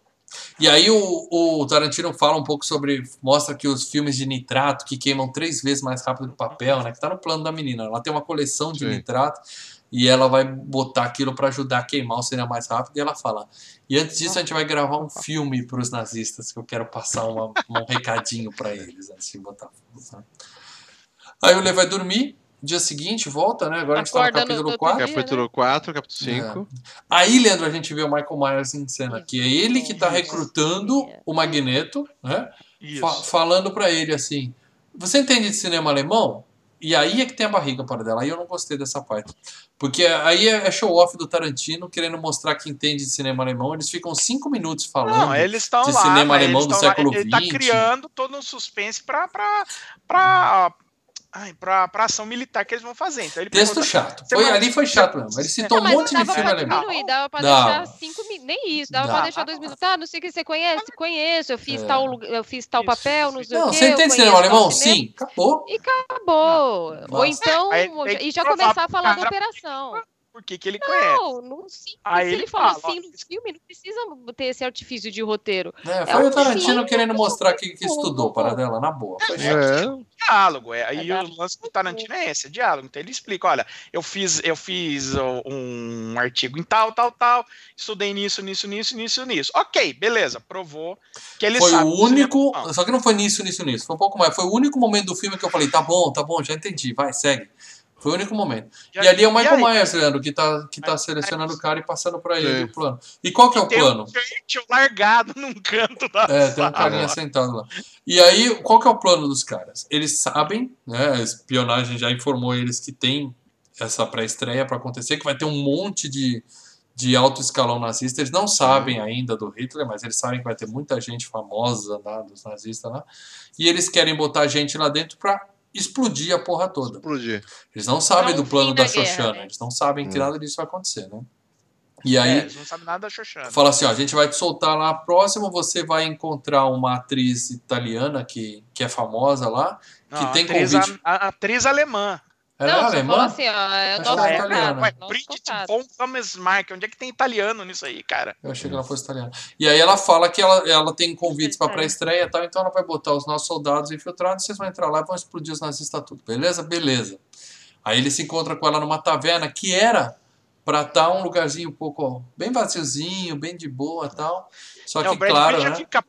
E aí o, o Tarantino fala um pouco sobre. Mostra que os filmes de nitrato que queimam três vezes mais rápido que papel, né? Que tá no plano da menina. Ela tem uma coleção de Sim. nitrato e ela vai botar aquilo pra ajudar a queimar o cinema mais rápido. E ela fala. E antes disso, a gente vai gravar um filme pros nazistas, que eu quero passar uma- um recadinho pra eles antes de botar? Aí o Lê vai dormir. Dia seguinte, volta, né? Agora a gente tá no Acorda capítulo no 4. outro dia, Capítulo 4, capítulo 5. Aí, Leandro, a gente vê o Michael Myers em cena, que é ele que tá recrutando o Magneto, né? Fa- falando pra ele assim: Você entende de cinema alemão? E aí é que tem a barriga para dela. Aí eu não gostei dessa parte. Porque aí é é show-off do Tarantino querendo mostrar que entende de cinema alemão. Eles ficam cinco minutos falando. Não, eles estão de lá. cinema mas alemão eles do século Ele tá XX. criando todo um suspense pra, ai, pra, pra ação militar que eles vão fazer. Então ele Texto pergunta- chato. Foi, ali foi chato mesmo. Ele citou Não, um mas monte de filme alemão. diminuir, dava pra Dava. deixar cinco minutos, nem isso, dava Dava. pra deixar dois minutos. Tá, não sei o que você conhece, conheço, eu fiz É. tal, eu fiz tal Isso, papel, não sei o Não, que. você entende cinema alemão? Sim. Acabou. Acabou. Ou Nossa. então, Aí tem que e já começar a falar da operação. Por que, ele conhece? Não, não sim. Aí se ele ele falou fala, assim no filme, não precisa ter esse artifício de roteiro. É, É foi um o Tarantino filme, querendo mostrar que, que estudou para dela, na boa. Foi chato. É, diálogo. É. Aí É o lance do Tarantino é esse, é diálogo. Então ele explica, olha, eu fiz, eu fiz um artigo em tal, tal, tal, estudei nisso, nisso, nisso, nisso, nisso. Ok, beleza, provou que ele Foi sabe. o do cinema único. Só que não foi nisso, nisso, nisso. Foi um pouco mais. Foi o único momento do filme que eu falei: tá bom, tá bom, já entendi, vai, segue. Foi o único momento. E, ali é o Michael aí? Myers, Leandro, que tá, que tá selecionando o cara e passando pra ele Sim. o plano. E qual que é o Tem plano? um verde largado num canto da É, tem um sala. carinha sentado lá. E aí, qual que é o plano dos caras? Eles sabem, né? A espionagem já informou eles que tem essa pré-estreia para acontecer, que vai ter um monte de, de alto escalão nazista. Eles não sabem ainda do Hitler, mas eles sabem que vai ter muita gente famosa lá, dos nazistas lá. E eles querem botar gente lá dentro para explodir a porra toda. explodir. Eles não sabem É um do plano da da Xoxana, né? eles não sabem que Hum. nada disso vai acontecer, né? E É, aí, eles não sabem nada da Xoxana. Fala assim, ó, a gente vai te soltar lá próximo, você vai encontrar uma atriz italiana que, que é famosa lá, que Não, tem a atriz, convite. a, a atriz alemã. Ela não, é alemã? falou assim, ó, é o Acho nosso que ela é contato, italiana. Ué, Bridget von Hammersmark, onde é que tem italiano nisso aí, cara? Eu achei que ela fosse italiana. E aí ela fala que ela, ela tem convites para É. pré-estreia e tal, então ela vai botar os nossos soldados infiltrados, vocês vão entrar lá e vão explodir os nazistas tudo. Beleza? Beleza. Aí ele se encontra com ela numa taverna que era pra estar um lugarzinho um pouco ó, bem vaziozinho, bem de boa e tal. Só É, que, o Brad claro, Pitt já né? fica.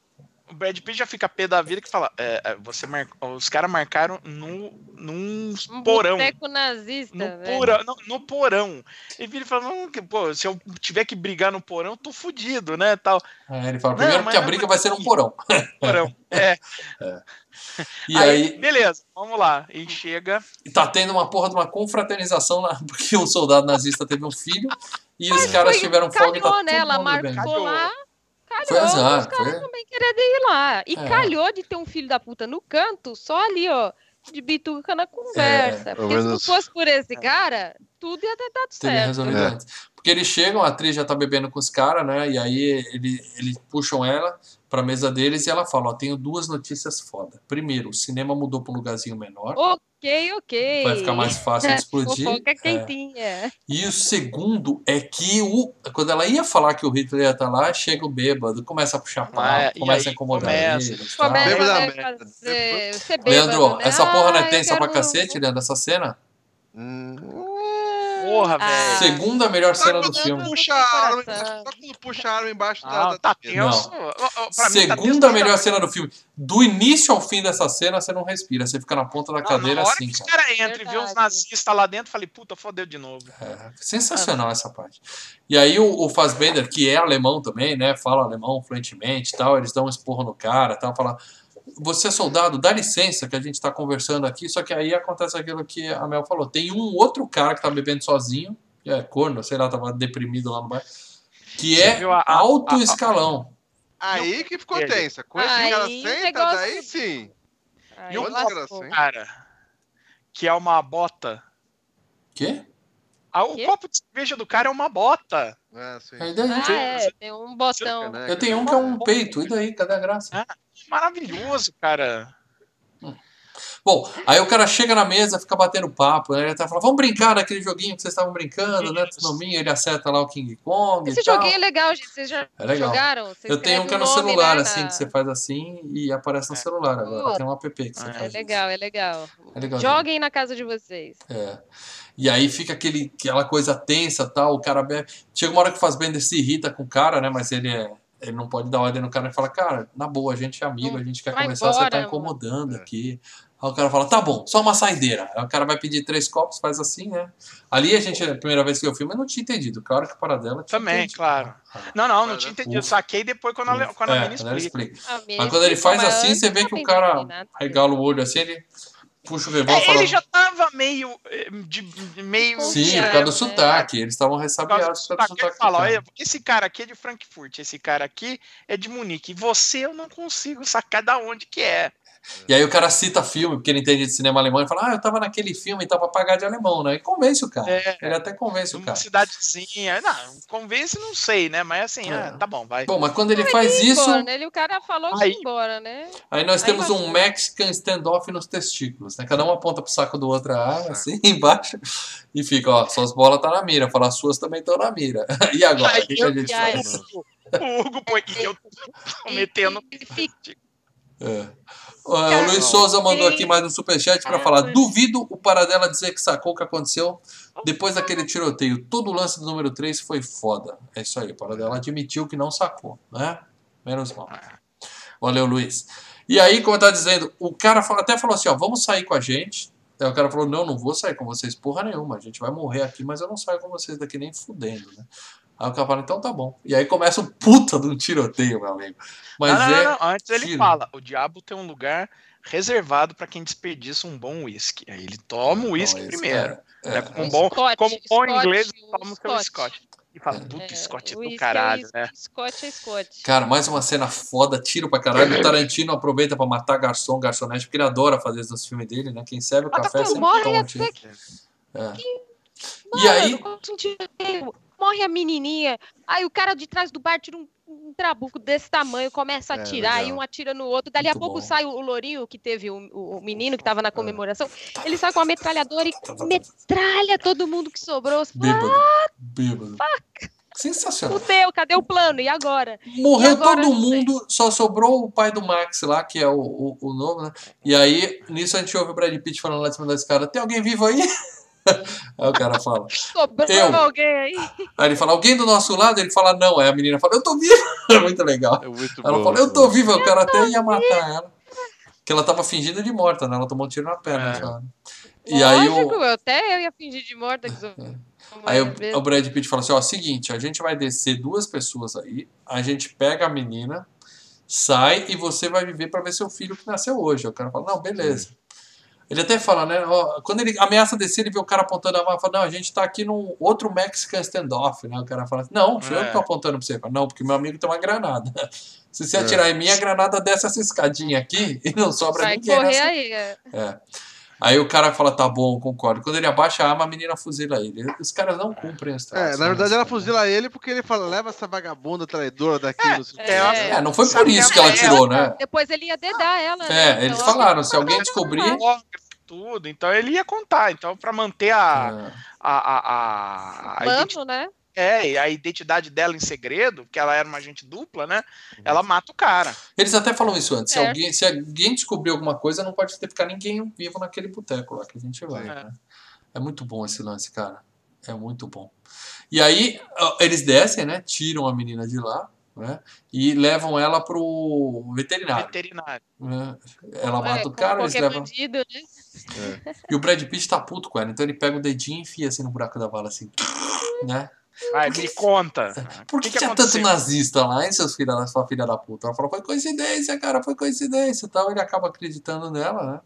O Brad Pitt já fica pé da vida que fala. é, é, você mar... Os caras marcaram no, num Um porão. boteco nazista, No velho. porão, no, no porão. Ele e fala, "Não, que, pô, se eu tiver que brigar no porão, eu tô fudido, né? Tal. Aí ele fala, Não, primeiro mas que a não briga é vai ser num aqui. porão. Porão. É. E aí, aí, beleza, vamos lá. E chega. E tá tendo uma porra de uma confraternização lá, porque um soldado nazista teve um filho e os caras Foi- tiveram folga e tá né? Ela mundo bem. marcou lá, calhou, Foi azar, os caras foi- também queriam ir lá. E É. calhou de ter um filho da puta no canto, só ali, ó, de bituca na conversa. É, Porque se não fosse por esse cara, tudo ia ter dado certo. É. antes. Porque eles chegam, a atriz já tá bebendo com os caras, né? E aí ele, eles puxam ela pra mesa deles e ela fala: Ó, tenho duas notícias foda. Primeiro, o cinema mudou pra um lugarzinho menor. Ok, ok. Vai ficar mais fácil de explodir. Fofoca É. quentinha. E o segundo é que o, quando ela ia falar que o Hitler ia estar lá, chega o bêbado, começa a puxar papo, começa a aí incomodar começa. eles. tal. Começa a merda. fazer- ser bêbado, Leandro, né? essa porra não é tensa pra quero- cacete, Leandro, essa cena? Hum, Porra, Ah. velho. Segunda melhor cena do filme. puxa a arma, só quando puxa a arma embaixo da, Não, da tá tenso. Tá Segunda tenso melhor pra cena do filme. Do início ao fim dessa cena, você não respira. Você fica na ponta da Não, cadeira na hora assim, que os cara. caras entram e vê uns Verdade. nazistas lá dentro, falei, puta, fodeu de novo. É, sensacional essa parte. E aí o, o Fassbender, que é alemão também, né? Fala alemão fluentemente e tal, eles dão um esporro no cara e tal, fala. Você é soldado, dá licença que a gente tá conversando aqui, só que aí acontece aquilo que a Mel falou. Tem um outro cara que tá bebendo sozinho, que é corno, sei lá, tava deprimido lá no bairro, que Você é a- alto a- a- escalão. Aí que ficou tensa. Quando esse Aí cara senta, negócio- daí sim. Aí E lascou. desgraça, hein? Cara, que é uma bota. Quê? Ah, o Quê? copo de cerveja do cara é uma bota. É, sim. Ah, é, tem um botão. Eu tenho um que é um peito, e daí? Cadê a graça? Maravilhoso, cara. Bom, aí o cara chega na mesa, fica batendo papo, né? Ele até fala, vamos brincar naquele joguinho que vocês estavam brincando, né? Isso. No minha, ele acerta lá o King Kong Esse e tal. joguinho é legal, gente. Vocês já É legal. jogaram? Você Eu tenho um que é no celular, né, assim, na- que você faz assim e aparece no É. celular agora. Tem um app que você É faz É isso. legal, é legal. É legalzinho. Joguem na casa de vocês. É. E aí fica aquele, aquela coisa tensa tal, o cara bebe. Chega uma hora que faz Bender se irrita com o cara, né? Mas ele é. Ele não pode dar ordem no cara e fala, cara, na boa, a gente é amigo, a gente quer vai conversar, você tá embora, incomodando mano. aqui. Aí o cara fala, tá bom, só uma saideira. Aí o cara vai pedir três copos, faz assim, né? Ali a gente, a primeira vez que eu filme, eu não tinha entendido. Claro que para dela tinha Também, entendido. claro. Ah, Não, não, não tinha né? entendido. Eu saquei depois quando a, quando a é, menina quando ela explica. explica. Mas quando ele faz assim, você vê que o cara nada. regala o olho assim, ele puxa o revólver É, fala. ele já tava meio. eh, De, meio Sim, Confiante, por causa do né? sotaque. Eles estavam ressabiados por causa do sotaque, fala, olha, esse cara aqui é de Frankfurt, esse cara aqui é de Munique. E você eu não consigo sacar da onde que é. E aí o cara cita filme, porque ele entende de cinema alemão, e fala, ah, eu tava naquele filme e tava pagar de alemão, né? E convence o cara. É. Ele até convence o Uma cara. cidadezinha. Não, convence, não sei, né? Mas assim, É. ah, tá bom, vai. Bom, mas quando ele faz ia isso, embora, né? Ele, o cara falou que Aí- ia embora, né? aí nós Aí temos um. Mexican standoff nos testículos, né? Cada um aponta pro saco do outro a arma, assim, embaixo, e fica, ó, suas bolas tá na mira. Fala, as suas também estão na mira. E agora, o que, que a gente E aí- faz? O Hugo põe que eu tô metendo. E É. O Luiz Souza mandou aqui mais um superchat para falar. Duvido o Paradela dizer que sacou o que aconteceu depois daquele tiroteio. Todo o lance do número 3 foi foda. É isso aí, o Paradela admitiu que não sacou, né? Menos mal. Valeu, Luiz. E aí, como eu tava dizendo, o cara falou- até falou assim: ó, vamos sair com a gente. Aí o cara falou: não, não vou sair com vocês porra nenhuma. A gente vai morrer aqui, mas eu não saio com vocês daqui nem fudendo, né? Aí o cara fala: então tá bom. E aí começa um puta de um tiroteio, meu amigo. Mas não, não, é. não, não. Antes ele tiro. fala: o diabo tem um lugar reservado para quem desperdiça um bom uísque. Aí ele toma o uísque Então, primeiro. é- né? é, como é- bom, Scott, como bom Scott, inglês, o toma o seu Scott. E fala, É. puta, Scott é do uísque caralho, uísque, né? Scott é Scott. Cara, mais uma cena foda, tiro pra caralho. O Tarantino aproveita pra matar garçom, garçonete, porque ele adora fazer isso nos filmes dele, né? Quem serve o Mata café sempre morre toma um tiro. que- É. Mano, E aí- um morre a menininha. Aí o cara de trás do bar tira um, um trabuco desse tamanho, começa a É, atirar, legal. e um atira no outro. Dali a Muito pouco bom. sai o, o lourinho que teve o, o- menino que tava na comemoração. Ele sai com a metralhadora e metralha todo mundo que sobrou. Você fala, Bêbado. Bêbado. Sensacional. Fudeu, cadê o plano? E agora? Morreu E agora, todo mundo, só sobrou o pai do Max lá, que é o, o, o novo, né? E aí, nisso a gente ouve o Brad Pitt falando lá de cima da escada: tem alguém vivo aí? aí o cara fala. Sobrou Eu. alguém aí? Aí ele fala: alguém do nosso lado? Ele fala: não. Aí a menina fala: eu tô vivo. É muito legal. É muito Ela bom. fala, eu tô viva, o cara até ia matar ela. Que ela tava fingindo de morta, né? Ela tomou um tiro na perna. É. só. E aí Lógico, o, eu até eu ia fingir de morta. Que sou- aí o, o Brad Pitt fala assim, ó, seguinte, a gente vai descer duas pessoas aí, a gente pega a menina, sai e você vai viver pra ver seu filho que nasceu hoje. Aí O cara fala, não, beleza. Ele até fala, né? ó, quando ele ameaça descer, ele vê o cara apontando a mão e fala, não, a gente tá aqui num outro Mexican standoff, né? O cara fala, não, sou eu que tô É. apontando pra você. Fala, não, porque meu amigo tem uma granada. Se você É. atirar em mim, a granada desce essa escadinha aqui e não sobra Vai ninguém correr nessa aí. é. é. Aí o cara fala, tá bom, concordo. Quando ele abaixa a arma, a menina fuzila ele. Os caras não cumprem os É, traços. na verdade né? ela fuzila ele porque ele fala, leva essa vagabunda traidora daqui. É, não é. É. É, não foi por isso que ela ela- tirou, né? Depois ele ia dedar ela, É, né? eles Então, falaram, se alguém descobrir. Tudo. Então ele ia contar. Então, pra manter a, É. a, a, a, a Mano, né? é, a identidade dela em segredo, porque ela era uma agente dupla, né? Ela mata o cara. Eles até falam isso antes. Se É. alguém, se alguém descobrir alguma coisa, não pode ter ficar ninguém vivo naquele boteco lá que a gente vai. Sim. né? É muito bom esse lance, cara. É muito bom. E aí, eles descem, né? Tiram a menina de lá, né? E levam ela pro veterinário. Veterinário. né? Ela É, mata o como cara, eles levam. bandido, né? E o Brad Pitt tá puto com ela, então ele pega o dedinho e enfia assim no buraco da bala, assim. Né? Vai, me conta. Por que, tinha tanto nazista lá, hein, seus filhos da sua filha da puta? Ela fala, foi coincidência, cara, foi coincidência e tal. Ele acaba acreditando nela, né?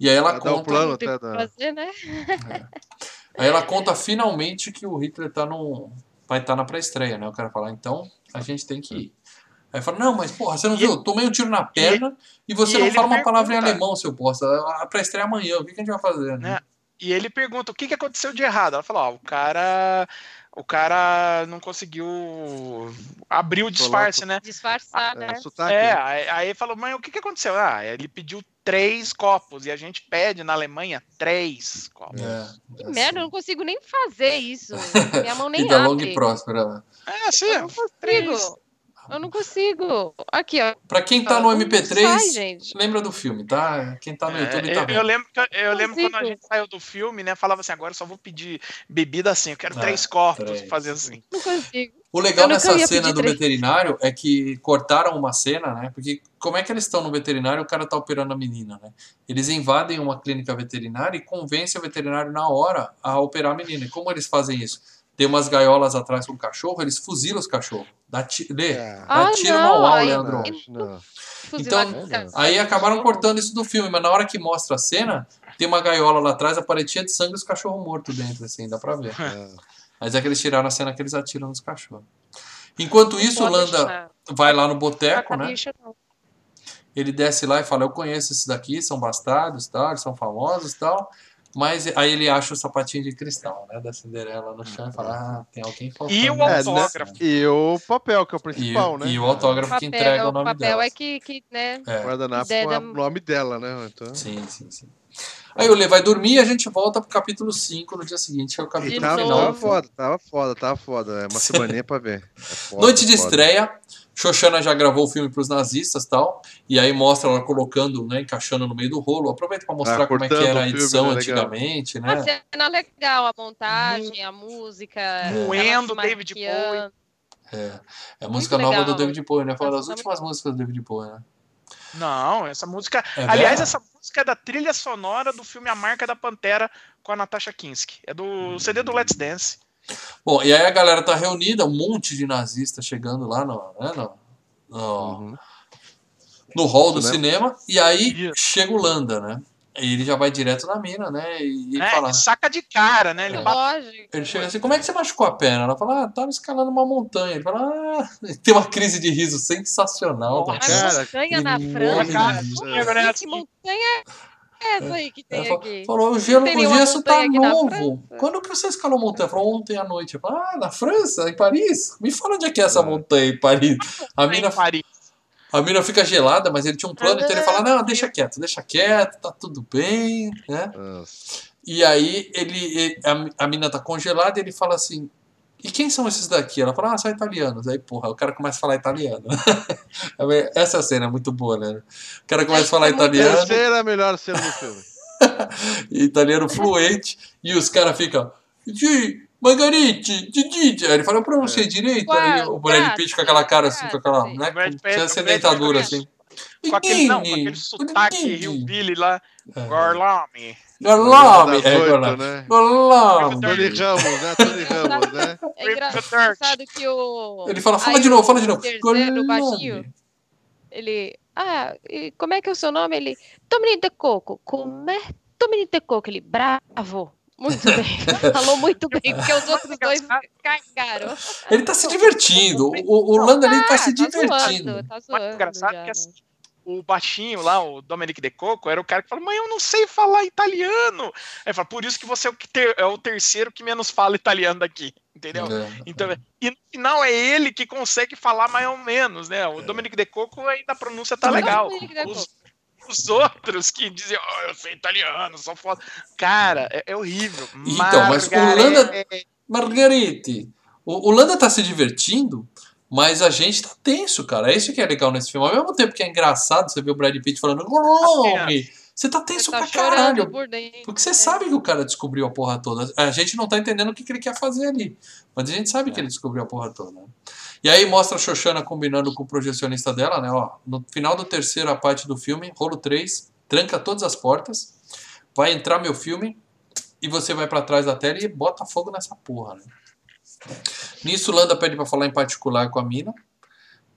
E aí ela Ela dá um conta. plano o até que da. fazer, né? Aí ela conta finalmente que o Hitler tá no. vai estar na pré-estreia, né? O cara fala, então a gente tem que ir. Aí fala, não, mas porra, você não E viu? Eu tomei um tiro na perna e, você e não fala uma palavra em alemão, seu bosta. A pré-estreia é amanhã, o que, a gente vai fazer? Né? Né? E ele pergunta o que, que aconteceu de errado. Ela fala, ó, o cara. O cara não conseguiu abrir o disfarce, né? Disfarçar, É, né? É, né? aí, falou, mãe, o que, que aconteceu? Ah, ele pediu três copos e a gente pede na Alemanha três copos. É, Que é merda, eu não consigo nem fazer isso. Minha mão nem Vida longa abre. e próspera. né? É, assim, Eu não consigo. Eu não consigo. Aqui, ó. Pra quem tá no Não MP3, sai, lembra do filme, tá? Quem tá no YouTube É, tá eu, vendo. eu lembro, que, eu lembro quando a gente saiu do filme, né? Falava assim, agora eu só vou pedir bebida assim, eu quero É, três copos, três. fazer assim. Não consigo. O legal nessa cena do três. veterinário é que cortaram uma cena, né? Porque como é que eles estão no veterinário e o cara tá operando a menina, né? Eles invadem uma clínica veterinária e convencem o veterinário na hora a operar a menina. E como eles fazem isso? Tem umas gaiolas atrás com o cachorro, eles fuzilam os cachorros. Dá ti... Lê, É. dá Ah, tiro não, no au, aí- Leandro. Não, não. Então, Aí acabaram cortando isso do filme, mas na hora que mostra a cena, tem uma gaiola lá atrás, a paretinha de sangue e os cachorros mortos dentro, assim, dá pra ver. É. Mas é que eles tiraram a cena que eles atiram nos cachorros. Enquanto isso, o Landa deixar. vai lá no boteco, né? não. Ele desce lá e fala: Eu conheço esses daqui, são bastardos, tal, eles são famosos tal. Mas aí ele acha o sapatinho de cristal, né? Da Cinderela no chão e fala: Ah, tem alguém faltando. E o nessa." autógrafo. E o papel, que é o E, principal, né? e o autógrafo que Papel, entrega o o nome papel dela. é que, que né? É. Guardanapo com o nome dela, né? Então... Sim, sim, sim. Aí o Lê vai dormir e a gente volta pro capítulo 5 no dia seguinte, que é o E capítulo tava, final. tava foda, tava foda, tava foda. É uma semaninha pra ver. É foda, Noite de foda. estreia, Xoxana já gravou o filme pros nazistas e tal, e aí mostra ela colocando, né, encaixando no meio do rolo. Aproveita pra mostrar Ah, como é que era a o filme, edição né, legal. antigamente, Uma né? cena legal, a montagem, a música. Moendo ela se David maquiando. É, é a música Muito nova legal. do David Bowie, né? Foi uma das últimas músicas do David Bowie, né? Não, essa música. É Aliás, essa música é da trilha sonora do filme A Marca da Pantera com a Natasha Kinski. É do CD do Let's Dance. Bom, e aí a galera tá reunida, um monte de nazistas chegando lá no, né, no, no, Uhum. no hall do Isso, cinema, e aí chega o Landa, né? E ele já vai direto na mina, né? E, e né? fala. Saca de cara, né? Ele É. bate Lógico. Ele chega assim, como é que você machucou a perna? Ela fala, ah, tava escalando uma montanha. Ele fala, ah, tem uma crise de riso sensacional. Nossa, tá? Cara, montanha na que França. cara, Que assim, montanha é essa aí que tem Ela aqui? falou, falou, o, gelo, nenhuma gesso tá novo. Quando que você escalou montanha? Falou, ontem à noite. Falei, ah, na França, em Paris? Me fala onde é que é essa É. montanha em Paris. A mina, em Paris. a mina fica gelada, mas ele tinha um plano, então ele fala, não, deixa quieto, deixa quieto, tá tudo bem, né? Nossa. E aí ele, ele- a, a mina tá congelada e ele fala assim: E quem são esses daqui? Ela fala, ah, são italianos. Aí, porra, o cara começa a falar italiano. Essa cena é muito boa, né? O cara começa a falar italiano, Terceira melhor cena do filme. italiano fluente, e os caras ficam. Margarite, Didi. Aí ele fala, eu pronunciei direito. Aí o Brad Pitt com aquela cara assim, com aquela. Né, com, tinha essa dentadura assim. Com aquele, não, com aquele sotaque. Hillbilly lá. É. Gorlami. Gorlami, é, Gorlami. né? Gorlami. Tony Ramos, né? Tony Ramos, né? É engraçado que o. Ele fala, fala Aí de novo, fala de novo. baixinho, Ele. Ah, e como é que é o seu nome? Ele. Dominique de Coco. Como é? Dominique de Coco. Ele. Bravo. Muito bem. Falou muito bem, porque os outros dois cagaram. Ele tá se divertindo. O, o Landa ali tá se Ah, divertindo. Zoando, tá zoando. engraçado já, que assim, o baixinho lá, o Dominic De Coco, era o cara que falou, mãe, eu não sei falar italiano. Aí fala, por isso que você é o, que ter- é o terceiro que menos fala italiano daqui, entendeu? É. Então, e no final é ele que consegue falar mais ou menos, né? O Dominic De Coco ainda a pronúncia tá legal. Os, os outros que diziam, oh, eu sei italiano, sou foda. Cara, é, é horrível. Então, mas o Holanda- Margarete, o o Landa tá se divertindo, mas a gente tá tenso, cara. É isso que é legal nesse filme. Ao mesmo tempo que é engraçado você ver o Brad Pitt falando nome, você tá tenso Tá pra caralho. por. Porque você É. sabe que o cara descobriu a porra toda. A gente não tá entendendo o que, que ele quer fazer ali. Mas a gente sabe que ele descobriu a porra toda. E aí mostra a Xoxana combinando com o projecionista dela, né? Ó, no final da terceira parte do filme, rolo 3, tranca todas as portas, vai entrar meu filme e você vai pra trás da tela e bota fogo nessa porra, né? Nisso, Landa pede pra falar em particular com a mina.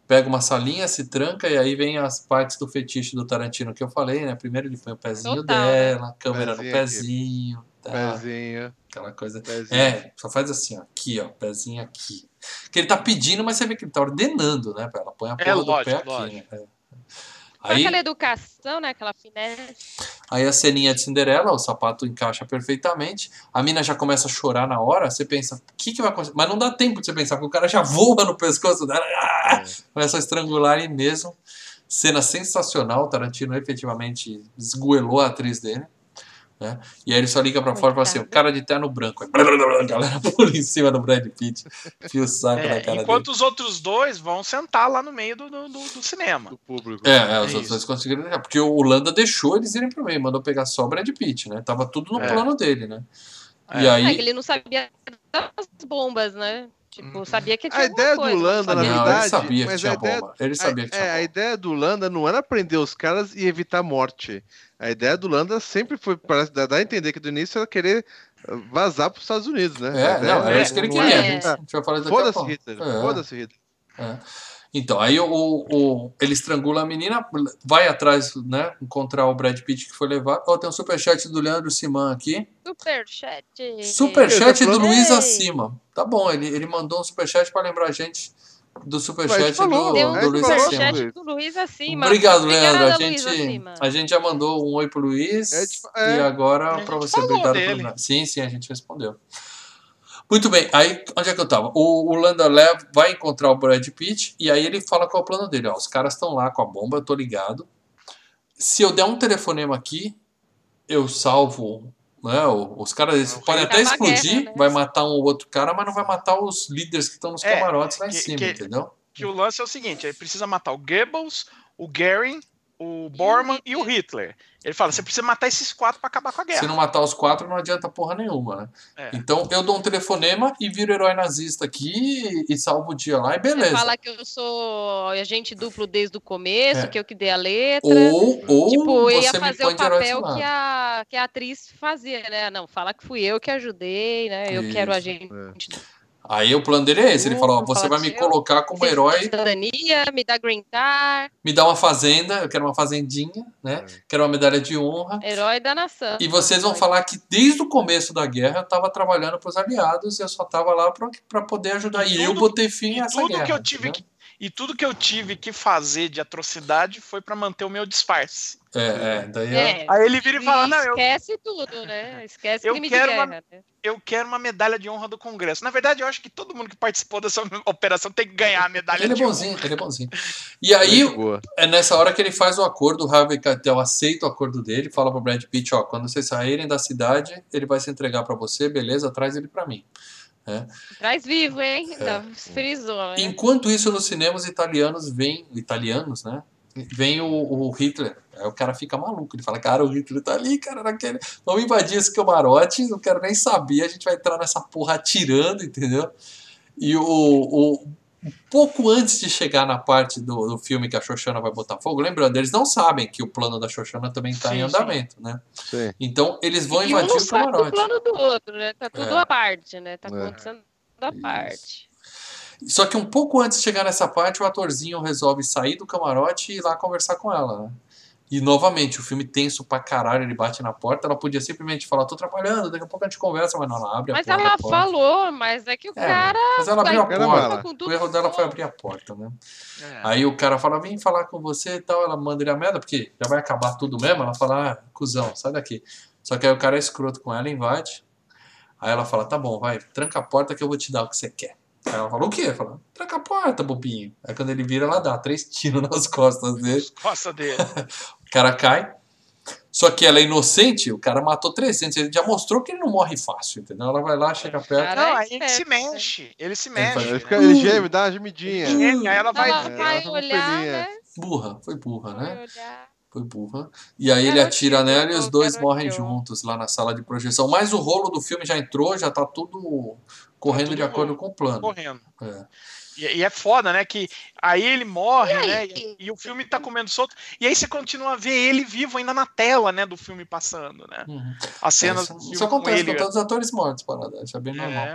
Pega uma salinha, se tranca e aí vem as partes do fetiche do Tarantino que eu falei, né? Primeiro ele põe o pezinho Total, né? dela, câmera Pezinho no pezinho, tá? Pezinho, aquela coisa. pezinho. É, só faz assim, ó, aqui, ó, pezinho aqui. Que ele tá pedindo, mas você vê que ele tá ordenando, né? Ela põe a porra É, do lógico, pé aqui, lógico. né? É. Aí, aquela educação, né? Aquela finesse. aí a ceninha de Cinderela, o sapato encaixa perfeitamente, a mina já começa a chorar na hora, você pensa, o que, que vai acontecer? Mas não dá tempo de você pensar, porque o cara já voa no pescoço dela, ah! começa a estrangular ele mesmo. Cena sensacional, o Tarantino efetivamente esgoelou a atriz dele. Né? E aí ele só liga pra fora e fala assim: o cara de terno branco. Aí, a galera pula em cima do Brad Pitt. Fio o saco É, na cara enquanto os outros dois vão sentar lá no meio do, do, do- cinema. Do público. dele. É, é, os É outros dois conseguiram. Porque o Landa deixou eles irem pro meio, mandou pegar só o Brad Pitt, né? Tava tudo no É. plano dele, né? É. E É, aí. que ele não sabia das bombas, né? Tipo, Uhum. sabia que tinha A ideia do coisa, Landa, na verdade, ele sabia que mas tinha a ideia- bomba. Ele sabia que é, tinha a bomba. ideia do Landa não era prender os caras e evitar morte. A ideia do Landa sempre foi, parece, dar dar a entender que do início era querer uh, vazar para os Estados Unidos, né? É, A ideia não, era isso que ele queria. é- A gente, a gente vai falar daqui a Foda-se. Hitler. É. Foda-se, Hitler. É. Então, aí o, o- ele estrangula a menina, vai atrás, né? Encontrar o Brad Pitt que foi levado. Ó, tem um superchat do Leandro Siman aqui. Superchat. Superchat tá do Luiz. Acima. Tá bom, ele, ele mandou um superchat pra lembrar a gente do superchat falou, do, do Luiz Acima. do Luiz acima. Obrigado, Obrigada, Leandro. A gente, a gente já mandou um oi pro Luiz. É, tipo, é. E agora A gente pra você, obrigado pelo. Sim, sim, a gente respondeu. Muito bem, aí onde é que eu tava? O, o Landa Lev vai encontrar o Brad Pitt e aí ele fala qual é o plano dele. Ó, os caras estão lá com a bomba, eu tô ligado. Se eu der um telefonema aqui, eu salvo. Né, os caras Eu podem até explodir, guerra, né? vai matar um ou outro cara, mas não vai matar os líderes que estão nos É, camarotes lá em que- cima, que- entendeu? Que o lance é o seguinte: ele precisa matar o Goebbels, o Goering, o Bormann e o Hitler. Ele fala: você precisa matar esses quatro pra acabar com a Se guerra. não matar os quatro, não adianta porra nenhuma, né? É. Então eu dou um telefonema e viro herói nazista aqui e, e salvo o dia lá e beleza. Fala que eu sou agente duplo desde o começo, É. que eu que dei a letra. Ou, ou tipo, eu ia você me fazer põe o papel que a, que a atriz fazia, né? Não, fala que fui eu que ajudei, né? Eu quero Isso, agente. Aí o plano dele é esse, ele fala, ó, Uh, você vai me que eu- colocar como herói, Cidadania, me dá green card, me dá uma fazenda, eu quero uma fazendinha, né? Quero uma medalha de honra. herói da nação. E vocês vão falar que desde o começo da guerra eu estava trabalhando para os aliados e eu só estava lá para poder ajudar. E, E eu tudo- botei fim a essa tudo guerra. que eu tive entendeu? E tudo que eu tive que fazer de atrocidade foi pra manter o meu disfarce. É, é, daí é. É, Aí ele vira e fala: Não, eu, esquece tudo, né? Esquece Eu crime quero de uma- guerra. né? eu quero uma medalha de honra do Congresso. Na verdade, eu acho que todo mundo que participou dessa operação tem que ganhar a medalha Ele é de honra. bonzinho, ele é bonzinho. E aí, é nessa hora que ele faz o acordo, o Harvey Keitel aceita o acordo dele, fala pro Brad Pitt, ó, quando vocês saírem da cidade, ele vai se entregar para você, beleza? Traz ele para mim. Traz vivo, hein? É. Frisou, né? Enquanto isso, no cinema, os italianos vêm, italianos, né? Vem o, o Hitler. Aí o cara fica maluco. Ele fala, cara, o Hitler tá ali, cara, naquele. Vamos invadir esse camarote, não quero nem saber, a gente vai entrar nessa porra atirando, entendeu? E o, o- um pouco antes de chegar na parte do, do filme que a Xoxana vai botar fogo, lembrando, eles não sabem que o plano da Xoxana também tá Sim, em sim. andamento, né? Sim. Então eles vão e um invadir não o camarote. plano do outro, né? Tá tudo É. à parte, né? Tá É. acontecendo da Isso. parte. Só que um pouco antes de chegar nessa parte, o atorzinho resolve sair do camarote e ir lá conversar com ela, né? E novamente, o filme tenso pra caralho, ele bate na porta, ela podia simplesmente falar, tô trabalhando, daqui a pouco a gente conversa, mas não, ela abre Mas a porta. ela a porta. falou, mas é que o É, cara. mas ela abriu a porta. com O erro dela foi abrir a porta, né? É. Aí o cara fala, vem falar com você e tal, ela manda ele a merda, porque já vai acabar tudo mesmo, ela fala, ah, cuzão, sai daqui. Só que aí o cara é escroto com ela, invade. Aí ela fala, tá bom, vai, tranca a porta que eu vou te dar o que você quer. Aí ela fala, o quê? Fala, tranca a porta, bobinho. Aí quando ele vira, ela dá três tiros nas costas dele. Costa dele. O cara cai. Só que ela é inocente, o cara matou 300. Ele já mostrou que ele não morre fácil, entendeu? Ela vai lá, chega perto. Não, é aí ele se né? mexe. Ele se Ele mexe. Ele, fica, ele geme, dá uma gemidinha. Geme, Aí ela vai. Ela vai olhar, né? Burra, foi burra, Vai né? olhar. Foi burra. E aí ele atira nela e os dois morrem juntos lá na sala de projeção. Mas o rolo do filme já entrou, já tá tudo correndo tudo de acordo com o plano. correndo. É. E, e é foda, né? Que aí ele morre, E aí? né? E, e o filme tá comendo solto. E aí você continua a ver ele vivo ainda na tela, né? Do filme passando, né? Uhum. As cenas isso, do filme isso acontece com, ele. todos os atores mortos, parada. Isso é bem normal. É.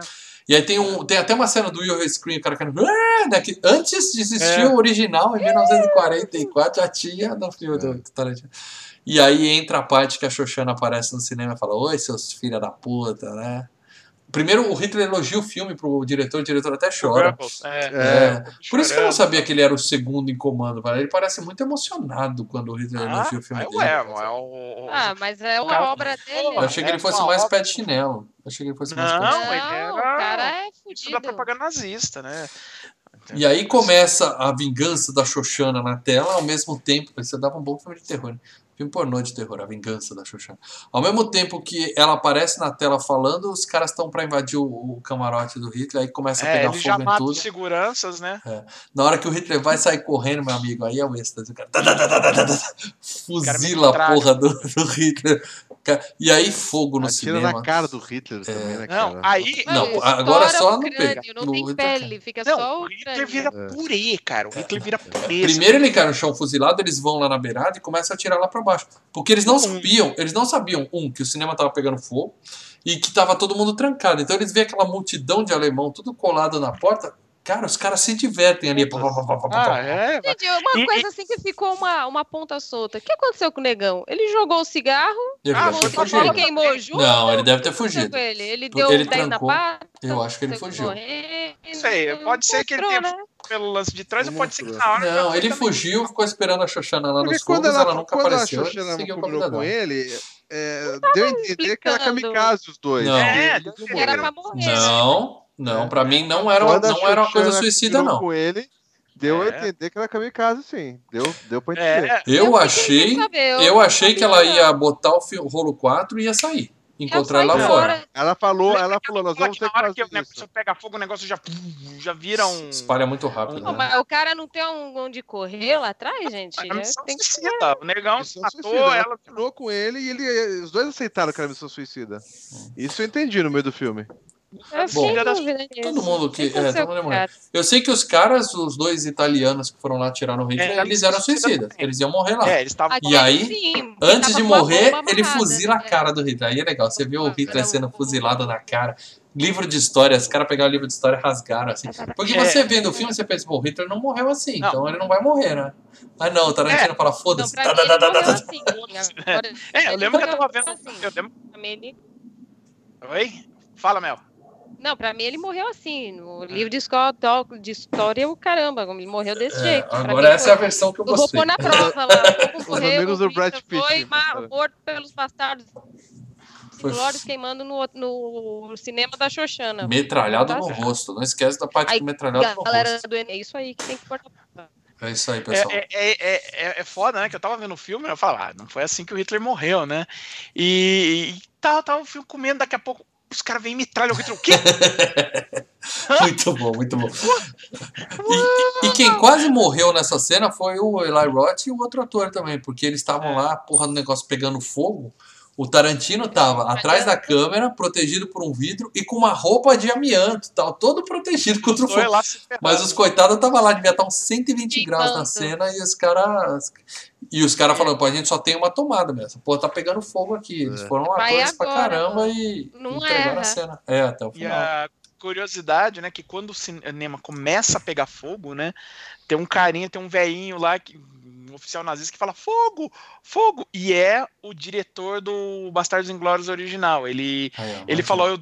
E aí tem, um, tem até uma cena do Will Screen, o cara querendo. "Ah", né, que antes de existir É. o original, em 1944, já tinha no filme do do Tarantino. E aí entra a parte que a Xoxana aparece no cinema e fala: Oi, seus filha da puta, né? Primeiro, o Hitler elogia o filme pro diretor, o diretor até chora. Goebbels, é. É. Por isso que eu não sabia que ele era o segundo em comando. cara. Ele parece muito emocionado quando o Hitler Ah, elogia o filme é, dele. ué, é o. Ah, mas é uma Cara, obra dele. Eu achei que é ele fosse mais obra- pé de chinelo. Eu achei que ele fosse mais pé de Não, chinelo. ele Não, era- o cara é Isso da fudido. propaganda nazista, né? E aí começa a vingança da Xoxana na tela, ao mesmo tempo. Você dava um bom filme de terror. Né? Filme pornô de terror, a vingança da Xoxana. Ao mesmo tempo que ela aparece na tela falando, os caras estão pra invadir o, o camarote do Hitler, aí começa a É, pegar ele já fogo em mata tudo. seguranças, né? Na hora que o Hitler vai sair correndo, meu amigo, aí é o êxtase. O cara, fuzila a porra do, do Hitler. E aí fogo no Atira cinema. na cara do Hitler também, né, Não, cara? aí. Não, agora só no crânio, pega- Não no tem Hitler pele, fica Não, só o o Hitler crânio. vira É. purê, cara. O Hitler vira purê. Primeiro ele cai no chão fuzilado, eles vão lá na beirada e começam a atirar lá pra baixo. Porque eles não sabiam, eles não sabiam, um, que o cinema tava pegando fogo e que tava todo mundo trancado. Então eles veem aquela multidão de alemão tudo colado na porta. Cara, os caras se divertem ali. Ah, é? Gente, uma E- coisa assim que ficou uma, uma ponta solta. O que aconteceu com o negão? Ele jogou o cigarro, Ele Ah, ele queimou junto. Não, ele deve ter fugido. Ele, ele deu ele 10 na trancou. pata. Eu acho que ele fugiu. correndo, Sei, pode ser que ele tenha- né? Pelo lance de trás, ou Não pode ser que na hora. Não, ele fugiu, ficou esperando a Xoxana lá Porque nos quando fogos, ela, ela nunca quando apareceu. a Xoxana seguiu com a combinou com ele, é, deu a entender que era kamikaze os dois. Não. É, Era pra morrer. Não, não, É. pra mim não era, Quando a não era uma coisa suicida, não. com ele, deu a É. entender que era kamikaze, sim. Deu, deu pra entender. É, Eu fiquei achei, saber, eu achei que ela ia botar o fi- o rolo 4 e ia sair. Encontrar Eu lá fora. Ela falou, ela que falou, nós vamos que ter que na hora que fazer o negócio isso. pega fogo, o negócio já, já vira um. Espalha muito rápido, Não, né? mas o cara não tem um onde correr lá atrás, gente? A Já missão tem que suicida. O negão Missão matou suicida. Ela ela. combinou com ele e ele, os dois aceitaram que era missão suicida. Isso eu entendi no meio do filme. Eu Bom, nisso. todo mundo que- Não sei é, todo eu mundo é. Eu sei que os caras, os dois italianos que foram lá tirar no Hitler, É, eles eram suicida suicidas. Eles iam morrer lá. É, eles estavam. Aquele E aí, sim, Antes de morrer, ele fuzila a né? cara do Hitler. Aí é legal, você vê o Hitler sendo fuzilado na cara. Livro de história, os caras pegaram o livro de história e rasgaram assim. Porque É. você vendo o filme, você pensa, o Hitler não morreu assim, Não. então ele não vai morrer, né? Mas não, o Tarantino É. fala, foda-se. tá, tá, tá, tá, tá. assim. É, eu lembro que eu tava vendo. assim. Eu lembro... Oi? Fala, Mel. Não, pra mim ele morreu assim. No livro de, esco- de história, o caramba, ele morreu desse É, jeito. Pra agora mim essa foi. é a versão que eu Eu vou gostei. pôr na prova lá. Vou correr, amigos do Brad Pitt, Foi morto pelos bastardos. Foi- Glórias queimando no, no cinema da Xoxana. Metralhado Tá no rosto. Não esquece da parte Aí, do metralhado no Galera rosto. do Enem, é isso aí que tem que cortar. É isso aí, É, pessoal. é, é, é, é foda, né? Que eu tava vendo o filme e eu falava, ah, não foi assim que o Hitler morreu, né? E, e tava, tava o filme comendo, daqui a pouco os caras vêm metralham o quê? Muito bom, muito bom. E, e quem quase morreu nessa cena foi o Eli Roth e o outro ator também, porque eles estavam É. lá, porra, do negócio pegando fogo. O Tarantino tava Mas atrás é- da câmera, protegido por um vidro e com uma roupa de amianto, tal, todo protegido contra o fogo. lá. Mas os coitados estavam lá, devia estar uns 120 graus na cena e os caras. E os caras falando, pô, a gente só tem uma tomada mesmo. Pô, tá pegando fogo aqui. Eles É. foram Vai atores pra caramba e Não entregaram erra. a cena. É, até o E final. a curiosidade, né, que quando o cinema começa a pegar fogo, né, tem um carinha, tem um velhinho lá, que, oficial nazista que fala fogo, fogo, e é o diretor do Bastardos Inglórios original. Ele, Aí, ó, ele falou, eu-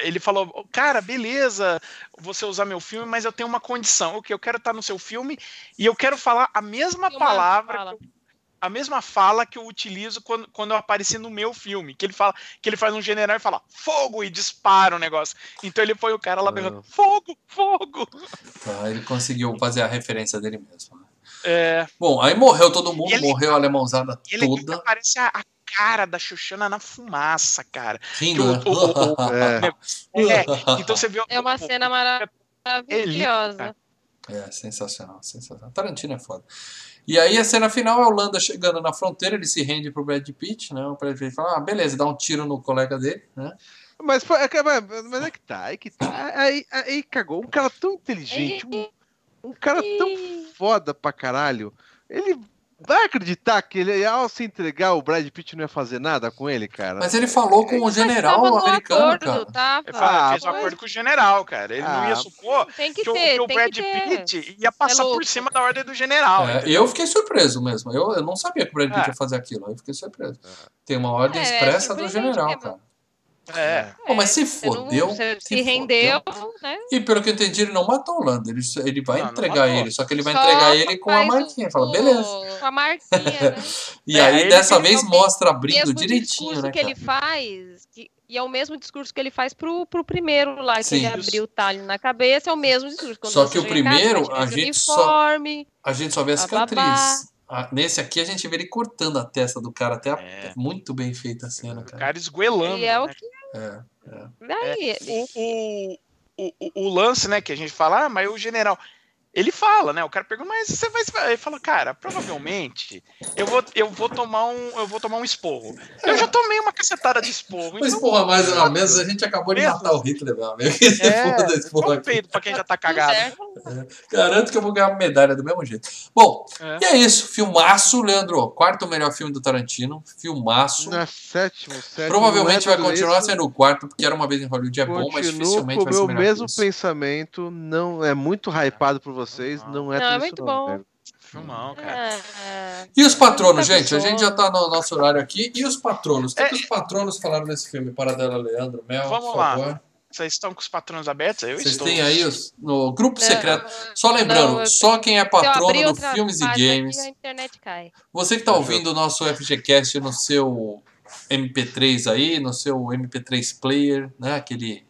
ele falou, cara, beleza, você usar meu filme, mas eu tenho uma condição, o que eu quero estar no seu filme e eu quero falar a mesma Uma palavra a mesma fala que eu utilizo quando, quando eu apareci no meu filme. Que ele fala que ele faz um general e fala fogo e dispara o negócio. Então ele foi o cara lá Ah. berrando fogo, fogo. Tá, ele conseguiu fazer a referência dele mesmo. né? É, Bom, aí morreu todo mundo, ele- morreu a alemãozada e ele toda, aparece a, a cara da Xuxana na fumaça, cara. rindo, né? o- o- o- É, É, então você viu. É uma o- cena maravilhosa. É, sensacional, sensacional. Tarantino é foda. E aí a cena final é o Landa chegando na fronteira, ele se rende pro Brad Pitt, né? O Brad Pitt fala, ah, beleza, dá um tiro no colega dele, né? mas, é que- mas, é que tá, aí que tá. Aí, aí cagou. Um cara tão inteligente, um, um cara tão foda pra caralho. Ele vai acreditar que ele, ao se entregar, o Brad Pitt não ia fazer nada com ele, cara? Mas ele falou com o Mas general tava no americano, acordo, cara. Ele Tava. Ah, fez um mas- acordo com o general, cara. Ele não ia Ah, supor Tem que que, o, ter, que o tem Brad que ter. Pitt ia passar louco. por cima da ordem do general. É, eu fiquei surpreso mesmo. Eu, eu não sabia que o Brad Pitt É. ia fazer aquilo. Eu fiquei surpreso. Tem uma ordem É, é expressa do surpreendente general, cara. É. Pô, mas se não- fodeu. se se rendeu, né? E pelo que eu entendi, ele não matou o Landa. Ele, ele vai Não, não entregar matou. ele, só que ele vai Só entregar ele com a marquinha. o- Fala, beleza. Com a marquinha, né? E É, aí, dessa vez, o mostra abrindo mesmo direitinho, discurso né, que cara? ele faz, que- e é o mesmo discurso que ele faz pro, pro primeiro lá, que Sim. ele abriu o talho na cabeça, é o mesmo discurso. Quando Só você que o casa, primeiro, vai a gente só- uniforme, A gente só vê a cicatriz. babá. Ah, nesse aqui, a gente vê ele cortando a testa do cara. Até a- É. muito bem feita a cena, O cara. cara esguelando. e é o né? que É. daí, O, o, o, o- o lance, né, que a gente fala, ah, mas o general. Ele fala, né? O cara pergunta, mas você vai. Ele fala, cara, provavelmente eu vou, eu vou tomar um. Eu vou tomar um esporro. Eu já tomei uma cacetada de esporro. Mas porra, mais uma vez, a gente acabou de matar o Hitler, meu amigo. É, um aqui. peito pra quem já tá cagado. certo. Garanto que eu vou ganhar uma medalha do mesmo jeito. Bom, É. e é isso. Filmaço, Leandro. Quarto melhor filme do Tarantino. Filmaço. Na sétimo, sétimo. Provavelmente é vai continuar sendo o quarto, porque era uma vez em Hollywood é bom, mas Continuo dificilmente o vai ser meu melhor que mesmo pensamento, não é muito hypado por vocês, não é Não, é tudo muito isso não, bom. velho. Filmão, cara. Ah, E os patronos, Muita gente? A gente já tá no nosso horário aqui. E os patronos? O que, É. que os patronos falaram desse filme? Paradela Leandro, Mel, Vamos por lá. favor. Vocês estão com os patrões abertos? Eu Vocês estou. têm aí os, no grupo não, secreto. Só lembrando, não, eu- só quem é patrono do Filmes e aqui, Games. Você que tá ouvindo o nosso FGCast no seu MP3 aí, no seu MP3 player, né? Aquele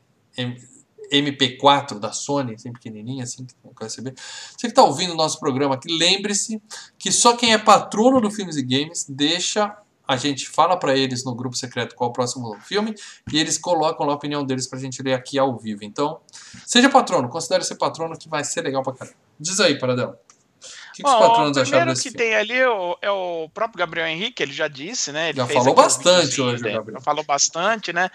MP4 da Sony, assim pequenininho, assim, quer receber. Você que tá ouvindo o nosso programa aqui, lembre-se que só quem é patrono do Filmes e Games deixa a gente fala pra eles no grupo secreto qual é o próximo filme e eles colocam lá a opinião deles pra gente ler aqui ao vivo. Então, seja patrono, considere ser patrono que vai ser legal pra caramba. Diz aí, Paradão. O que, que os patronos o acharam primeiro desse que filme? tem ali é o, é o próprio Gabriel Henrique, ele já disse, né? Ele Já fez falou bastante hoje, o dele, Gabriel. Falou bastante, né?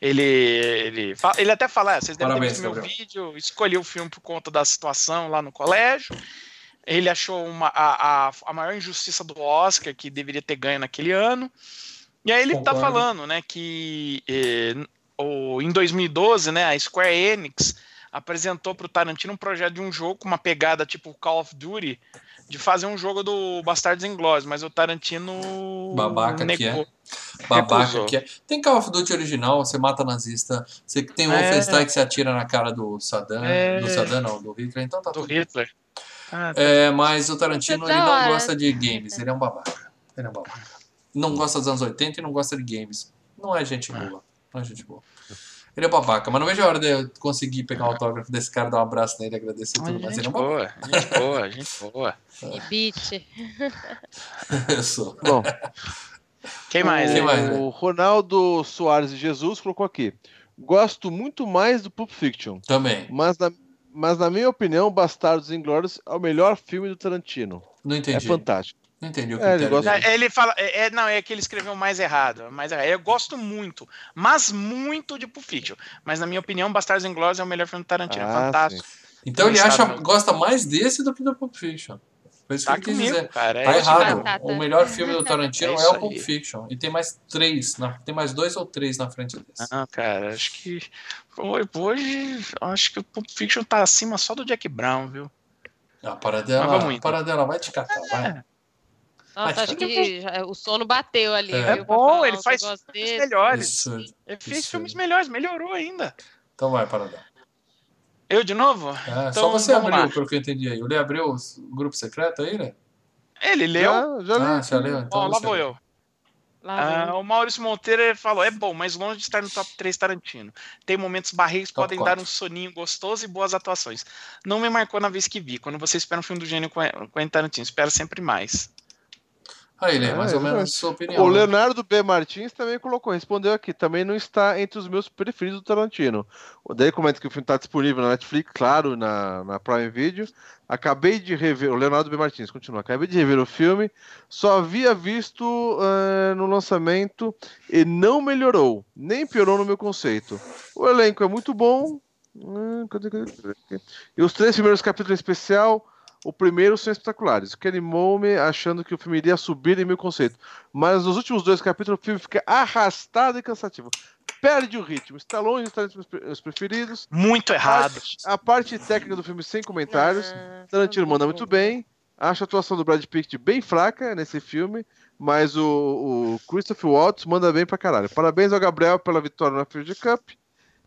Ele, ele, ele até fala, "Ah, vocês devem Parabéns, ter visto meu Gabriel. vídeo, escolhi o filme por conta da situação lá no colégio. Ele achou uma, a, a, a maior injustiça do Oscar, que deveria ter ganho naquele ano. E aí ele tá Concordo. falando, né, que eh, o, em 2012, né, a Square Enix apresentou para o Tarantino um projeto de um jogo com uma pegada tipo Call of Duty, de fazer um jogo do Bastardos Inglórios, mas o Tarantino Babaca que negou. Babaca Recusou. que é. Tem Call of Duty original, você mata nazista. Você tem o É. Wolfenstein que você atira na cara do Saddam. É. Do Saddam não, do Hitler. Então tá do tudo. Hitler. Ah, É, mas o Tarantino é ele não gosta de games, ele é um babaca. Ele é um babaca. Não gosta dos anos 80 e não gosta de games. Não é gente boa. Não é gente boa. Ele é babaca, mas não vejo a hora de eu conseguir pegar o autógrafo desse cara, dar um abraço nele, agradecer tudo, mas ele é gente um babaca. boa, gente boa, gente boa. E beat. Eu sou. Bom, Quem mais? Quem o, mais, né? Ronaldo Soares de Jesus colocou aqui. Gosto muito mais do Pulp Fiction, Também. mas na, mas na minha opinião, Bastardos Inglórios é o melhor filme do Tarantino. Não É entendi. fantástico. Não entendi o É, ele gosta- Ele fala, é, é- não, é que ele escreveu mais errado, mais errado. Eu gosto muito, mas muito de Pulp Fiction. Mas na minha opinião, Bastardos Inglórios é o melhor filme do Tarantino. é Ah, fantástico. Então ele acha, gosta mais desse do que do Pulp Fiction. Foi isso Tá que ele quis dizer. cara. é Tá isso errado. Batata. O melhor filme do Tarantino É é, o Pulp. Fiction. E tem mais três. na- tem mais dois ou três na frente desse. Não, cara, acho que ho- hoje acho que o Pulp Fiction tá acima só do Jack Brown, viu? A paradela, Mas vamos a paradela vai te catar, vai. Nossa, acho cara. que já- o sono bateu ali. É. pra Bom, ele faz filmes desse. melhores. Absurdo. Ele fez Absurdo. filmes melhores, melhorou ainda. Então vai, Paradão. Eu de novo? É, Então, só você abriu, lá. pelo que eu entendi aí. O Lê abriu o grupo secreto aí, né? Ele leu. Já, já li. Ah, já leu? Então Ó, lá vou eu. Lá. Ah, o Maurício Monteiro falou: é bom, mas longe de estar no top 3 Tarantino. Tem momentos barris que podem quatro. dar um soninho gostoso e boas atuações. Não me marcou na vez que vi. Quando você espera um filme do gênio com Tarantino, espera sempre mais. Aí, Lê, É, mais ou menos exatamente. sua opinião. O né? Leonardo B. Martins também colocou, respondeu aqui. Também não está entre os meus preferidos do Tarantino. Daí comenta que o filme está disponível na Netflix, claro, na, na Prime Video. Acabei de rever. O Leonardo B. Martins continua. Acabei de rever o filme. Só havia visto eh, no lançamento e não melhorou, nem piorou no meu conceito. O elenco é muito bom. Hum? E os três primeiros capítulos em especial. O primeiro são espetaculares, o que animou-me achando que o filme iria subir em meu conceito. Mas nos últimos dois capítulos o filme fica arrastado e cansativo. Perde o ritmo, está longe de estar entre os pre- os preferidos. Muito errado. A parte técnica do filme sem comentários. Ah, Tarantino manda muito bem. Acho a atuação do Brad Pitt bem fraca nesse filme. Mas o, o Christopher Waltz manda bem pra caralho. Parabéns ao Gabriel pela vitória na Field Cup.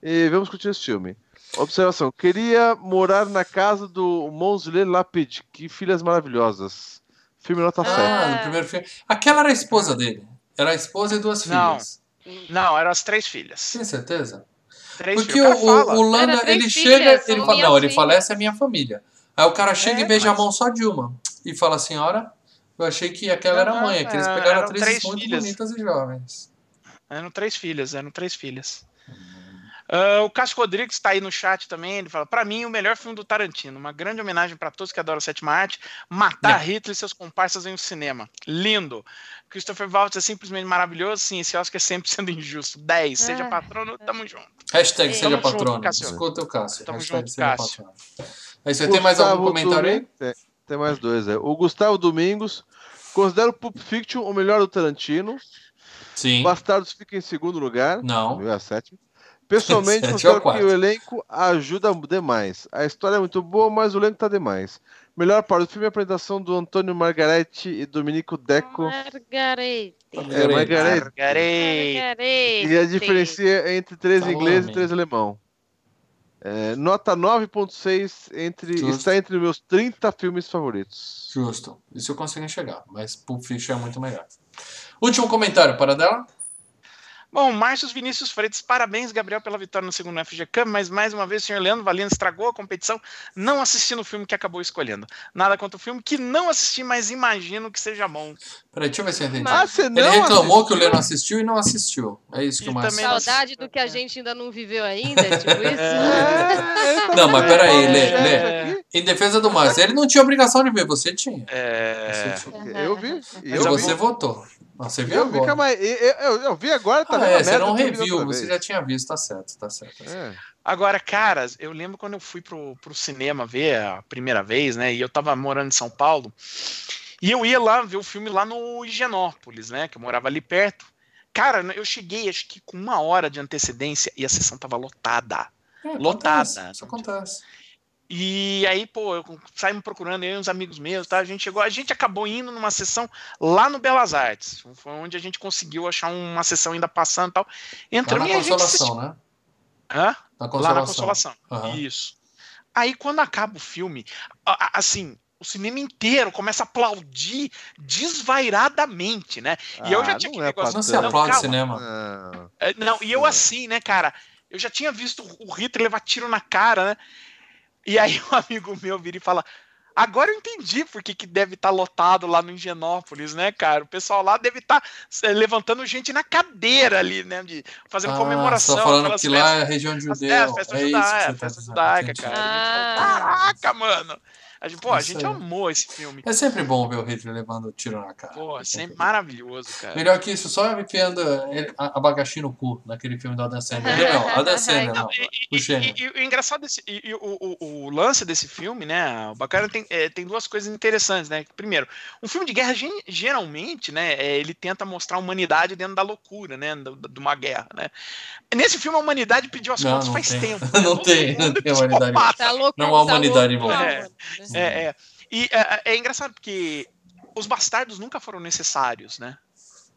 E vamos curtir esse filme. Observação: queria morar na casa do Monsley Lapid. Que filhas maravilhosas. Filme nota 7. Ah, no primeiro filme. Aquela era a esposa dele. Era a esposa e duas Não. filhas. Não, eram as três filhas. Tem certeza? Três Porque o, filhas. O o, o Landa, Era três ele filhas, chega, ele fala, não, ele fala, essa é minha família. Aí o cara chega É, e beija mas- a mão só de uma. E fala, senhora, eu achei que aquela era a mãe, que eles é, pegaram atrizes três muito filhas. bonitas e jovens. Eram três filhas, eram três filhas. Ah, o Cássio Rodrigues está aí no chat também. Ele fala: Pra mim, o melhor filme do Tarantino. Uma grande homenagem para todos que adoram a sétima arte. Matar Não. Hitler e seus comparsas em um cinema. Lindo. Christopher Waltz é simplesmente maravilhoso. Sim, esse Oscar é sempre sendo injusto. 10. Seja Ah. patrono, tamo junto. Hashtag É. seja Tamo junto, patrono. Cássio. Escuta o Cássio. Tamo Hashtag junto, seja Cássio. patrono. Aí você tem mais algum comentário aí? Tem, tem mais dois, é. O Gustavo Domingos considera o Pulp Fiction o melhor do Tarantino. Sim. Bastardos fica em segundo lugar. Não. É a sétima. Pessoalmente, considero que o elenco ajuda demais. A história é muito boa, mas o elenco tá demais. Melhor parte do filme é a apresentação do Antônio Margaretti e Dominico Deco. Margarete. É, Margaretti. Margarei. Margarete. E a diferença entre três Tá inglês bom, e três alemão. É, nota 9.6 entre, Justo. está entre meus 30 filmes favoritos. Justo. Isso eu consigo enxergar. Mas Pulp Fiction é muito melhor. Último comentário para dela. Bom, Márcio Vinícius Freitas, parabéns, Gabriel, pela vitória no segundo FG Cup, mas mais uma vez o senhor Leandro Valino estragou a competição não assistindo o filme que acabou escolhendo. Nada contra o filme que não assisti, mas imagino que seja bom. Peraí, deixa eu ver se eu entendi. Ah, você não Ele reclamou assistiu? que o não assistiu e não assistiu. É isso que E o Márcio Saudade do que a gente ainda não viveu ainda, tipo isso. É, ele Não, mas peraí, aí, Lê, Lê. aqui? Em defesa do Márcio, ele não tinha obrigação de ver, você tinha. É... Você tinha. Eu vi. E Eu você vi. votou. Você viu Eu vi, agora. calma aí. Eu, eu- eu vi agora, tá Ah, é, você não vi outra você já tinha visto, tá certo, tá certo. Tá certo. É. Agora, caras, eu lembro quando eu fui pro, pro cinema ver a primeira vez, né? E eu tava morando em São Paulo. E eu ia lá ver o filme lá no Higienópolis, né? Que eu morava ali perto. Cara, eu cheguei acho que com uma hora de antecedência e a sessão tava lotada. É, Lotada. acontece, Isso acontece. E aí, pô, eu saí me procurando, eu e uns amigos meus, tá? A gente chegou, a gente acabou indo numa sessão lá no Belas Artes. Foi onde a gente conseguiu achar uma sessão ainda passando e tal. Lá Entramos na e a gente consolação, assistiu. né? Hã? Na Lá na consolação. Consolação. Aham. Isso. Aí quando acaba o filme, assim, o cinema inteiro começa a aplaudir desvairadamente, né? E eu já Ah, tinha não é negócio. Não se aplaude calma. cinema. Não. É, Não, e eu assim, né, cara? Eu já tinha visto o Hitler levar tiro na cara, né? E aí um amigo meu vira e fala. Agora eu entendi por que, que deve estar lotado lá no Higienópolis, né, cara? O pessoal lá deve estar levantando gente na cadeira ali, né? De, fazendo Ah, comemoração. Você tá falando que lá é festas- região judeu. É, a festa é isso judaica, a tá festa cara. A gente Ah. Caraca, mano. A gente, pô, a Isso gente aí. amou esse filme. É sempre bom ver o Hitler levando tiro na cara. Pô, É sempre bom. maravilhoso, cara. Melhor que isso, só enfiando a- abacaxi no cu, naquele filme do Adam Sandler. Não, Adam Sandler, não. E, e- e o engraçado desse, e, e o, o- o lance desse filme, né? O bacana tem, é, tem duas coisas interessantes, né? Primeiro, um filme de guerra geralmente, né? é, ele tenta mostrar a humanidade dentro da loucura, né? De uma guerra, né? Nesse filme a humanidade pediu as Não, contas não faz tem. tempo. Não Todo tem, não mundo tem humanidade. Tá louco, Não há tá humanidade louco, envolvida. não, mano. É, é. E é, é engraçado porque os bastardos nunca foram necessários, né?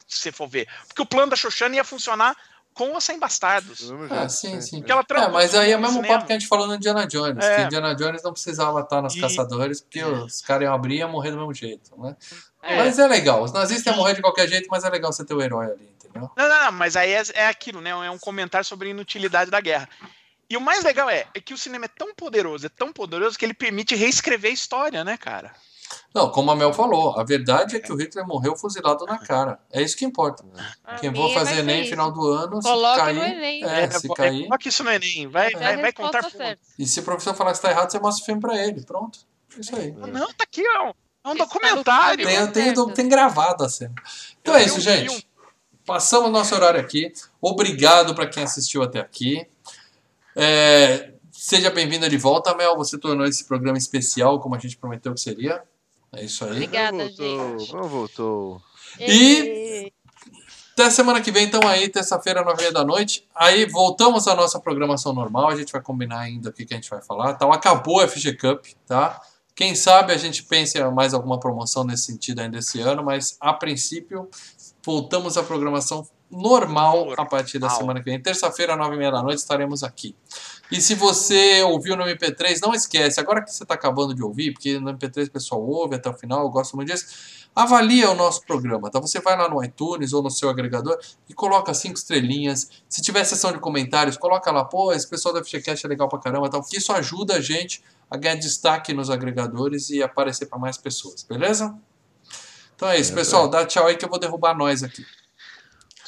Se você for ver. Porque o plano da Xoxana ia funcionar com ou sem bastardos. Ah, sim, sim. Ela É, mas aí é o mesmo papo que a gente falou no Indiana Jones. É. Que Indiana Jones não precisava estar nos E- caçadores, porque os caras iam abrir e iam morrer do mesmo jeito, né? É. Mas é legal. Os nazistas iam morrer de qualquer jeito, mas é legal você ter o herói ali, entendeu? Não, não, não, mas aí é, é aquilo, né? É um comentário sobre a inutilidade da guerra. E o mais legal é, é que o cinema é tão poderoso, é tão poderoso que ele permite reescrever a história, né, cara? Não, como a Mel falou, a verdade é que o Hitler morreu fuzilado na cara. É isso que importa. Pra Quem for vai fazer Enem isso. final do ano, se Coloque cair. no Enem. É, se é, cair. Coloque isso no Enem, vai, É vai, vai contar. E se o professor falar que está errado, você mostra o filme pra ele. Pronto. É Isso aí. Não, tá aqui, ó. É um documentário. filme. Tem, tem, tem gravado a cena. Então é isso, gente. Passamos nosso horário aqui. Obrigado para quem assistiu até aqui. É, seja bem-vinda de volta, Mel. Você tornou esse programa especial, como a gente prometeu que seria. É isso aí. Obrigada, não voltou, gente. Não voltou. E- Até semana que vem, então aí, terça-feira, nove e meia da noite. Aí voltamos à nossa programação normal. A gente vai combinar ainda o que, que a gente vai falar. Então, acabou a FG Cup, tá? Quem sabe a gente pense em mais alguma promoção nesse sentido ainda esse ano, mas a princípio voltamos à programação normal a partir da semana que vem. Terça-feira, nove e meia da noite, estaremos aqui. E se você ouviu no MP3, não esquece, agora que você está acabando de ouvir, porque no MP3 o pessoal ouve até o final, eu gosto muito disso, avalia o nosso programa, tá? Você vai lá no iTunes ou no seu agregador e coloca cinco estrelinhas. Se tiver sessão de comentários, coloca lá, pô, esse pessoal da FGCast é legal pra caramba, tal, porque isso ajuda a gente a ganhar destaque nos agregadores e aparecer para mais pessoas, beleza? Então é isso, pessoal. Dá tchau aí que eu vou derrubar nós aqui.